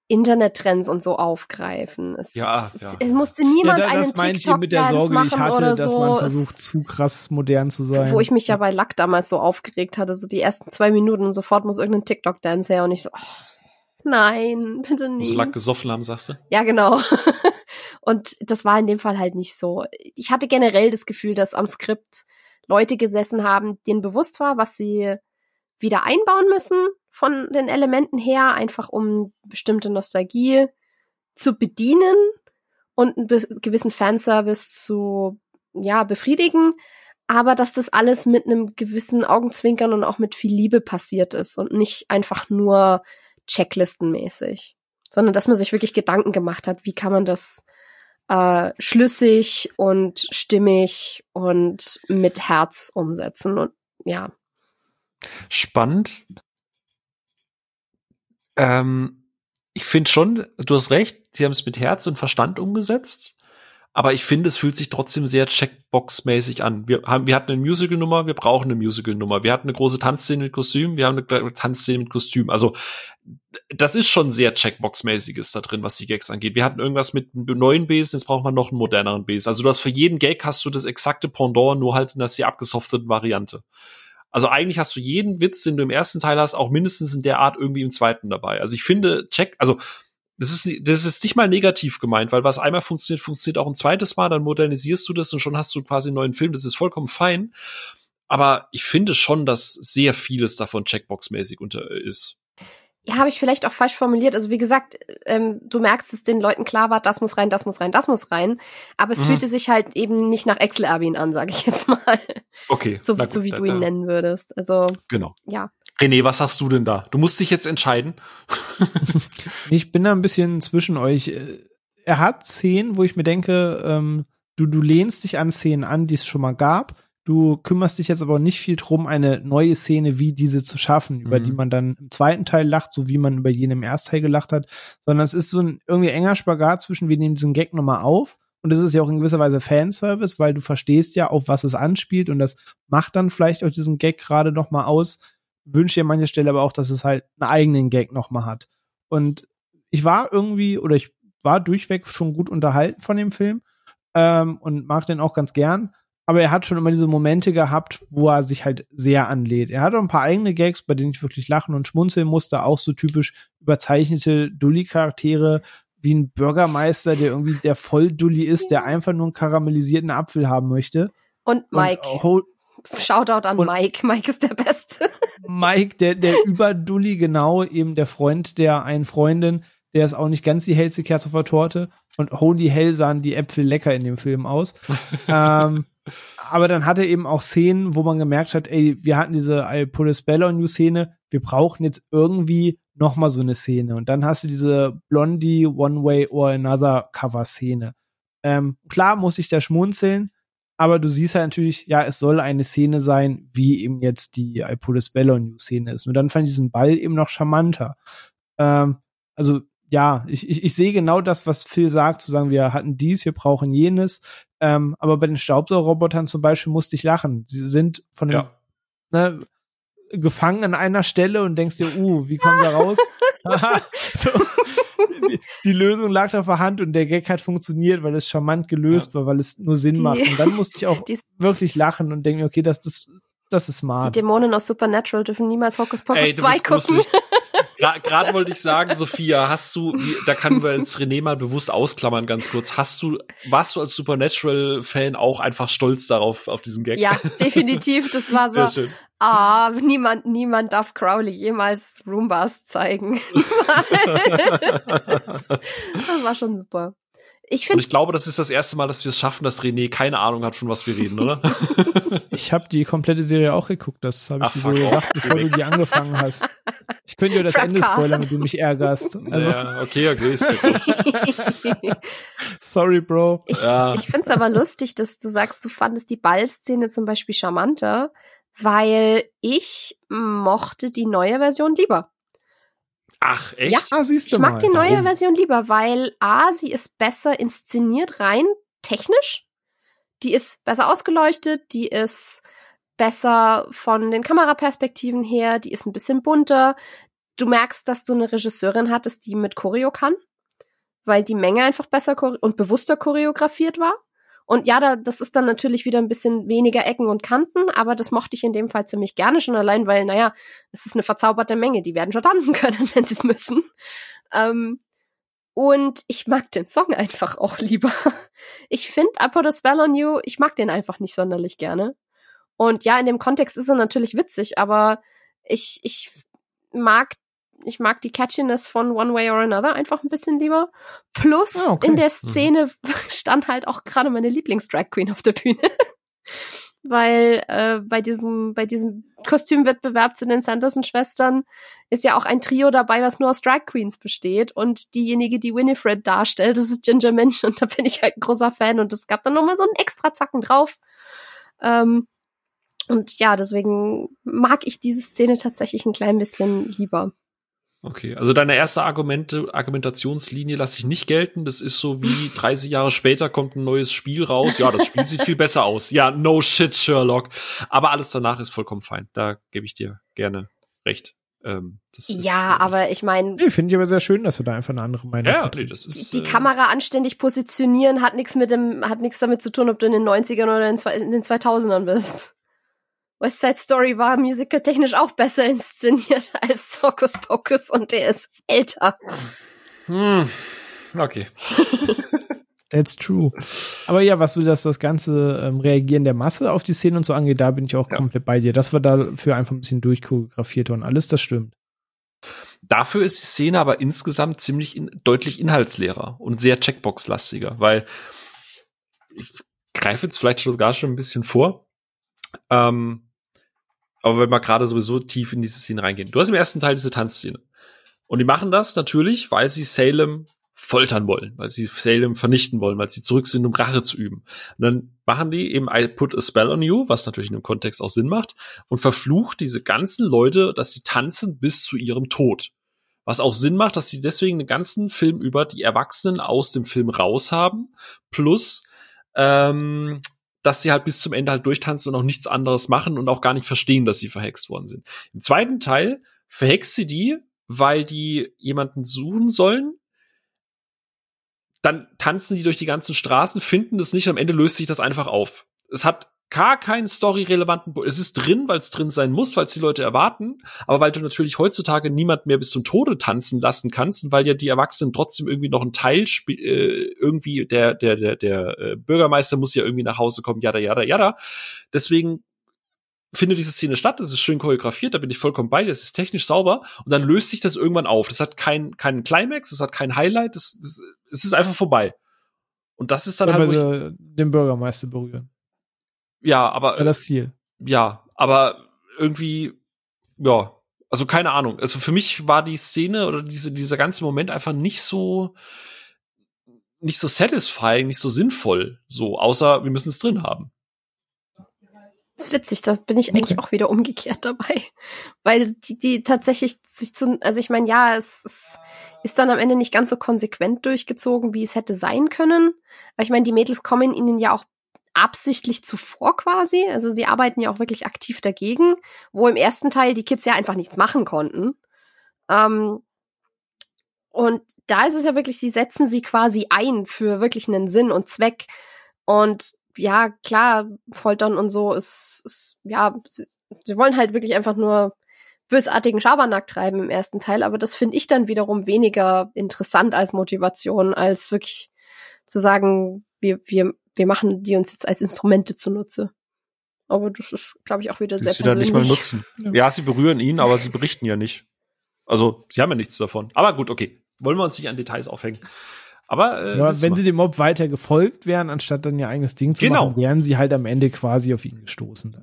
Internettrends und so aufgreifen. Es, ja, es, ja. es musste niemand ja, da, einen TikTok mit der Sorge, machen die ich hatte, oder so. dass man versucht, es, zu krass modern zu sein. Wo ich mich ja bei Lack damals so aufgeregt hatte, so die ersten zwei Minuten und sofort muss irgendein TikTok-Dance her und ich so, oh, nein, [laughs] bitte nicht. So Lack gesoffen haben, sagst du? Ja, genau. [laughs] und das war in dem Fall halt nicht so. Ich hatte generell das Gefühl, dass am Skript Leute gesessen haben, denen bewusst war, was sie wieder einbauen müssen von den Elementen her, einfach um bestimmte Nostalgie zu bedienen und einen gewissen Fanservice zu ja, befriedigen, aber dass das alles mit einem gewissen Augenzwinkern und auch mit viel Liebe passiert ist und nicht einfach nur checklistenmäßig, sondern dass man sich wirklich Gedanken gemacht hat, wie kann man das äh, schlüssig und stimmig und mit Herz umsetzen und ja. Spannend, ähm, ich finde schon, du hast recht, sie haben es mit Herz und Verstand umgesetzt. Aber ich finde, es fühlt sich trotzdem sehr Checkbox-mäßig an. Wir haben, wir hatten eine Musical-Nummer, wir brauchen eine Musical-Nummer. Wir hatten eine große Tanzszene mit Kostüm, wir haben eine Tanzszene mit Kostüm. Also, das ist schon sehr Checkbox-mäßiges da drin, was die Gags angeht. Wir hatten irgendwas mit einem neuen Besen, jetzt braucht man noch einen moderneren Besen. Also, du hast für jeden Gag hast du das exakte Pendant, nur halt in der sehr abgesofteten Variante. Also eigentlich hast du jeden Witz, den du im ersten Teil hast, auch mindestens in der Art irgendwie im zweiten dabei. Also ich finde, check, also das ist, das ist nicht mal negativ gemeint, weil was einmal funktioniert, funktioniert auch ein zweites Mal, dann modernisierst du das und schon hast du quasi einen neuen Film. Das ist vollkommen fein. Aber ich finde schon, dass sehr vieles davon Checkbox-mäßig unter ist ja, habe ich vielleicht auch falsch formuliert. Also wie gesagt, ähm, du merkst, dass den Leuten klar war, das muss rein, das muss rein, das muss rein. Aber es mhm. fühlte sich halt eben nicht nach Excel Erbin an, sage ich jetzt [laughs] mal. Okay. So, gut, so wie du ihn nennen würdest. Also genau. Ja. René, was sagst du denn da? Du musst dich jetzt entscheiden. [laughs] ich bin da ein bisschen zwischen euch. Er hat Szenen, wo ich mir denke, ähm, du, du lehnst dich an Szenen an, die es schon mal gab Du kümmerst dich jetzt aber nicht viel drum, eine neue Szene wie diese zu schaffen, über mhm. die man dann im zweiten Teil lacht, so wie man über jene im ersten Teil gelacht hat, sondern es ist so ein irgendwie enger Spagat zwischen, wir nehmen diesen Gag nochmal auf und es ist ja auch in gewisser Weise Fanservice, weil du verstehst ja, auf was es anspielt und das macht dann vielleicht auch diesen Gag gerade nochmal aus. Wünsche dir an mancher Stelle aber auch, dass es halt einen eigenen Gag nochmal hat. Und ich war irgendwie, oder ich war durchweg schon gut unterhalten von dem Film ähm, und mag den auch ganz gern aber er hat schon immer diese Momente gehabt, wo er sich halt sehr anlädt. Er hat auch ein paar eigene Gags, bei denen ich wirklich lachen und schmunzeln musste, auch so typisch überzeichnete Dulli-Charaktere, wie ein Bürgermeister, der irgendwie der Volldulli ist, der einfach nur einen karamellisierten Apfel haben möchte. Und Mike. Und, Shoutout an Mike. Mike ist der Beste. [laughs] Mike, der, der Überdulli, genau, eben der Freund der einen Freundin, der ist auch nicht ganz die hellste Kerze vor Torte. Und holy hell sahen die Äpfel lecker in dem Film aus. [laughs] ähm, aber dann hat er eben auch Szenen, wo man gemerkt hat, ey, wir hatten diese I Put a Spell on You Szene, wir brauchen jetzt irgendwie noch mal so eine Szene. Und dann hast du diese Blondie One Way or Another Cover Szene. Ähm, klar muss ich da schmunzeln, aber du siehst halt natürlich, ja, es soll eine Szene sein, wie eben jetzt die I Put a Spell on You Szene ist. Und dann fand ich diesen Ball eben noch charmanter. Ähm, also ja, ich, ich, ich sehe genau das, was Phil sagt, zu sagen, wir hatten dies, wir brauchen jenes. Ähm, aber bei den Staubsaugerrobotern zum Beispiel musste ich lachen. Sie sind von dem, ja. ne, gefangen an einer Stelle und denkst dir, uh, wie kommen sie raus? [laughs] [laughs] so, die, die, Lösung lag auf der Hand und der Gag hat funktioniert, weil es charmant gelöst ja. war, weil es nur Sinn die, macht. Und dann musste ich auch [laughs] wirklich lachen und denken, okay, das, das, das ist smart. Die Dämonen aus Supernatural dürfen niemals Hocus Pocus 2 gucken. Gerade wollte ich sagen, Sophia, hast du, da können wir jetzt René mal bewusst ausklammern, ganz kurz. Hast du, warst du als Supernatural-Fan auch einfach stolz darauf, auf diesen Gag? Ja, [laughs] definitiv. Das war so. Sehr schön. Ah, niemand, niemand darf Crowley jemals Roombas zeigen. [laughs] das war schon super. Ich, find, Und ich glaube, das ist das erste Mal, dass wir es schaffen, dass René keine Ahnung hat, von was wir reden, oder? [laughs] [laughs] ich habe die komplette Serie auch geguckt. Das habe ich Ach, dir so gesagt, bevor du die angefangen hast. Ich könnte dir das Trap Ende spoilern, wenn du mich ärgerst. Also. Ja, okay, okay. [laughs] Sorry, Bro. Ich, ja. ich finde es aber lustig, dass du sagst, du fandest die Ballszene zum Beispiel charmanter, weil ich mochte die neue Version lieber. Ach, echt? Ja, ah, siehst du ich mag mal. die neue Warum? Version lieber, weil A, sie ist besser inszeniert, rein technisch. Die ist besser ausgeleuchtet, die ist besser von den Kameraperspektiven her, die ist ein bisschen bunter. Du merkst, dass du eine Regisseurin hattest, die mit Choreo kann, weil die Menge einfach besser und bewusster choreografiert war. Und ja, da, das ist dann natürlich wieder ein bisschen weniger Ecken und Kanten, aber das mochte ich in dem Fall ziemlich gerne schon allein, weil, naja, es ist eine verzauberte Menge, die werden schon tanzen [laughs] können, wenn sie es müssen. Ähm, und ich mag den Song einfach auch lieber. [laughs] Ich finde I Put a Spell on You, ich mag den einfach nicht sonderlich gerne. Und ja, in dem Kontext ist er natürlich witzig, aber ich, ich mag ich mag die Catchiness von One Way or Another einfach ein bisschen lieber. Plus ah, okay. in der mhm. Szene mhm. [laughs] stand halt auch gerade meine Lieblings-Drag Queen auf der Bühne. [laughs] Weil äh, bei diesem bei diesem Kostümwettbewerb zu den Sanderson-Schwestern ist ja auch ein Trio dabei, was nur aus Drag Queens besteht. Und diejenige, die Winifred darstellt, das ist Ginger Mensch. Und da bin ich halt ein großer Fan. Und es gab dann nochmal so einen extra Zacken drauf. Ähm, und ja, deswegen mag ich diese Szene tatsächlich ein klein bisschen lieber. Okay, also deine erste Argumente, Argumentationslinie lasse ich nicht gelten. Das ist so wie [laughs] 30 Jahre später kommt ein neues Spiel raus. Ja, das Spiel sieht viel besser aus. Ja, no shit, Sherlock. Aber alles danach ist vollkommen fein. Da gebe ich dir gerne recht. Ähm, ja, ist, aber ich meine. Nee, finde ich aber sehr schön, dass du da einfach eine andere Meinung hast. Ja, nee, das ist, die, die äh, Kamera anständig positionieren hat nichts mit dem, hat nichts damit zu tun, ob du in den 90ern oder in den 2000ern bist. West Side Story war musicaltechnisch auch besser inszeniert [laughs] als Hocus Pocus und der ist älter. Hm. Okay. [laughs] That's true. Aber ja, was du das, das ganze ähm, Reagieren der Masse auf die Szene und so angeht, da bin ich auch ja. komplett bei dir. Das war dafür einfach ein bisschen durchchoreografiert und alles, das stimmt. Dafür ist die Szene aber insgesamt ziemlich in, deutlich inhaltsleerer und sehr Checkbox-lastiger, weil ich greife jetzt vielleicht sogar schon ein bisschen vor. Ähm, aber wenn wir gerade sowieso tief in diese Szene reingehen. Du hast im ersten Teil diese Tanzszene. Und die machen das natürlich, weil sie Salem foltern wollen, weil sie Salem vernichten wollen, weil sie zurück sind, um Rache zu üben. Und dann machen die eben I put a spell on you, was natürlich in dem Kontext auch Sinn macht, und verflucht diese ganzen Leute, dass sie tanzen bis zu ihrem Tod. Was auch Sinn macht, dass sie deswegen den ganzen Film über die Erwachsenen aus dem Film raus haben, plus ähm, dass sie halt bis zum Ende halt durchtanzen und auch nichts anderes machen und auch gar nicht verstehen, dass sie verhext worden sind. Im zweiten Teil verhext sie die, weil die jemanden suchen sollen. Dann tanzen die durch die ganzen Straßen, finden das nicht, am Ende löst sich das einfach auf. Es hat gar keinen story-relevanten, es ist drin, weil es drin sein muss, weil es die Leute erwarten, aber weil du natürlich heutzutage niemand mehr bis zum Tode tanzen lassen kannst und weil ja die Erwachsenen trotzdem irgendwie noch ein Teil äh, irgendwie der der der der äh, Bürgermeister muss ja irgendwie nach Hause kommen, jada jada jada. Deswegen findet diese Szene statt, das ist schön choreografiert, da bin ich vollkommen bei, das ist technisch sauber und dann löst sich das irgendwann auf. Das hat keinen keinen Climax, das hat kein Highlight, das, das es ist einfach vorbei. Und das ist dann halt ich, den Bürgermeister berühren. Ja, aber. Ja, das Ziel. Ja, aber irgendwie, ja, also keine Ahnung. Also für mich war die Szene oder diese, dieser ganze Moment einfach nicht so, nicht so satisfying, nicht so sinnvoll, so, außer wir müssen es drin haben. Das ist witzig, da bin ich eigentlich okay. auch wieder umgekehrt dabei. [laughs] Weil die, die tatsächlich sich zu, also ich meine, ja, es, es ist dann am Ende nicht ganz so konsequent durchgezogen, wie es hätte sein können. Aber ich meine, die Mädels kommen ihnen ja auch absichtlich zuvor quasi. Also die arbeiten ja auch wirklich aktiv dagegen, wo im ersten Teil die Kids ja einfach nichts machen konnten. Ähm, und da ist es ja wirklich, sie setzen sie quasi ein für wirklich einen Sinn und Zweck. Und ja, klar, Foltern und so ist, ist ja, sie, sie, wollen halt wirklich einfach nur bösartigen Schabernack treiben im ersten Teil, aber das finde ich dann wiederum weniger interessant als Motivation, als wirklich zu sagen, wir, wir, wir machen die uns jetzt als Instrumente zunutze. Aber das ist, glaube ich, auch wieder sehr sie dann nicht mal nutzen. Ja. ja, sie berühren ihn, aber sie berichten ja nicht. Also, sie haben ja nichts davon. Aber gut, okay. Wollen wir uns nicht an Details aufhängen. Aber äh, ja, wenn sie dem Mob weiter gefolgt wären, anstatt dann ihr eigenes Ding zu genau. machen, wären sie halt am Ende quasi auf ihn gestoßen.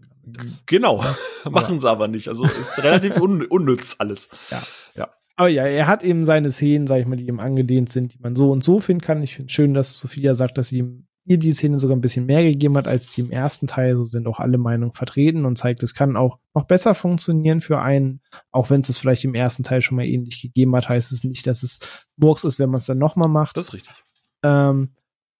Genau, [laughs] machen sie aber nicht. Also ist relativ un unnütz alles. Ja. ja. Aber ja, er hat eben seine Szenen, sag ich mal, die ihm angelehnt sind, die man so und so finden kann. Ich finde schön, dass Sophia sagt, dass sie ihm ihr die Szene sogar ein bisschen mehr gegeben hat als die im ersten Teil. So sind auch alle Meinungen vertreten und zeigt, es kann auch noch besser funktionieren für einen, auch wenn es es vielleicht im ersten Teil schon mal ähnlich gegeben hat, heißt es nicht, dass es Murks ist, wenn man es dann nochmal macht. Das ist richtig. Ähm,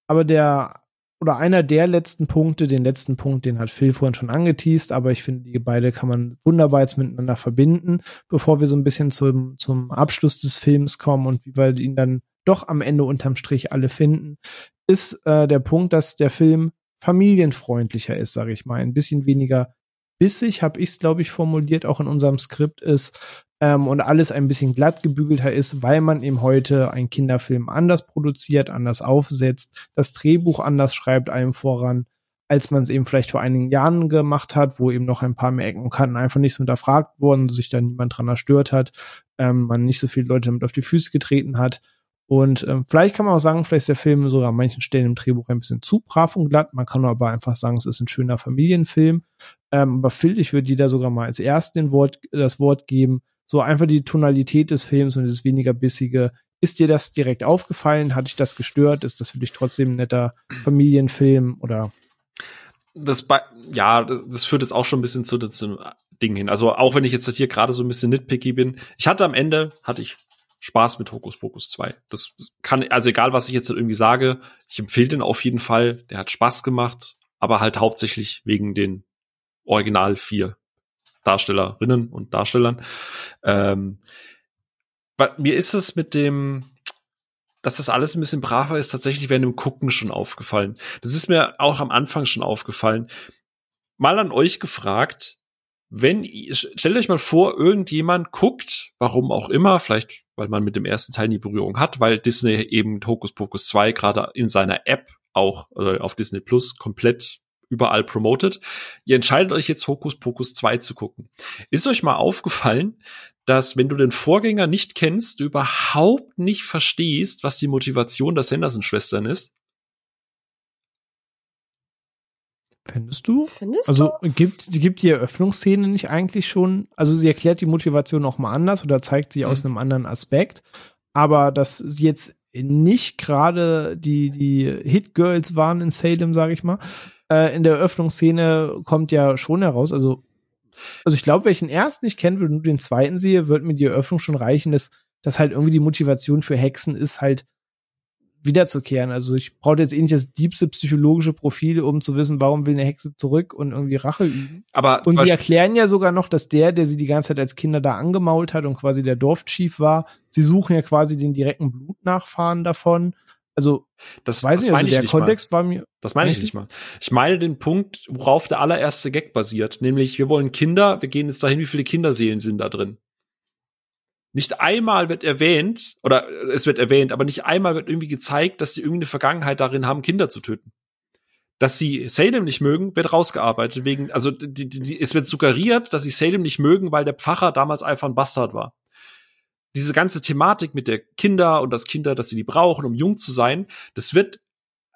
aber der oder einer der letzten Punkte, den letzten Punkt, den hat Phil vorhin schon angeteased, aber ich finde, die beide kann man wunderbar jetzt miteinander verbinden, bevor wir so ein bisschen zum, zum Abschluss des Films kommen und wie wir ihn dann doch am Ende unterm Strich alle finden, ist äh, der Punkt, dass der Film familienfreundlicher ist, sage ich mal, ein bisschen weniger bissig, habe ich es, glaube ich, formuliert, auch in unserem Skript ist ähm, und alles ein bisschen glatt gebügelter ist, weil man eben heute einen Kinderfilm anders produziert, anders aufsetzt, das Drehbuch anders schreibt einem voran, als man es eben vielleicht vor einigen Jahren gemacht hat, wo eben noch ein paar mehr Ecken und Kanten einfach nicht so hinterfragt wurden, sich da niemand dran erstört hat, ähm, man nicht so viele Leute damit auf die Füße getreten hat. Und ähm, vielleicht kann man auch sagen, vielleicht ist der Film sogar an manchen Stellen im Drehbuch ein bisschen zu brav und glatt. Man kann aber einfach sagen, es ist ein schöner Familienfilm. Ähm, aber Phil, ich würde dir da sogar mal als ersten Wort, das Wort geben. So einfach die Tonalität des Films und das weniger bissige. Ist dir das direkt aufgefallen? Hat dich das gestört? Ist das für dich trotzdem ein netter Familienfilm oder? Das, ja, das führt jetzt auch schon ein bisschen zu, zu Ding hin. Also auch wenn ich jetzt hier gerade so ein bisschen nitpicky bin. Ich hatte am Ende, hatte ich Spaß mit Hokus Pokus 2. Das kann, also egal was ich jetzt irgendwie sage, ich empfehle den auf jeden Fall. Der hat Spaß gemacht, aber halt hauptsächlich wegen den Original vier Darstellerinnen und Darstellern. Ähm, mir ist es mit dem, dass das alles ein bisschen braver ist, tatsächlich während dem Gucken schon aufgefallen. Das ist mir auch am Anfang schon aufgefallen. Mal an euch gefragt, wenn, stellt euch mal vor, irgendjemand guckt, warum auch immer, vielleicht weil man mit dem ersten Teil nie Berührung hat, weil Disney eben Hokus Pokus 2 gerade in seiner App auch also auf Disney Plus komplett überall promotet. Ihr entscheidet euch jetzt Hokus Pokus 2 zu gucken. Ist euch mal aufgefallen, dass wenn du den Vorgänger nicht kennst, du überhaupt nicht verstehst, was die Motivation der Sanderson-Schwestern ist? Findest du? Findest also du? gibt gibt die Eröffnungsszene nicht eigentlich schon, also sie erklärt die Motivation noch mal anders oder zeigt sie mhm. aus einem anderen Aspekt, aber dass sie jetzt nicht gerade die die Hit Girls waren in Salem, sage ich mal. Äh, in der Eröffnungsszene kommt ja schon heraus, also also ich glaube, wenn ich den ersten nicht kenne, wenn nur den zweiten sehe, wird mir die Eröffnung schon reichen, dass dass halt irgendwie die Motivation für Hexen ist halt wiederzukehren. Also ich brauche jetzt eh nicht das diebste psychologische Profil, um zu wissen, warum will eine Hexe zurück und irgendwie Rache üben. Aber und sie erklären ja sogar noch, dass der, der sie die ganze Zeit als Kinder da angemault hat und quasi der Dorfchief war, sie suchen ja quasi den direkten Blutnachfahren davon. Also das, weiß das ich, also der Kontext mal. war mir. Das meine ich nicht mal. Ich meine den Punkt, worauf der allererste Gag basiert, nämlich wir wollen Kinder, wir gehen jetzt dahin, wie viele Kinderseelen sind da drin. Nicht einmal wird erwähnt, oder es wird erwähnt, aber nicht einmal wird irgendwie gezeigt, dass sie irgendeine Vergangenheit darin haben, Kinder zu töten. Dass sie Salem nicht mögen, wird rausgearbeitet wegen, also die, die, es wird suggeriert, dass sie Salem nicht mögen, weil der Pfarrer damals einfach ein Bastard war. Diese ganze Thematik mit der Kinder und das Kinder, dass sie die brauchen, um jung zu sein, das wird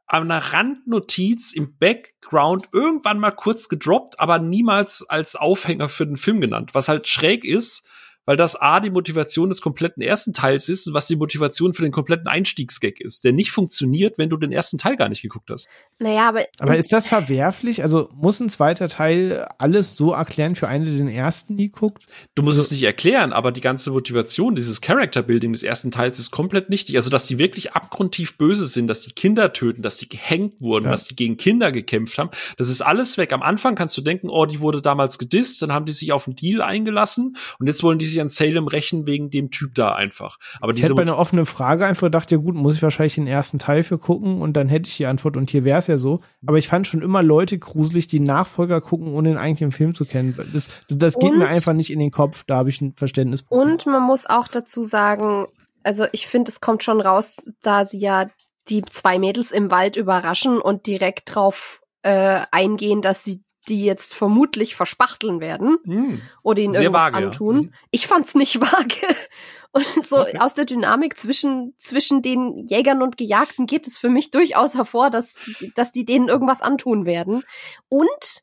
an einer Randnotiz im Background irgendwann mal kurz gedroppt, aber niemals als Aufhänger für den Film genannt. Was halt schräg ist, weil das A die Motivation des kompletten ersten Teils ist und was die Motivation für den kompletten Einstiegsgag ist, der nicht funktioniert, wenn du den ersten Teil gar nicht geguckt hast. Naja, aber. Aber ist das verwerflich? Also muss ein zweiter Teil alles so erklären für einen, der den ersten nie guckt? Du musst also, es nicht erklären, aber die ganze Motivation, dieses Character Building des ersten Teils ist komplett nichtig. Also, dass die wirklich abgrundtief böse sind, dass die Kinder töten, dass die gehängt wurden, ja. dass die gegen Kinder gekämpft haben, das ist alles weg. Am Anfang kannst du denken, oh, die wurde damals gedisst, dann haben die sich auf einen Deal eingelassen und jetzt wollen die sich an Salem rächen wegen dem Typ da einfach. Aber ich hätte bei einer offenen Frage einfach gedacht, ja gut, muss ich wahrscheinlich den ersten Teil für gucken und dann hätte ich die Antwort und hier wäre es ja so. Aber ich fand schon immer Leute gruselig, die Nachfolger gucken, ohne den eigentlichen Film zu kennen. Das, das, das geht mir einfach nicht in den Kopf, da habe ich ein Verständnis. Und man muss auch dazu sagen, also ich finde, es kommt schon raus, da sie ja die zwei Mädels im Wald überraschen und direkt drauf äh, eingehen, dass sie die jetzt vermutlich verspachteln werden hm. oder ihnen Sehr irgendwas vage, antun. Ja. Hm. Ich fand's nicht vage. [laughs] Und so okay. aus der Dynamik zwischen, zwischen den Jägern und Gejagten geht es für mich durchaus hervor, dass, dass die denen irgendwas antun werden. Und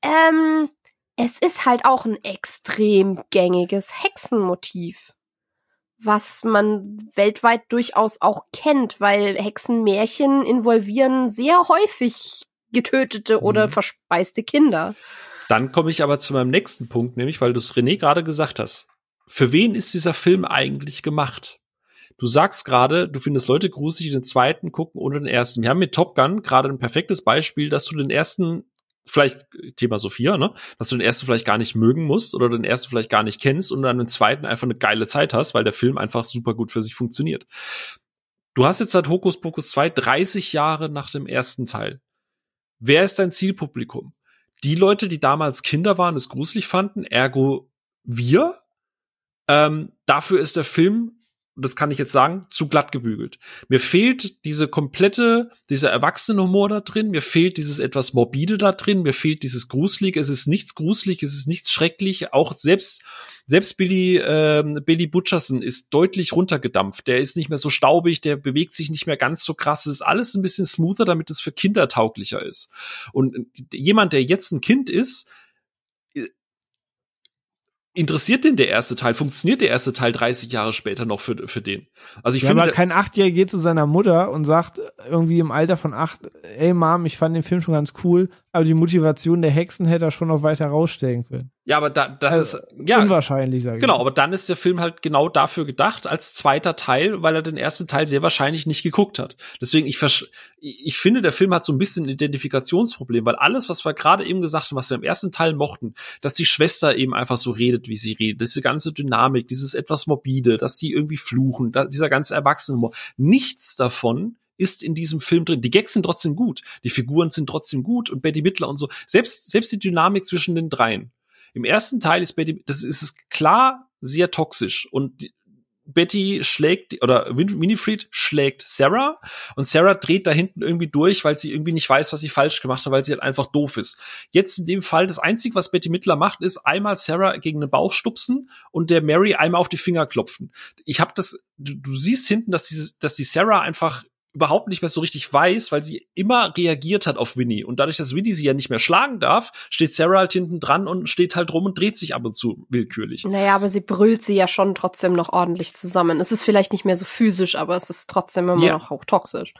ähm, es ist halt auch ein extrem gängiges Hexenmotiv, was man weltweit durchaus auch kennt, weil Hexenmärchen involvieren sehr häufig getötete oder mhm. verspeiste Kinder. Dann komme ich aber zu meinem nächsten Punkt, nämlich weil du es René gerade gesagt hast. Für wen ist dieser Film eigentlich gemacht? Du sagst gerade, du findest Leute gruselig, die den zweiten gucken oder den ersten. Wir haben mit Top Gun gerade ein perfektes Beispiel, dass du den ersten vielleicht Thema Sophia, ne, dass du den ersten vielleicht gar nicht mögen musst oder den ersten vielleicht gar nicht kennst und dann den zweiten einfach eine geile Zeit hast, weil der Film einfach super gut für sich funktioniert. Du hast jetzt seit Hokus Pokus 2 30 Jahre nach dem ersten Teil. Wer ist dein Zielpublikum? Die Leute, die damals Kinder waren, es gruselig fanden, ergo wir. Ähm, dafür ist der Film das kann ich jetzt sagen, zu glatt gebügelt. Mir fehlt diese komplette, dieser Erwachsenenhumor da drin, mir fehlt dieses etwas morbide da drin, mir fehlt dieses gruselig, es ist nichts gruselig, es ist nichts schrecklich, auch selbst selbst Billy äh, Billy Butcherson ist deutlich runtergedampft, der ist nicht mehr so staubig, der bewegt sich nicht mehr ganz so krass, es ist alles ein bisschen smoother, damit es für Kinder tauglicher ist. Und jemand, der jetzt ein Kind ist, interessiert denn der erste Teil? Funktioniert der erste Teil 30 Jahre später noch für, für den? Also ich ja, finde. Aber kein Achtjähriger geht zu seiner Mutter und sagt irgendwie im Alter von acht, ey Mom, ich fand den Film schon ganz cool, aber die Motivation der Hexen hätte er schon noch weiter rausstellen können. Ja, aber da, das also, ist ja unwahrscheinlich, sage ich. Genau, aber dann ist der Film halt genau dafür gedacht als zweiter Teil, weil er den ersten Teil sehr wahrscheinlich nicht geguckt hat. Deswegen ich ich finde, der Film hat so ein bisschen ein Identifikationsproblem, weil alles, was wir gerade eben gesagt haben, was wir im ersten Teil mochten, dass die Schwester eben einfach so redet, wie sie redet, diese ganze Dynamik, dieses etwas morbide, dass die irgendwie fluchen, dieser ganze Erwachsene, nichts davon ist in diesem Film drin. Die Gags sind trotzdem gut, die Figuren sind trotzdem gut und Betty Midler und so. Selbst selbst die Dynamik zwischen den dreien im ersten Teil ist Betty, das ist es klar sehr toxisch und Betty schlägt oder Winifred schlägt Sarah und Sarah dreht da hinten irgendwie durch, weil sie irgendwie nicht weiß, was sie falsch gemacht hat, weil sie halt einfach doof ist. Jetzt in dem Fall das einzige, was Betty Mittler macht, ist einmal Sarah gegen den Bauch stupsen und der Mary einmal auf die Finger klopfen. Ich habe das, du, du siehst hinten, dass diese, dass die Sarah einfach überhaupt nicht mehr so richtig weiß, weil sie immer reagiert hat auf Winnie. Und dadurch, dass Winnie sie ja nicht mehr schlagen darf, steht Sarah halt hinten dran und steht halt rum und dreht sich ab und zu willkürlich. Naja, aber sie brüllt sie ja schon trotzdem noch ordentlich zusammen. Es ist vielleicht nicht mehr so physisch, aber es ist trotzdem immer ja. noch auch toxisch.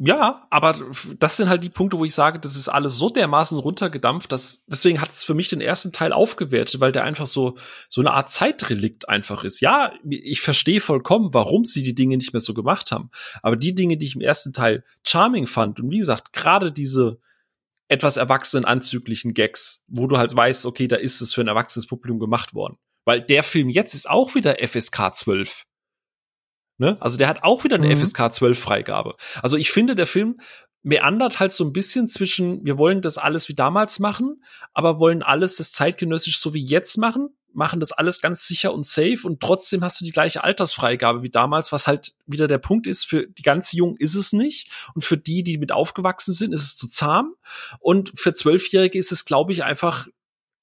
Ja, aber das sind halt die Punkte, wo ich sage, das ist alles so dermaßen runtergedampft, dass deswegen hat es für mich den ersten Teil aufgewertet, weil der einfach so so eine Art Zeitrelikt einfach ist. Ja, ich verstehe vollkommen, warum sie die Dinge nicht mehr so gemacht haben, aber die Dinge, die ich im ersten Teil charming fand und wie gesagt, gerade diese etwas erwachsenen anzüglichen Gags, wo du halt weißt, okay, da ist es für ein erwachsenes Publikum gemacht worden, weil der Film jetzt ist auch wieder FSK 12. Ne? Also der hat auch wieder eine mhm. FSK 12 Freigabe. Also ich finde, der Film meandert halt so ein bisschen zwischen, wir wollen das alles wie damals machen, aber wollen alles das zeitgenössisch so wie jetzt machen, machen das alles ganz sicher und safe und trotzdem hast du die gleiche Altersfreigabe wie damals, was halt wieder der Punkt ist, für die ganz Jungen ist es nicht und für die, die mit aufgewachsen sind, ist es zu zahm und für Zwölfjährige ist es, glaube ich, einfach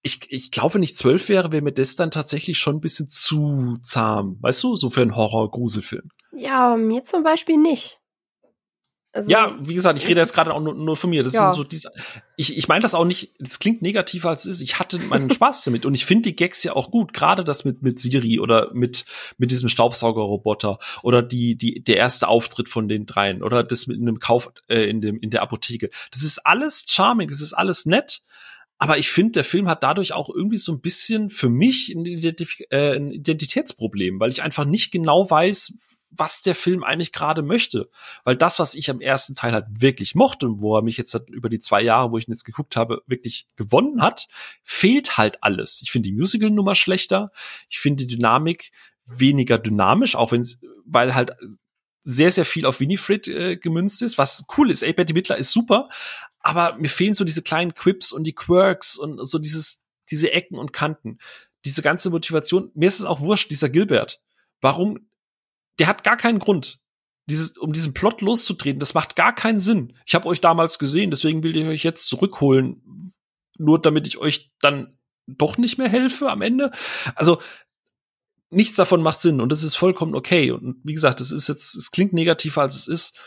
ich, ich glaube, wenn ich zwölf wäre, wäre mir das dann tatsächlich schon ein bisschen zu zahm. Weißt du, so für einen Horror-Gruselfilm. Ja, mir zum Beispiel nicht. Also, ja, wie gesagt, ich rede jetzt gerade auch nur, nur von mir. Das ja. sind so diese. Ich, ich meine das auch nicht. Das klingt negativer als es ist. Ich hatte meinen Spaß damit und ich finde die Gags ja auch gut. Gerade das mit mit Siri oder mit mit diesem Staubsaugerroboter oder die die der erste Auftritt von den dreien oder das mit einem Kauf äh, in dem in der Apotheke. Das ist alles charming. Das ist alles nett. Aber ich finde, der Film hat dadurch auch irgendwie so ein bisschen für mich ein, Identif äh, ein Identitätsproblem, weil ich einfach nicht genau weiß, was der Film eigentlich gerade möchte. Weil das, was ich am ersten Teil halt wirklich mochte und wo er mich jetzt halt über die zwei Jahre, wo ich ihn jetzt geguckt habe, wirklich gewonnen hat, fehlt halt alles. Ich finde die Musical-Nummer schlechter. Ich finde die Dynamik weniger dynamisch, auch wenn weil halt sehr, sehr viel auf Winifred äh, gemünzt ist, was cool ist. Ey, Betty Midler ist super, aber mir fehlen so diese kleinen Quips und die Quirks und so dieses, diese Ecken und Kanten. Diese ganze Motivation. Mir ist es auch wurscht, dieser Gilbert. Warum der hat gar keinen Grund, dieses, um diesen Plot loszutreten. Das macht gar keinen Sinn. Ich habe euch damals gesehen, deswegen will ich euch jetzt zurückholen, nur damit ich euch dann doch nicht mehr helfe am Ende. Also nichts davon macht Sinn und das ist vollkommen okay. Und wie gesagt, es ist jetzt, es klingt negativer als es ist.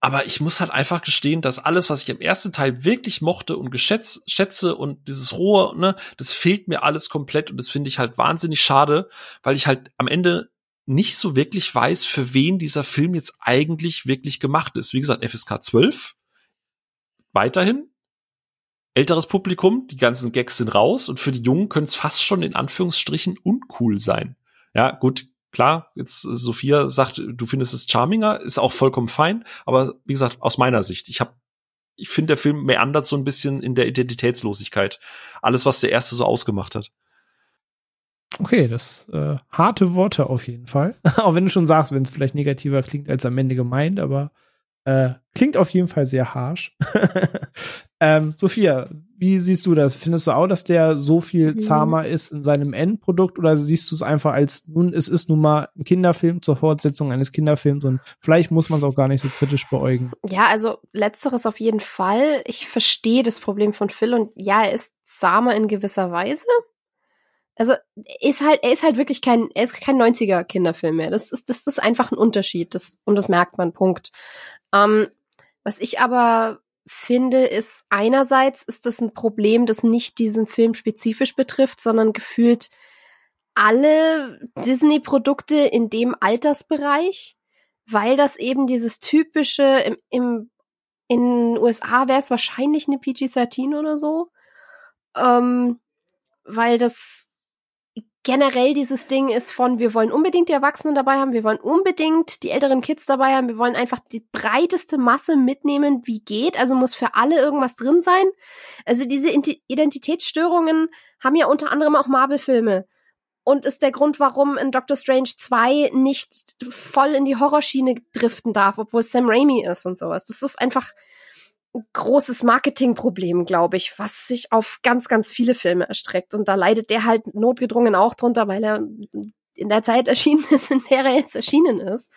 Aber ich muss halt einfach gestehen, dass alles, was ich im ersten Teil wirklich mochte und geschätzt, schätze und dieses Rohe, ne, das fehlt mir alles komplett und das finde ich halt wahnsinnig schade, weil ich halt am Ende nicht so wirklich weiß, für wen dieser Film jetzt eigentlich wirklich gemacht ist. Wie gesagt, FSK 12, weiterhin, älteres Publikum, die ganzen Gags sind raus und für die Jungen können es fast schon in Anführungsstrichen uncool sein. Ja, gut, klar, jetzt Sophia sagt, du findest es charminger, ist auch vollkommen fein, aber wie gesagt, aus meiner Sicht, ich habe ich finde, der Film meandert so ein bisschen in der Identitätslosigkeit. Alles, was der erste so ausgemacht hat. Okay, das äh, harte Worte auf jeden Fall. [laughs] Auch wenn du schon sagst, wenn es vielleicht negativer klingt als am Ende gemeint, aber äh, klingt auf jeden Fall sehr harsh. [laughs] ähm, Sophia, wie siehst du das? Findest du auch, dass der so viel mhm. zahmer mhm. ist in seinem Endprodukt oder siehst du es einfach als, nun, es ist nun mal ein Kinderfilm zur Fortsetzung eines Kinderfilms und vielleicht muss man es auch gar nicht so kritisch beäugen? Ja, also letzteres auf jeden Fall. Ich verstehe das Problem von Phil und ja, er ist zahmer in gewisser Weise also ist halt, er ist halt wirklich kein, er ist kein 90er Kinderfilm mehr. Das ist, das ist einfach ein Unterschied. Das, und das merkt man, Punkt. Ähm, was ich aber finde, ist einerseits ist das ein Problem, das nicht diesen Film spezifisch betrifft, sondern gefühlt alle Disney-Produkte in dem Altersbereich, weil das eben dieses typische, im, im in USA wäre es wahrscheinlich eine PG-13 oder so, ähm, weil das generell dieses Ding ist von, wir wollen unbedingt die Erwachsenen dabei haben, wir wollen unbedingt die älteren Kids dabei haben, wir wollen einfach die breiteste Masse mitnehmen, wie geht. Also muss für alle irgendwas drin sein. Also diese Identitätsstörungen haben ja unter anderem auch Marvel-Filme. Und ist der Grund, warum in Doctor Strange 2 nicht voll in die Horrorschiene driften darf, obwohl Sam Raimi ist und sowas. Das ist einfach, großes Marketingproblem, glaube ich, was sich auf ganz, ganz viele Filme erstreckt. Und da leidet der halt notgedrungen auch drunter, weil er in der Zeit erschienen [laughs] ist, in der er jetzt erschienen ist.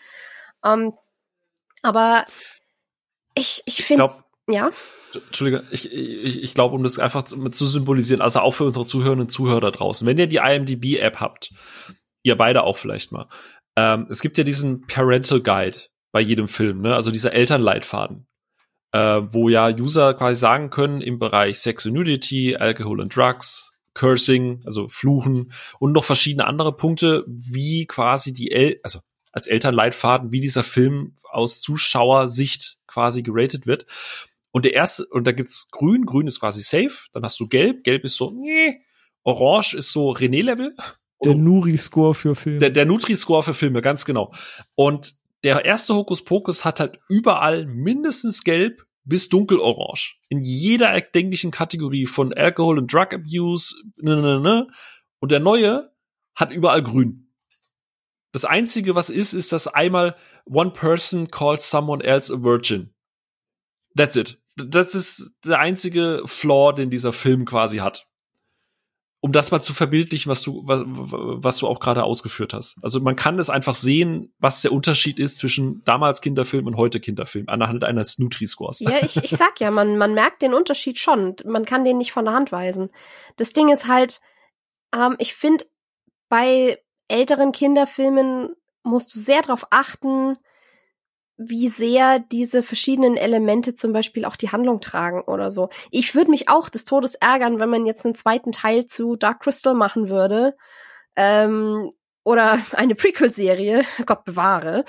Ähm, aber ich, ich finde, ja. Entschuldige, ich, ich, ich glaube, um das einfach zu, zu, symbolisieren, also auch für unsere Zuhörerinnen und Zuhörer da draußen, wenn ihr die IMDb-App habt, ihr beide auch vielleicht mal, ähm, es gibt ja diesen Parental Guide bei jedem Film, ne? also dieser Elternleitfaden äh, wo ja User quasi sagen können im Bereich Sex and Nudity, Alcohol and Drugs, Cursing, also Fluchen und noch verschiedene andere Punkte, wie quasi die El also als Elternleitfaden, wie dieser Film aus Zuschauersicht quasi geratet wird. Und der erste, und da gibt's grün, grün ist quasi safe, dann hast du gelb, gelb ist so, nee, orange ist so René-Level. Der Nutri-Score für Filme. Der, der Nutri-Score für Filme, ganz genau. Und der erste Hokuspokus hat halt überall mindestens gelb bis dunkelorange. In jeder erdenklichen Kategorie von Alcohol und Drug Abuse. Ne, ne, ne. ne. Und der neue hat überall grün. Das einzige, was ist, ist, dass einmal one person calls someone else a virgin. That's it. Das ist der einzige Flaw, den dieser Film quasi hat um das mal zu verbildlichen, was du, was, was du auch gerade ausgeführt hast. Also man kann es einfach sehen, was der Unterschied ist zwischen damals Kinderfilm und heute Kinderfilm, anhand eines Nutri-Scores. Ja, ich, ich sag ja, man, man merkt den Unterschied schon. Man kann den nicht von der Hand weisen. Das Ding ist halt, ähm, ich finde, bei älteren Kinderfilmen musst du sehr darauf achten, wie sehr diese verschiedenen Elemente zum Beispiel auch die Handlung tragen oder so. Ich würde mich auch des Todes ärgern, wenn man jetzt einen zweiten Teil zu Dark Crystal machen würde. Ähm, oder [laughs] eine Prequel-Serie, [laughs] Gott bewahre,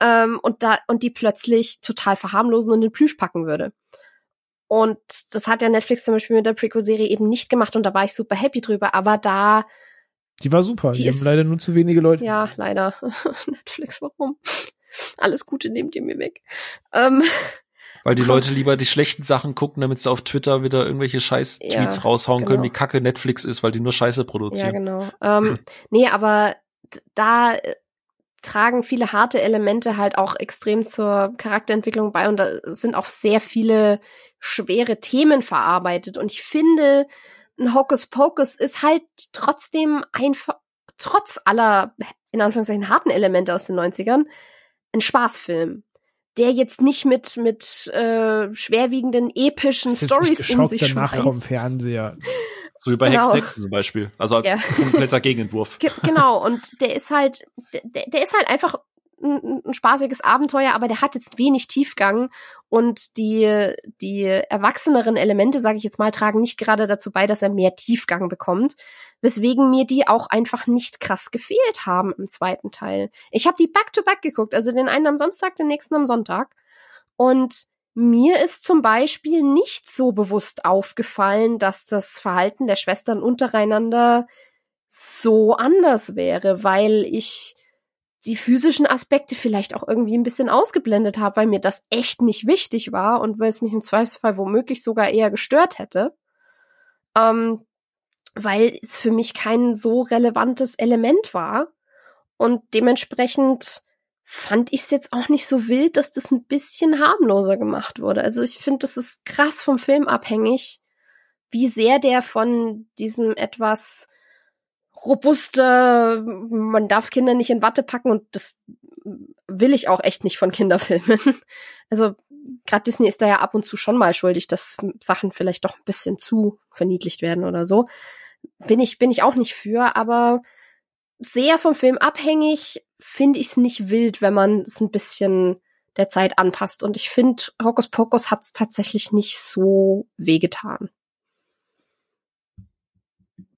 ähm, und da und die plötzlich total verharmlosen und in den Plüsch packen würde. Und das hat ja Netflix zum Beispiel mit der Prequel-Serie eben nicht gemacht und da war ich super happy drüber, aber da die war super. Die, die haben leider nur zu wenige Leute. Ja, leider. [laughs] Netflix, warum? [laughs] Alles Gute nehmt ihr mir weg. Ähm, [laughs] Weil die Leute lieber die schlechten Sachen gucken, damit sie auf Twitter wieder irgendwelche Scheiß-Tweets ja, raushauen genau. können, wie kacke Netflix ist, weil die nur Scheiße produzieren. Ja, genau. Ähm, hm. [clears throat] Nee, aber da äh, tragen viele harte Elemente halt auch extrem zur Charakterentwicklung bei und da sind auch sehr viele schwere Themen verarbeitet. Und ich finde, ein Hocus Pocus ist halt trotzdem einfach, trotz aller, in Anführungszeichen, harten Elemente aus den 90ern, ein Spaßfilm, der jetzt nicht mit mit äh, schwerwiegenden epischen Stories um sich schmeißt. vom Fernseher. So wie bei genau. Hexen zum Beispiel. Also als ja. kompletter Gegenentwurf. Ge genau, und der ist halt, der, der ist halt einfach ein, ein spaßiges Abenteuer, aber der hat jetzt wenig Tiefgang und die, die erwachseneren Elemente, sage ich jetzt mal, tragen nicht gerade dazu bei, dass er mehr Tiefgang bekommt, weswegen mir die auch einfach nicht krass gefehlt haben im zweiten Teil. Ich habe die back-to-back -back geguckt, also den einen am Samstag, den nächsten am Sonntag und mir ist zum Beispiel nicht so bewusst aufgefallen, dass das Verhalten der Schwestern untereinander so anders wäre, weil ich die physischen Aspekte vielleicht auch irgendwie ein bisschen ausgeblendet habe, weil mir das echt nicht wichtig war und weil es mich im Zweifelsfall womöglich sogar eher gestört hätte. Ähm, weil es für mich kein so relevantes Element war. Und dementsprechend fand ich es jetzt auch nicht so wild, dass das ein bisschen harmloser gemacht wurde. Also ich finde, das ist krass vom Film abhängig, wie sehr der von diesem etwas robuste, man darf Kinder nicht in Watte packen und das will ich auch echt nicht von Kinderfilmen. [laughs] Also gerade Disney ist da ja ab und zu schon mal schuldig, dass Sachen vielleicht doch ein bisschen zu verniedlicht werden oder so. Bin ich, bin ich auch nicht für, aber sehr vom Film abhängig finde ich es nicht wild, wenn man es ein bisschen der Zeit anpasst. Und ich finde, Hokus Pokus hat es tatsächlich nicht so wehgetan.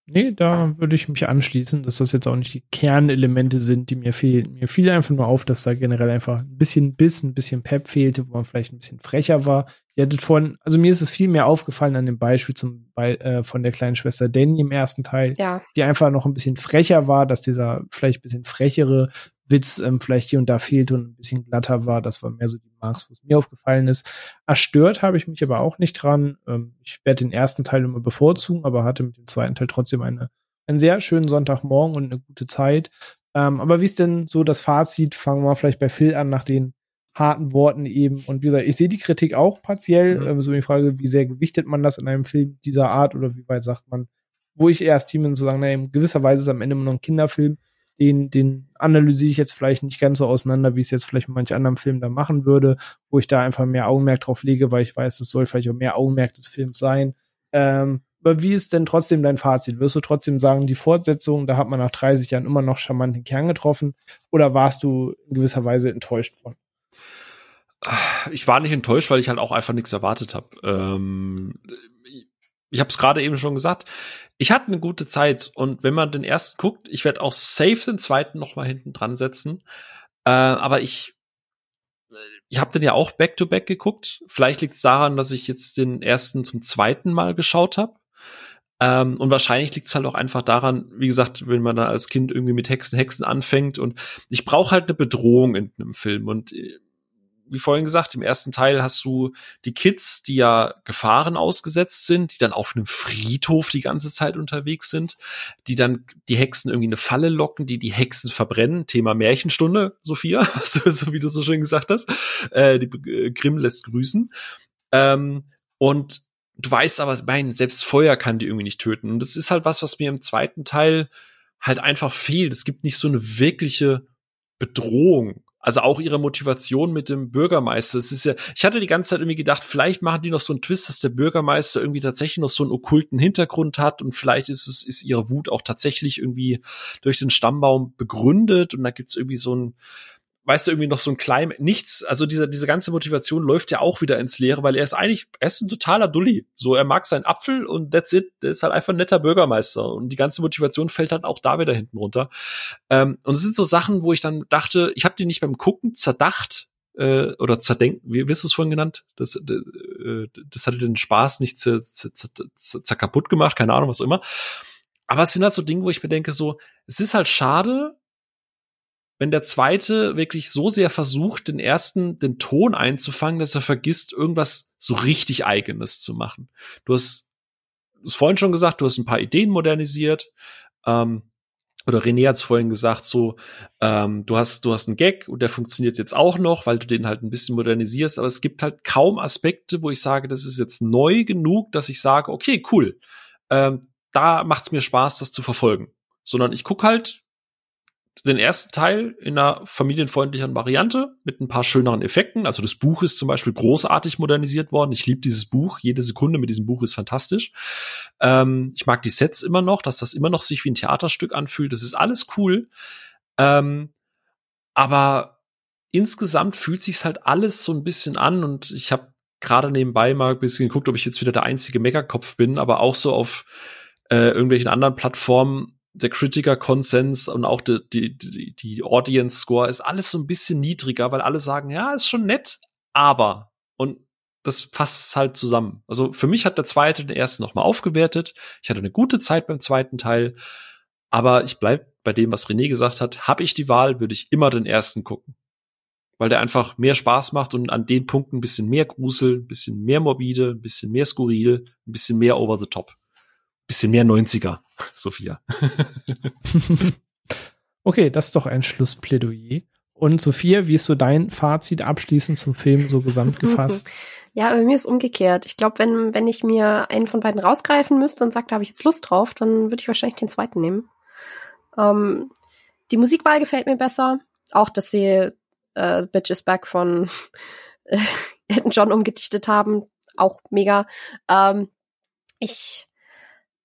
Nee, da würde ich mich anschließen, dass das jetzt auch nicht die Kernelemente sind, die mir fehlen. Mir fiel einfach nur auf, dass da generell einfach ein bisschen Biss, ein bisschen Pep fehlte, wo man vielleicht ein bisschen frecher war. Ihr hattet vorhin, also mir ist es viel mehr aufgefallen an dem Beispiel zum, bei, äh, von der kleinen Schwester Danny im ersten Teil, ja. die einfach noch ein bisschen frecher war, dass dieser vielleicht ein bisschen frechere Witz ähm, vielleicht hier und da fehlte und ein bisschen glatter war. Das war mehr so die Marks, wo es mir aufgefallen ist. Erstört habe ich mich aber auch nicht dran. Ähm, ich werde den ersten Teil immer bevorzugen, aber hatte mit dem zweiten Teil trotzdem eine, einen sehr schönen Sonntagmorgen und eine gute Zeit. Ähm, aber wie ist denn so das Fazit? Fangen wir vielleicht bei Phil an, nach den harten Worten eben. Und wie gesagt, ich sehe die Kritik auch partiell. Mhm. Ähm, so die Frage, wie sehr gewichtet man das in einem Film dieser Art oder wie weit sagt man, wo ich erst Team zu sagen, naja, in gewisser Weise ist es am Ende immer noch ein Kinderfilm den, den analysiere ich jetzt vielleicht nicht ganz so auseinander, wie ich es jetzt vielleicht mit manch anderem Film da machen würde, wo ich da einfach mehr Augenmerk drauf lege, weil ich weiß, es soll vielleicht auch mehr Augenmerk des Films sein. Ähm, aber wie ist denn trotzdem dein Fazit? Wirst du trotzdem sagen, die Fortsetzung, da hat man nach 30 Jahren immer noch charmanten Kern getroffen? Oder warst du in gewisser Weise enttäuscht von? Ich war nicht enttäuscht, weil ich halt auch einfach nichts erwartet habe. Ähm, ich habe es gerade eben schon gesagt, ich hatte eine gute Zeit und wenn man den ersten guckt, ich werde auch safe den zweiten noch mal hinten dran setzen. Äh, aber ich, ich habe den ja auch back to back geguckt. Vielleicht liegt es daran, dass ich jetzt den ersten zum zweiten Mal geschaut habe. Ähm, und wahrscheinlich liegt es halt auch einfach daran, wie gesagt, wenn man da als Kind irgendwie mit Hexen, Hexen anfängt und ich brauche halt eine Bedrohung in einem Film und äh, wie vorhin gesagt, im ersten Teil hast du die Kids, die ja Gefahren ausgesetzt sind, die dann auf einem Friedhof die ganze Zeit unterwegs sind, die dann die Hexen irgendwie eine Falle locken, die die Hexen verbrennen. Thema Märchenstunde, Sophia, [laughs] so, so wie du so schön gesagt hast. Äh, die äh, Grimm lässt grüßen. Ähm, und du weißt aber, mein, selbst Feuer kann die irgendwie nicht töten. Und das ist halt was, was mir im zweiten Teil halt einfach fehlt. Es gibt nicht so eine wirkliche Bedrohung also auch ihre Motivation mit dem Bürgermeister. Es ist ja, ich hatte die ganze Zeit irgendwie gedacht, vielleicht machen die noch so einen Twist, dass der Bürgermeister irgendwie tatsächlich noch so einen okkulten Hintergrund hat und vielleicht ist es, ist ihre Wut auch tatsächlich irgendwie durch den Stammbaum begründet und da gibt's irgendwie so ein, weißt du, irgendwie noch so ein klein, nichts, also diese, diese ganze Motivation läuft ja auch wieder ins Leere, weil er ist eigentlich, er ist ein totaler Dulli. So, er mag seinen Apfel und that's it. Der ist halt einfach ein netter Bürgermeister. Und die ganze Motivation fällt dann auch da wieder hinten runter. Ähm, und es sind so Sachen, wo ich dann dachte, ich habe die nicht beim Gucken zerdacht, äh, oder zerdenken, wie wirst du es vorhin genannt? Das, das, äh, das hatte den Spaß nicht zer, zer, zer, zer kaputt gemacht, keine Ahnung, was auch immer. Aber es sind halt so Dinge, wo ich mir denke, so, es ist halt schade, wenn der zweite wirklich so sehr versucht, den ersten, den Ton einzufangen, dass er vergisst, irgendwas so richtig eigenes zu machen. Du hast es vorhin schon gesagt, du hast ein paar Ideen modernisiert. Ähm, oder René hat es vorhin gesagt, so, ähm, du hast, du hast einen Gag und der funktioniert jetzt auch noch, weil du den halt ein bisschen modernisierst, aber es gibt halt kaum Aspekte, wo ich sage, das ist jetzt neu genug, dass ich sage, okay, cool, ähm, da macht's mir Spaß, das zu verfolgen. Sondern ich guck halt den ersten Teil in einer familienfreundlichen Variante mit ein paar schöneren Effekten. Also das Buch ist zum Beispiel großartig modernisiert worden. Ich liebe dieses Buch. Jede Sekunde mit diesem Buch ist fantastisch. Ähm, ich mag die Sets immer noch, dass das immer noch sich wie ein Theaterstück anfühlt. Das ist alles cool. Ähm, aber insgesamt fühlt sich's halt alles so ein bisschen an und ich habe gerade nebenbei mal ein bisschen geguckt, ob ich jetzt wieder der einzige Megakopf bin, aber auch so auf äh, irgendwelchen anderen Plattformen der Kritiker-Konsens und auch die, die, die, die Audience-Score ist alles so ein bisschen niedriger, weil alle sagen, ja, ist schon nett, aber. Und das fasst halt zusammen. Also für mich hat der zweite den ersten nochmal aufgewertet. Ich hatte eine gute Zeit beim zweiten Teil, aber ich bleib bei dem, was René gesagt hat. Habe ich die Wahl, würde ich immer den ersten gucken. Weil der einfach mehr Spaß macht und an den Punkten ein bisschen mehr Grusel, ein bisschen mehr morbide, ein bisschen mehr skurril, ein bisschen mehr over the top bisschen mehr 90er, [laughs] Sophia. [laughs] okay, das ist doch ein Schlussplädoyer. Und Sophia, wie ist so dein Fazit abschließend zum Film so gesamt [laughs] gefasst? Ja, bei mir ist umgekehrt. Ich glaube, wenn, wenn ich mir einen von beiden rausgreifen müsste und sagt, da habe ich jetzt Lust drauf, dann würde ich wahrscheinlich den zweiten nehmen. Ähm, die Musikwahl gefällt mir besser. Auch, dass sie äh, Bitches Back von äh, John umgedichtet haben. Auch mega. Ähm, ich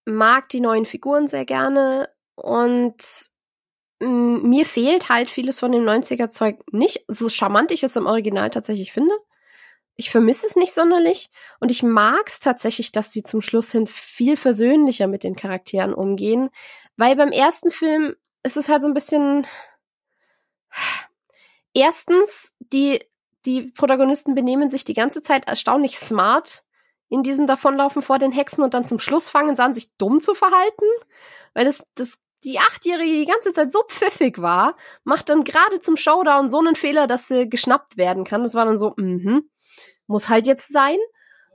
mag die neuen Figuren sehr gerne und mm, mir fehlt halt vieles von dem 90er Zeug nicht, so charmant ich es im Original tatsächlich finde. Ich vermisse es nicht sonderlich und ich mag es tatsächlich, dass sie zum Schluss hin viel versöhnlicher mit den Charakteren umgehen, weil beim ersten Film ist es halt so ein bisschen erstens die die Protagonisten benehmen sich die ganze Zeit erstaunlich smart in diesem Davonlaufen vor den Hexen und dann zum Schluss fangen an, sich dumm zu verhalten. Weil das, das, die Achtjährige die ganze Zeit so pfiffig war, macht dann gerade zum Showdown so einen Fehler, dass sie geschnappt werden kann. Das war dann so, mhm, muss halt jetzt sein.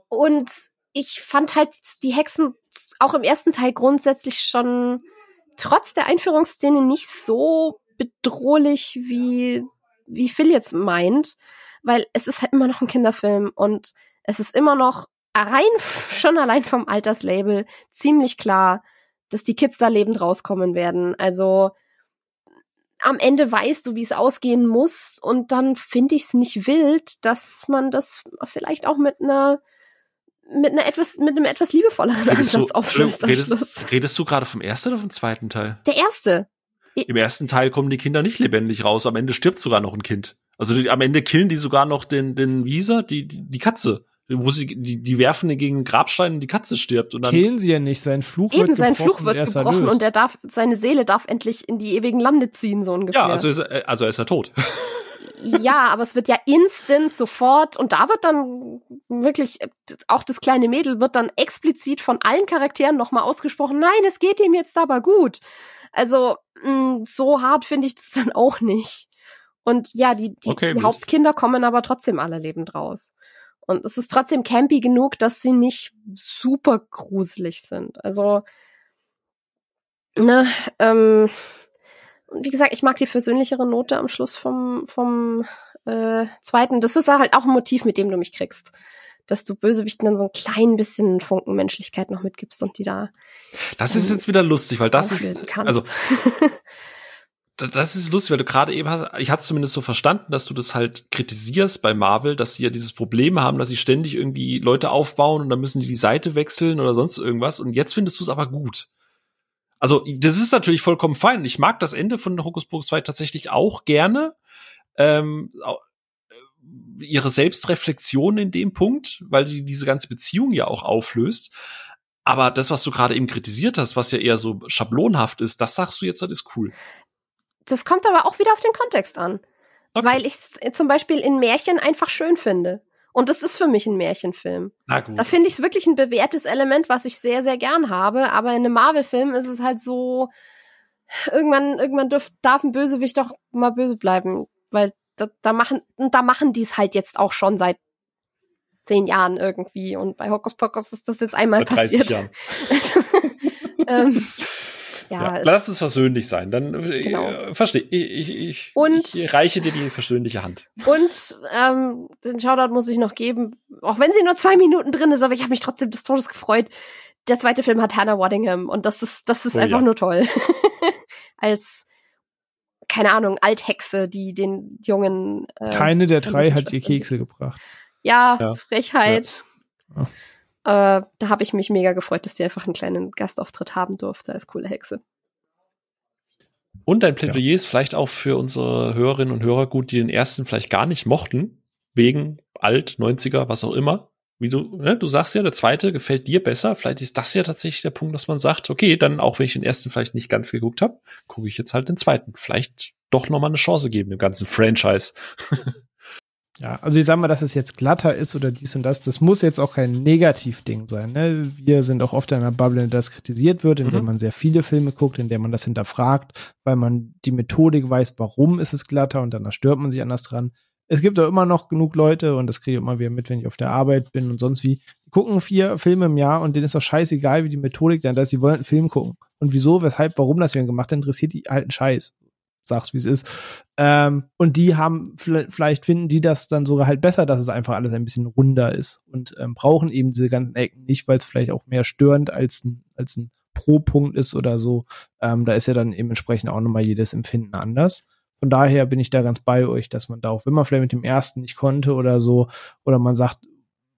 Und ich fand halt die Hexen auch im ersten Teil grundsätzlich schon trotz der Einführungsszene nicht so bedrohlich, wie, wie Phil jetzt meint. Weil es ist halt immer noch ein Kinderfilm und es ist immer noch rein schon allein vom Alterslabel ziemlich klar, dass die Kids da lebend rauskommen werden. Also am Ende weißt du, wie es ausgehen muss und dann finde ich es nicht wild, dass man das vielleicht auch mit einer mit einer etwas mit einem etwas liebevolleren redest Ansatz auflöst. Redest, redest du gerade vom ersten oder vom zweiten Teil? Der erste. Im ersten Teil kommen die Kinder nicht lebendig raus. Am Ende stirbt sogar noch ein Kind. Also die, am Ende killen die sogar noch den den Wieser, die die, die Katze wo sie die, die werfen gegen den Grabstein und die Katze stirbt und dann killen sie ja nicht sein Fluch Eben, wird sein Fluch wird gebrochen und er darf seine Seele darf endlich in die ewigen Lande ziehen so ungefähr. Ja, also ist er, also ist er tot. ja, aber es wird ja instant sofort und da wird dann wirklich auch das kleine Mädel wird dann explizit von allen Charakteren nochmal ausgesprochen. Nein, es geht ihm jetzt aber gut. Also mh, so hart finde ich das dann auch nicht. Und ja, die, die, okay, die Hauptkinder kommen aber trotzdem alle lebend raus. Und es ist trotzdem campy genug, dass sie nicht super gruselig sind. Also, ne, ähm, wie gesagt, ich mag die versöhnlichere Note am Schluss vom, vom äh, zweiten. Das ist halt auch ein Motiv, mit dem du mich kriegst. Dass du Bösewichten dann so ein klein bisschen Funken Menschlichkeit noch mitgibst und die da. Das ist jetzt wieder lustig, weil das ist. Kannst. Also [laughs] das ist lustig, weil du gerade eben hast, ich hatte zumindest so verstanden, dass du das halt kritisierst bei Marvel, dass sie ja dieses Problem haben, dass sie ständig irgendwie Leute aufbauen und dann müssen die die Seite wechseln oder sonst irgendwas und jetzt findest du es aber gut. Also, das ist natürlich vollkommen fein. Ich mag das Ende von Hokus Pokus 2 tatsächlich auch gerne, ähm, äh, ihre Selbstreflexion in dem Punkt, weil sie diese ganze Beziehung ja auch auflöst. Aber das, was du gerade eben kritisiert hast, was ja eher so schablonhaft ist, das sagst du jetzt, das ist cool. Das kommt aber auch wieder auf den Kontext an. Okay. Weil ich es zum Beispiel in Märchen einfach schön finde. Und das ist für mich ein Märchenfilm. Na gut. Da finde ich es wirklich ein bewährtes Element, was ich sehr, sehr gern habe. Aber in einem Marvel-Film ist es halt so, irgendwann, irgendwann dürf, darf ein Bösewicht doch mal böse bleiben. Weil da, da machen, da machen die es halt jetzt auch schon seit zehn Jahren irgendwie. Und bei Hokus Pokus ist das jetzt einmal Seit 30 passiert. Jahren. [laughs] ähm, ja, ja, lass es versöhnlich sein. Dann äh, genau. verstehe ich, ich, und, ich reiche dir die versöhnliche Hand. Und ähm, den Shoutout muss ich noch geben, auch wenn sie nur zwei Minuten drin ist, aber ich habe mich trotzdem des Todes gefreut. Der zweite Film hat Hannah Waddingham und das ist das ist oh, einfach ja. nur toll. [laughs] Als keine Ahnung, Althexe, die den jungen äh, Keine der drei hat ihr Kekse gebracht. Ja, ja. Frechheit. Ja. Äh, da habe ich mich mega gefreut, dass die einfach einen kleinen Gastauftritt haben durfte als coole Hexe. Und dein Plädoyer ja. ist vielleicht auch für unsere Hörerinnen und Hörer gut, die den ersten vielleicht gar nicht mochten, wegen alt, 90er, was auch immer. Wie du, ne, du sagst ja, der zweite gefällt dir besser. Vielleicht ist das ja tatsächlich der Punkt, dass man sagt, okay, dann auch wenn ich den ersten vielleicht nicht ganz geguckt habe, gucke ich jetzt halt den zweiten. Vielleicht doch noch mal eine Chance geben dem ganzen Franchise. [laughs] Ja, also ich sag mal, dass es jetzt glatter ist oder dies und das, das muss jetzt auch kein Negativding sein. Ne? Wir sind auch oft in einer Bubble, in der das kritisiert wird, in mhm. der man sehr viele Filme guckt, in der man das hinterfragt, weil man die Methodik weiß, warum ist es glatter und dann stört man sich anders dran. Es gibt auch immer noch genug Leute, und das kriege ich immer wieder mit, wenn ich auf der Arbeit bin und sonst wie, die gucken vier Filme im Jahr und denen ist doch scheißegal, wie die Methodik dann ist. Sie wollen einen Film gucken. Und wieso, weshalb, warum das wir gemacht haben, interessiert die alten Scheiß sag's wie es ist. Ähm, und die haben, vielleicht finden die das dann sogar halt besser, dass es einfach alles ein bisschen runder ist und ähm, brauchen eben diese ganzen Ecken nicht, weil es vielleicht auch mehr störend als ein, als ein Pro-Punkt ist oder so. Ähm, da ist ja dann eben entsprechend auch nochmal jedes Empfinden anders. Von daher bin ich da ganz bei euch, dass man da auch, wenn man vielleicht mit dem ersten nicht konnte oder so, oder man sagt,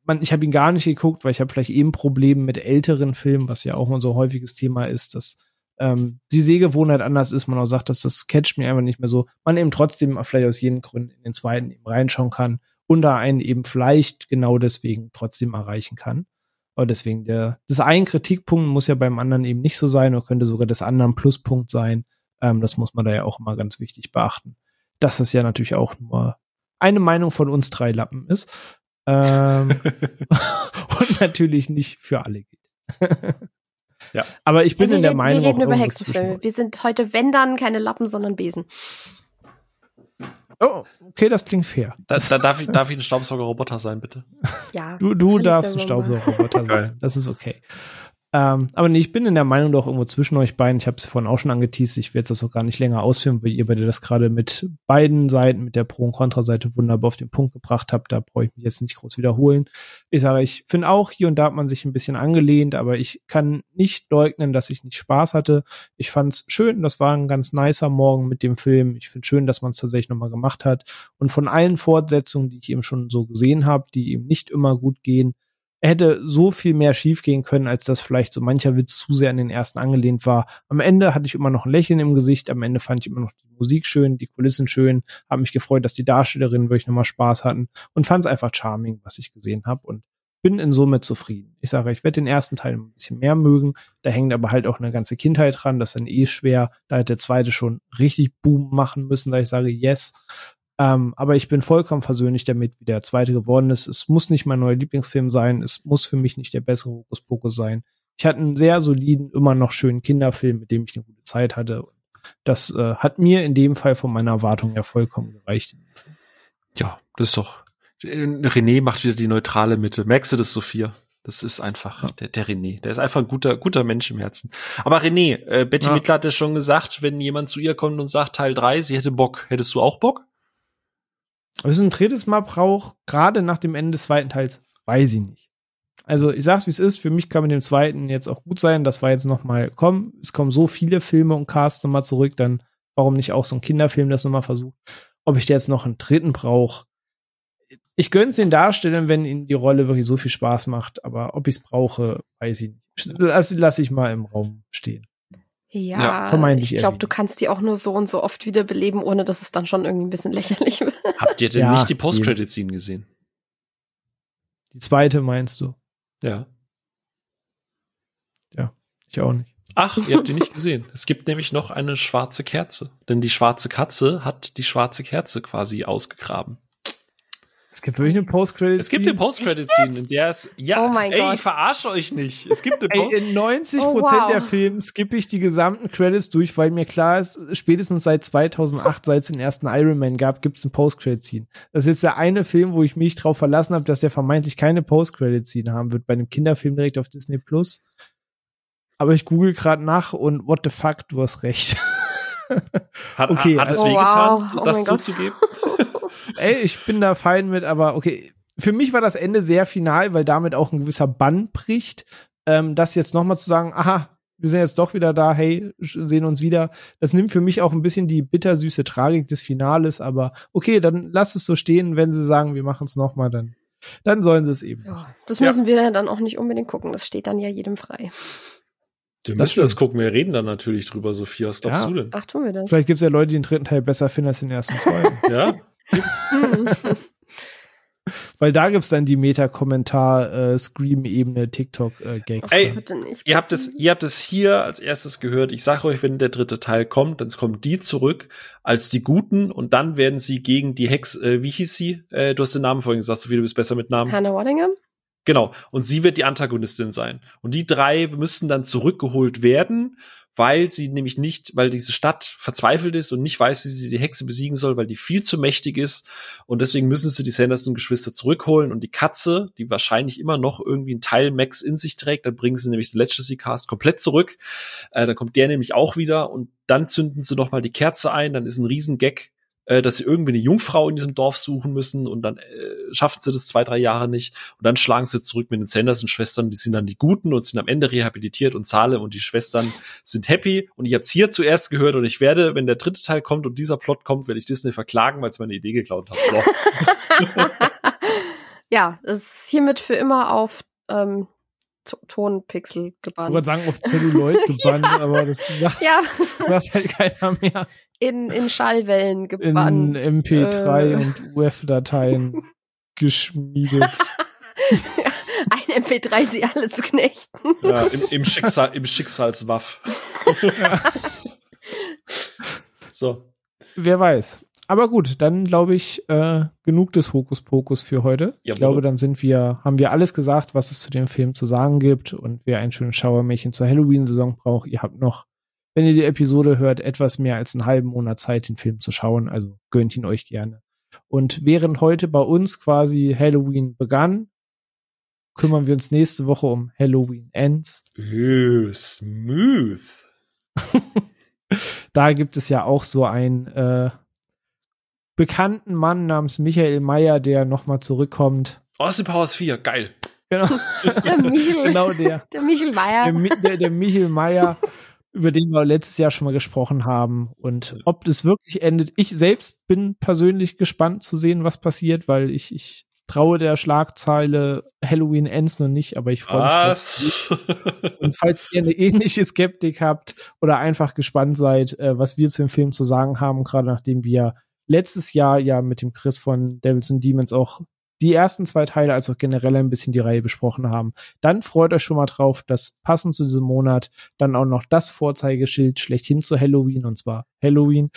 man, ich habe ihn gar nicht geguckt, weil ich habe vielleicht eben Probleme mit älteren Filmen, was ja auch mal so ein häufiges Thema ist, dass ähm, die Sehgewohnheit anders ist, man auch sagt, dass das catcht mir einfach nicht mehr so, man eben trotzdem vielleicht aus jeden Gründen in den zweiten eben reinschauen kann und da einen eben vielleicht genau deswegen trotzdem erreichen kann. Aber deswegen, der, das ein Kritikpunkt muss ja beim anderen eben nicht so sein oder könnte sogar des anderen Pluspunkt sein. Ähm, das muss man da ja auch immer ganz wichtig beachten. Dass das ja natürlich auch nur eine Meinung von uns drei Lappen ist. Ähm, [laughs] [laughs] und natürlich nicht für alle geht. [laughs] Ja. Aber ich bin ja, in der Meinung. Wir reden über Hexenfilme. Wir sind heute, wenn dann, keine Lappen, sondern Besen. Oh, okay, das klingt fair. Da, da darf, ich, darf ich ein Staubsaugerroboter sein, bitte? Ja. Du, du darfst ein Staubsaugerroboter [laughs] sein. Das ist okay. Ähm, aber nee, ich bin in der Meinung doch irgendwo zwischen euch beiden. Ich habe es vorhin auch schon angeteased. Ich werde das auch gar nicht länger ausführen, weil ihr beide das gerade mit beiden Seiten, mit der Pro- und Kontra-Seite wunderbar auf den Punkt gebracht habt. Da brauche ich mich jetzt nicht groß wiederholen. Ich sage, ich finde auch, hier und da hat man sich ein bisschen angelehnt, aber ich kann nicht leugnen, dass ich nicht Spaß hatte. Ich fand es schön. Das war ein ganz nicer Morgen mit dem Film. Ich finde schön, dass man es tatsächlich nochmal gemacht hat. Und von allen Fortsetzungen, die ich eben schon so gesehen habe, die eben nicht immer gut gehen, hätte so viel mehr schiefgehen können, als dass vielleicht so mancher Witz zu sehr an den ersten angelehnt war. Am Ende hatte ich immer noch ein Lächeln im Gesicht, am Ende fand ich immer noch die Musik schön, die Kulissen schön, habe mich gefreut, dass die Darstellerinnen wirklich nochmal Spaß hatten und fand es einfach charming, was ich gesehen habe und bin in Summe zufrieden. Ich sage, ich werde den ersten Teil ein bisschen mehr mögen, da hängt aber halt auch eine ganze Kindheit dran, das ist dann eh schwer, da hätte der zweite schon richtig Boom machen müssen, da ich sage, yes, ähm, aber ich bin vollkommen versöhnlich damit, wie der zweite geworden ist. Es muss nicht mein neuer Lieblingsfilm sein. Es muss für mich nicht der bessere Hokus Pokus sein. Ich hatte einen sehr soliden, immer noch schönen Kinderfilm, mit dem ich eine gute Zeit hatte. Das äh, hat mir in dem Fall von meiner Erwartung ja vollkommen gereicht. Ja, das ist doch. René macht wieder die neutrale Mitte. Merkst du das, Sophia? Das ist einfach ja. der, der René. Der ist einfach ein guter, guter Mensch im Herzen. Aber René, äh, Betty ja. Mittler hat ja schon gesagt, wenn jemand zu ihr kommt und sagt Teil 3, sie hätte Bock, hättest du auch Bock? Ob es ein drittes Mal braucht, gerade nach dem Ende des zweiten Teils, weiß ich nicht. Also ich sag's wie es ist, für mich kann mit dem zweiten jetzt auch gut sein. Das war jetzt noch mal, komm, es kommen so viele Filme und Cast nochmal zurück, dann warum nicht auch so ein Kinderfilm das nochmal versucht. Ob ich jetzt noch einen dritten brauche, ich gönn's den Darstellern, wenn ihnen die Rolle wirklich so viel Spaß macht, aber ob ich's brauche, weiß ich nicht. Lass, lass ich mal im Raum stehen. Ja, ja ich glaube, du kannst die auch nur so und so oft wiederbeleben, ohne dass es dann schon irgendwie ein bisschen [laughs] lächerlich wird. Habt ihr denn ja, nicht die Post-Credit-Scene gesehen? Die zweite meinst du? Ja. Ja, ich auch nicht. Ach, ihr habt die nicht [laughs] gesehen. Es gibt nämlich noch eine schwarze Kerze. Denn die schwarze Katze hat die schwarze Kerze quasi ausgegraben. Es gibt wirklich eine Post-Credit-Scene. Es gibt eine Post-Credit-Scene, in der es, ja, oh mein ey, Gott. ich verarsche euch nicht. Es gibt eine Post ey, In 90 oh, wow. der Filme skippe ich die gesamten Credits durch, weil mir klar ist, spätestens seit 2008, seit es den ersten Iron Man gab, gibt es eine Post-Credit-Scene. Das ist jetzt der eine Film, wo ich mich drauf verlassen habe, dass der vermeintlich keine Post-Credit-Scene haben wird, bei einem Kinderfilm direkt auf Disney Plus. Aber ich google gerade nach und what the fuck, du hast recht. Hat, [laughs] okay, hat es oh, wehgetan, wow. das oh zuzugeben? [laughs] ey, ich bin da fein mit, aber okay. Für mich war das Ende sehr final, weil damit auch ein gewisser Bann bricht. Ähm, das jetzt nochmal zu sagen, aha, wir sind jetzt doch wieder da, hey, sehen uns wieder. Das nimmt für mich auch ein bisschen die bittersüße Tragik des Finales, aber okay, dann lass es so stehen, wenn sie sagen, wir machen es nochmal, dann, dann sollen sie es eben. Ja, das müssen ja. wir dann auch nicht unbedingt gucken, das steht dann ja jedem frei. Du müssen das gucken, wir reden dann natürlich drüber, Sophia. Was glaubst ja. du denn? Ach, tun wir das. Vielleicht gibt es ja Leute, die den dritten Teil besser finden als den ersten [laughs] Teil. ja. [laughs] Weil da gibt's dann die Meta-Kommentar-Scream-Ebene, TikTok-Gags. Ey, ihr habt es, ihr habt es hier als erstes gehört. Ich sage euch, wenn der dritte Teil kommt, dann kommen die zurück als die Guten und dann werden sie gegen die Hex, äh, wie hieß sie? Äh, du hast den Namen vorhin gesagt, Sophie, du bist besser mit Namen. Hannah Waddingham? Genau. Und sie wird die Antagonistin sein. Und die drei müssen dann zurückgeholt werden, weil sie nämlich nicht, weil diese Stadt verzweifelt ist und nicht weiß, wie sie die Hexe besiegen soll, weil die viel zu mächtig ist. Und deswegen müssen sie die Sanderson-Geschwister zurückholen und die Katze, die wahrscheinlich immer noch irgendwie einen Teil Max in sich trägt, dann bringen sie nämlich den Legacy Cast komplett zurück. Äh, dann kommt der nämlich auch wieder und dann zünden sie noch mal die Kerze ein, dann ist ein Riesengag äh, dass sie irgendwie eine Jungfrau in diesem Dorf suchen müssen und dann äh, schaffen sie das zwei, drei Jahre nicht und dann schlagen sie zurück mit den Sanderson-Schwestern, die sind dann die Guten und sind am Ende rehabilitiert und Salem und die Schwestern sind happy und ich habe es hier zuerst gehört und ich werde, wenn der dritte Teil kommt und dieser Plot kommt, werde ich Disney verklagen, weil es meine Idee geklaut hat. So. [laughs] [laughs] ja, es ist hiermit für immer auf ähm, Tonpixel gebannt. Ich wollte sagen, auf Celluloid [laughs] gebannt, ja. aber das [laughs] sagt, ja. das sagt halt keiner mehr. In, in Schallwellen gebannt. In MP3 äh. und UF-Dateien [laughs] geschmiedet. Ein MP3 sie alle zu knechten. Ja, im, im, Schicksal, im Schicksalswaff. Ja. so. Wer weiß. Aber gut, dann glaube ich, äh, genug des Hokuspokus für heute. Jawohl. Ich glaube, dann sind wir, haben wir alles gesagt, was es zu dem Film zu sagen gibt und wer ein schönes Schauermärchen zur Halloween-Saison braucht. Ihr habt noch, wenn ihr die Episode hört, etwas mehr als einen halben Monat Zeit, den Film zu schauen. Also gönnt ihn euch gerne. Und während heute bei uns quasi Halloween begann, kümmern wir uns nächste Woche um Halloween Ends. Smooth. [laughs] da gibt es ja auch so ein äh, bekannten Mann namens Michael Meyer, der nochmal zurückkommt. Austin Powers 4, geil. Genau. [laughs] Der Michel. genau der. [laughs] Der Michel Meyer. Der, der, der Michel Meyer, über den wir letztes Jahr schon mal gesprochen haben. Und ob das wirklich endet. Ich selbst bin persönlich gespannt zu sehen, was passiert, weil ich, ich traue der Schlagzeile Halloween Ends noch nicht, aber ich freue mich. Was? Und falls ihr eine ähnliche Skeptik habt oder einfach gespannt seid, äh, was wir zu dem Film zu sagen haben, gerade nachdem wir letztes Jahr ja mit dem Chris von Devils and Demons auch die ersten zwei Teile als auch generell ein bisschen die Reihe besprochen haben. Dann freut euch schon mal drauf, dass passend zu diesem Monat dann auch noch das Vorzeigeschild schlechthin zu Halloween, und zwar Halloween,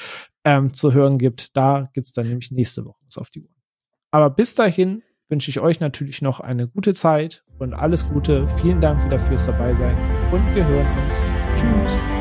ähm, zu hören gibt. Da gibt's dann nämlich nächste Woche was auf die Uhr. Aber bis dahin wünsche ich euch natürlich noch eine gute Zeit und alles Gute. Vielen Dank wieder fürs dabei sein und wir hören uns. Tschüss.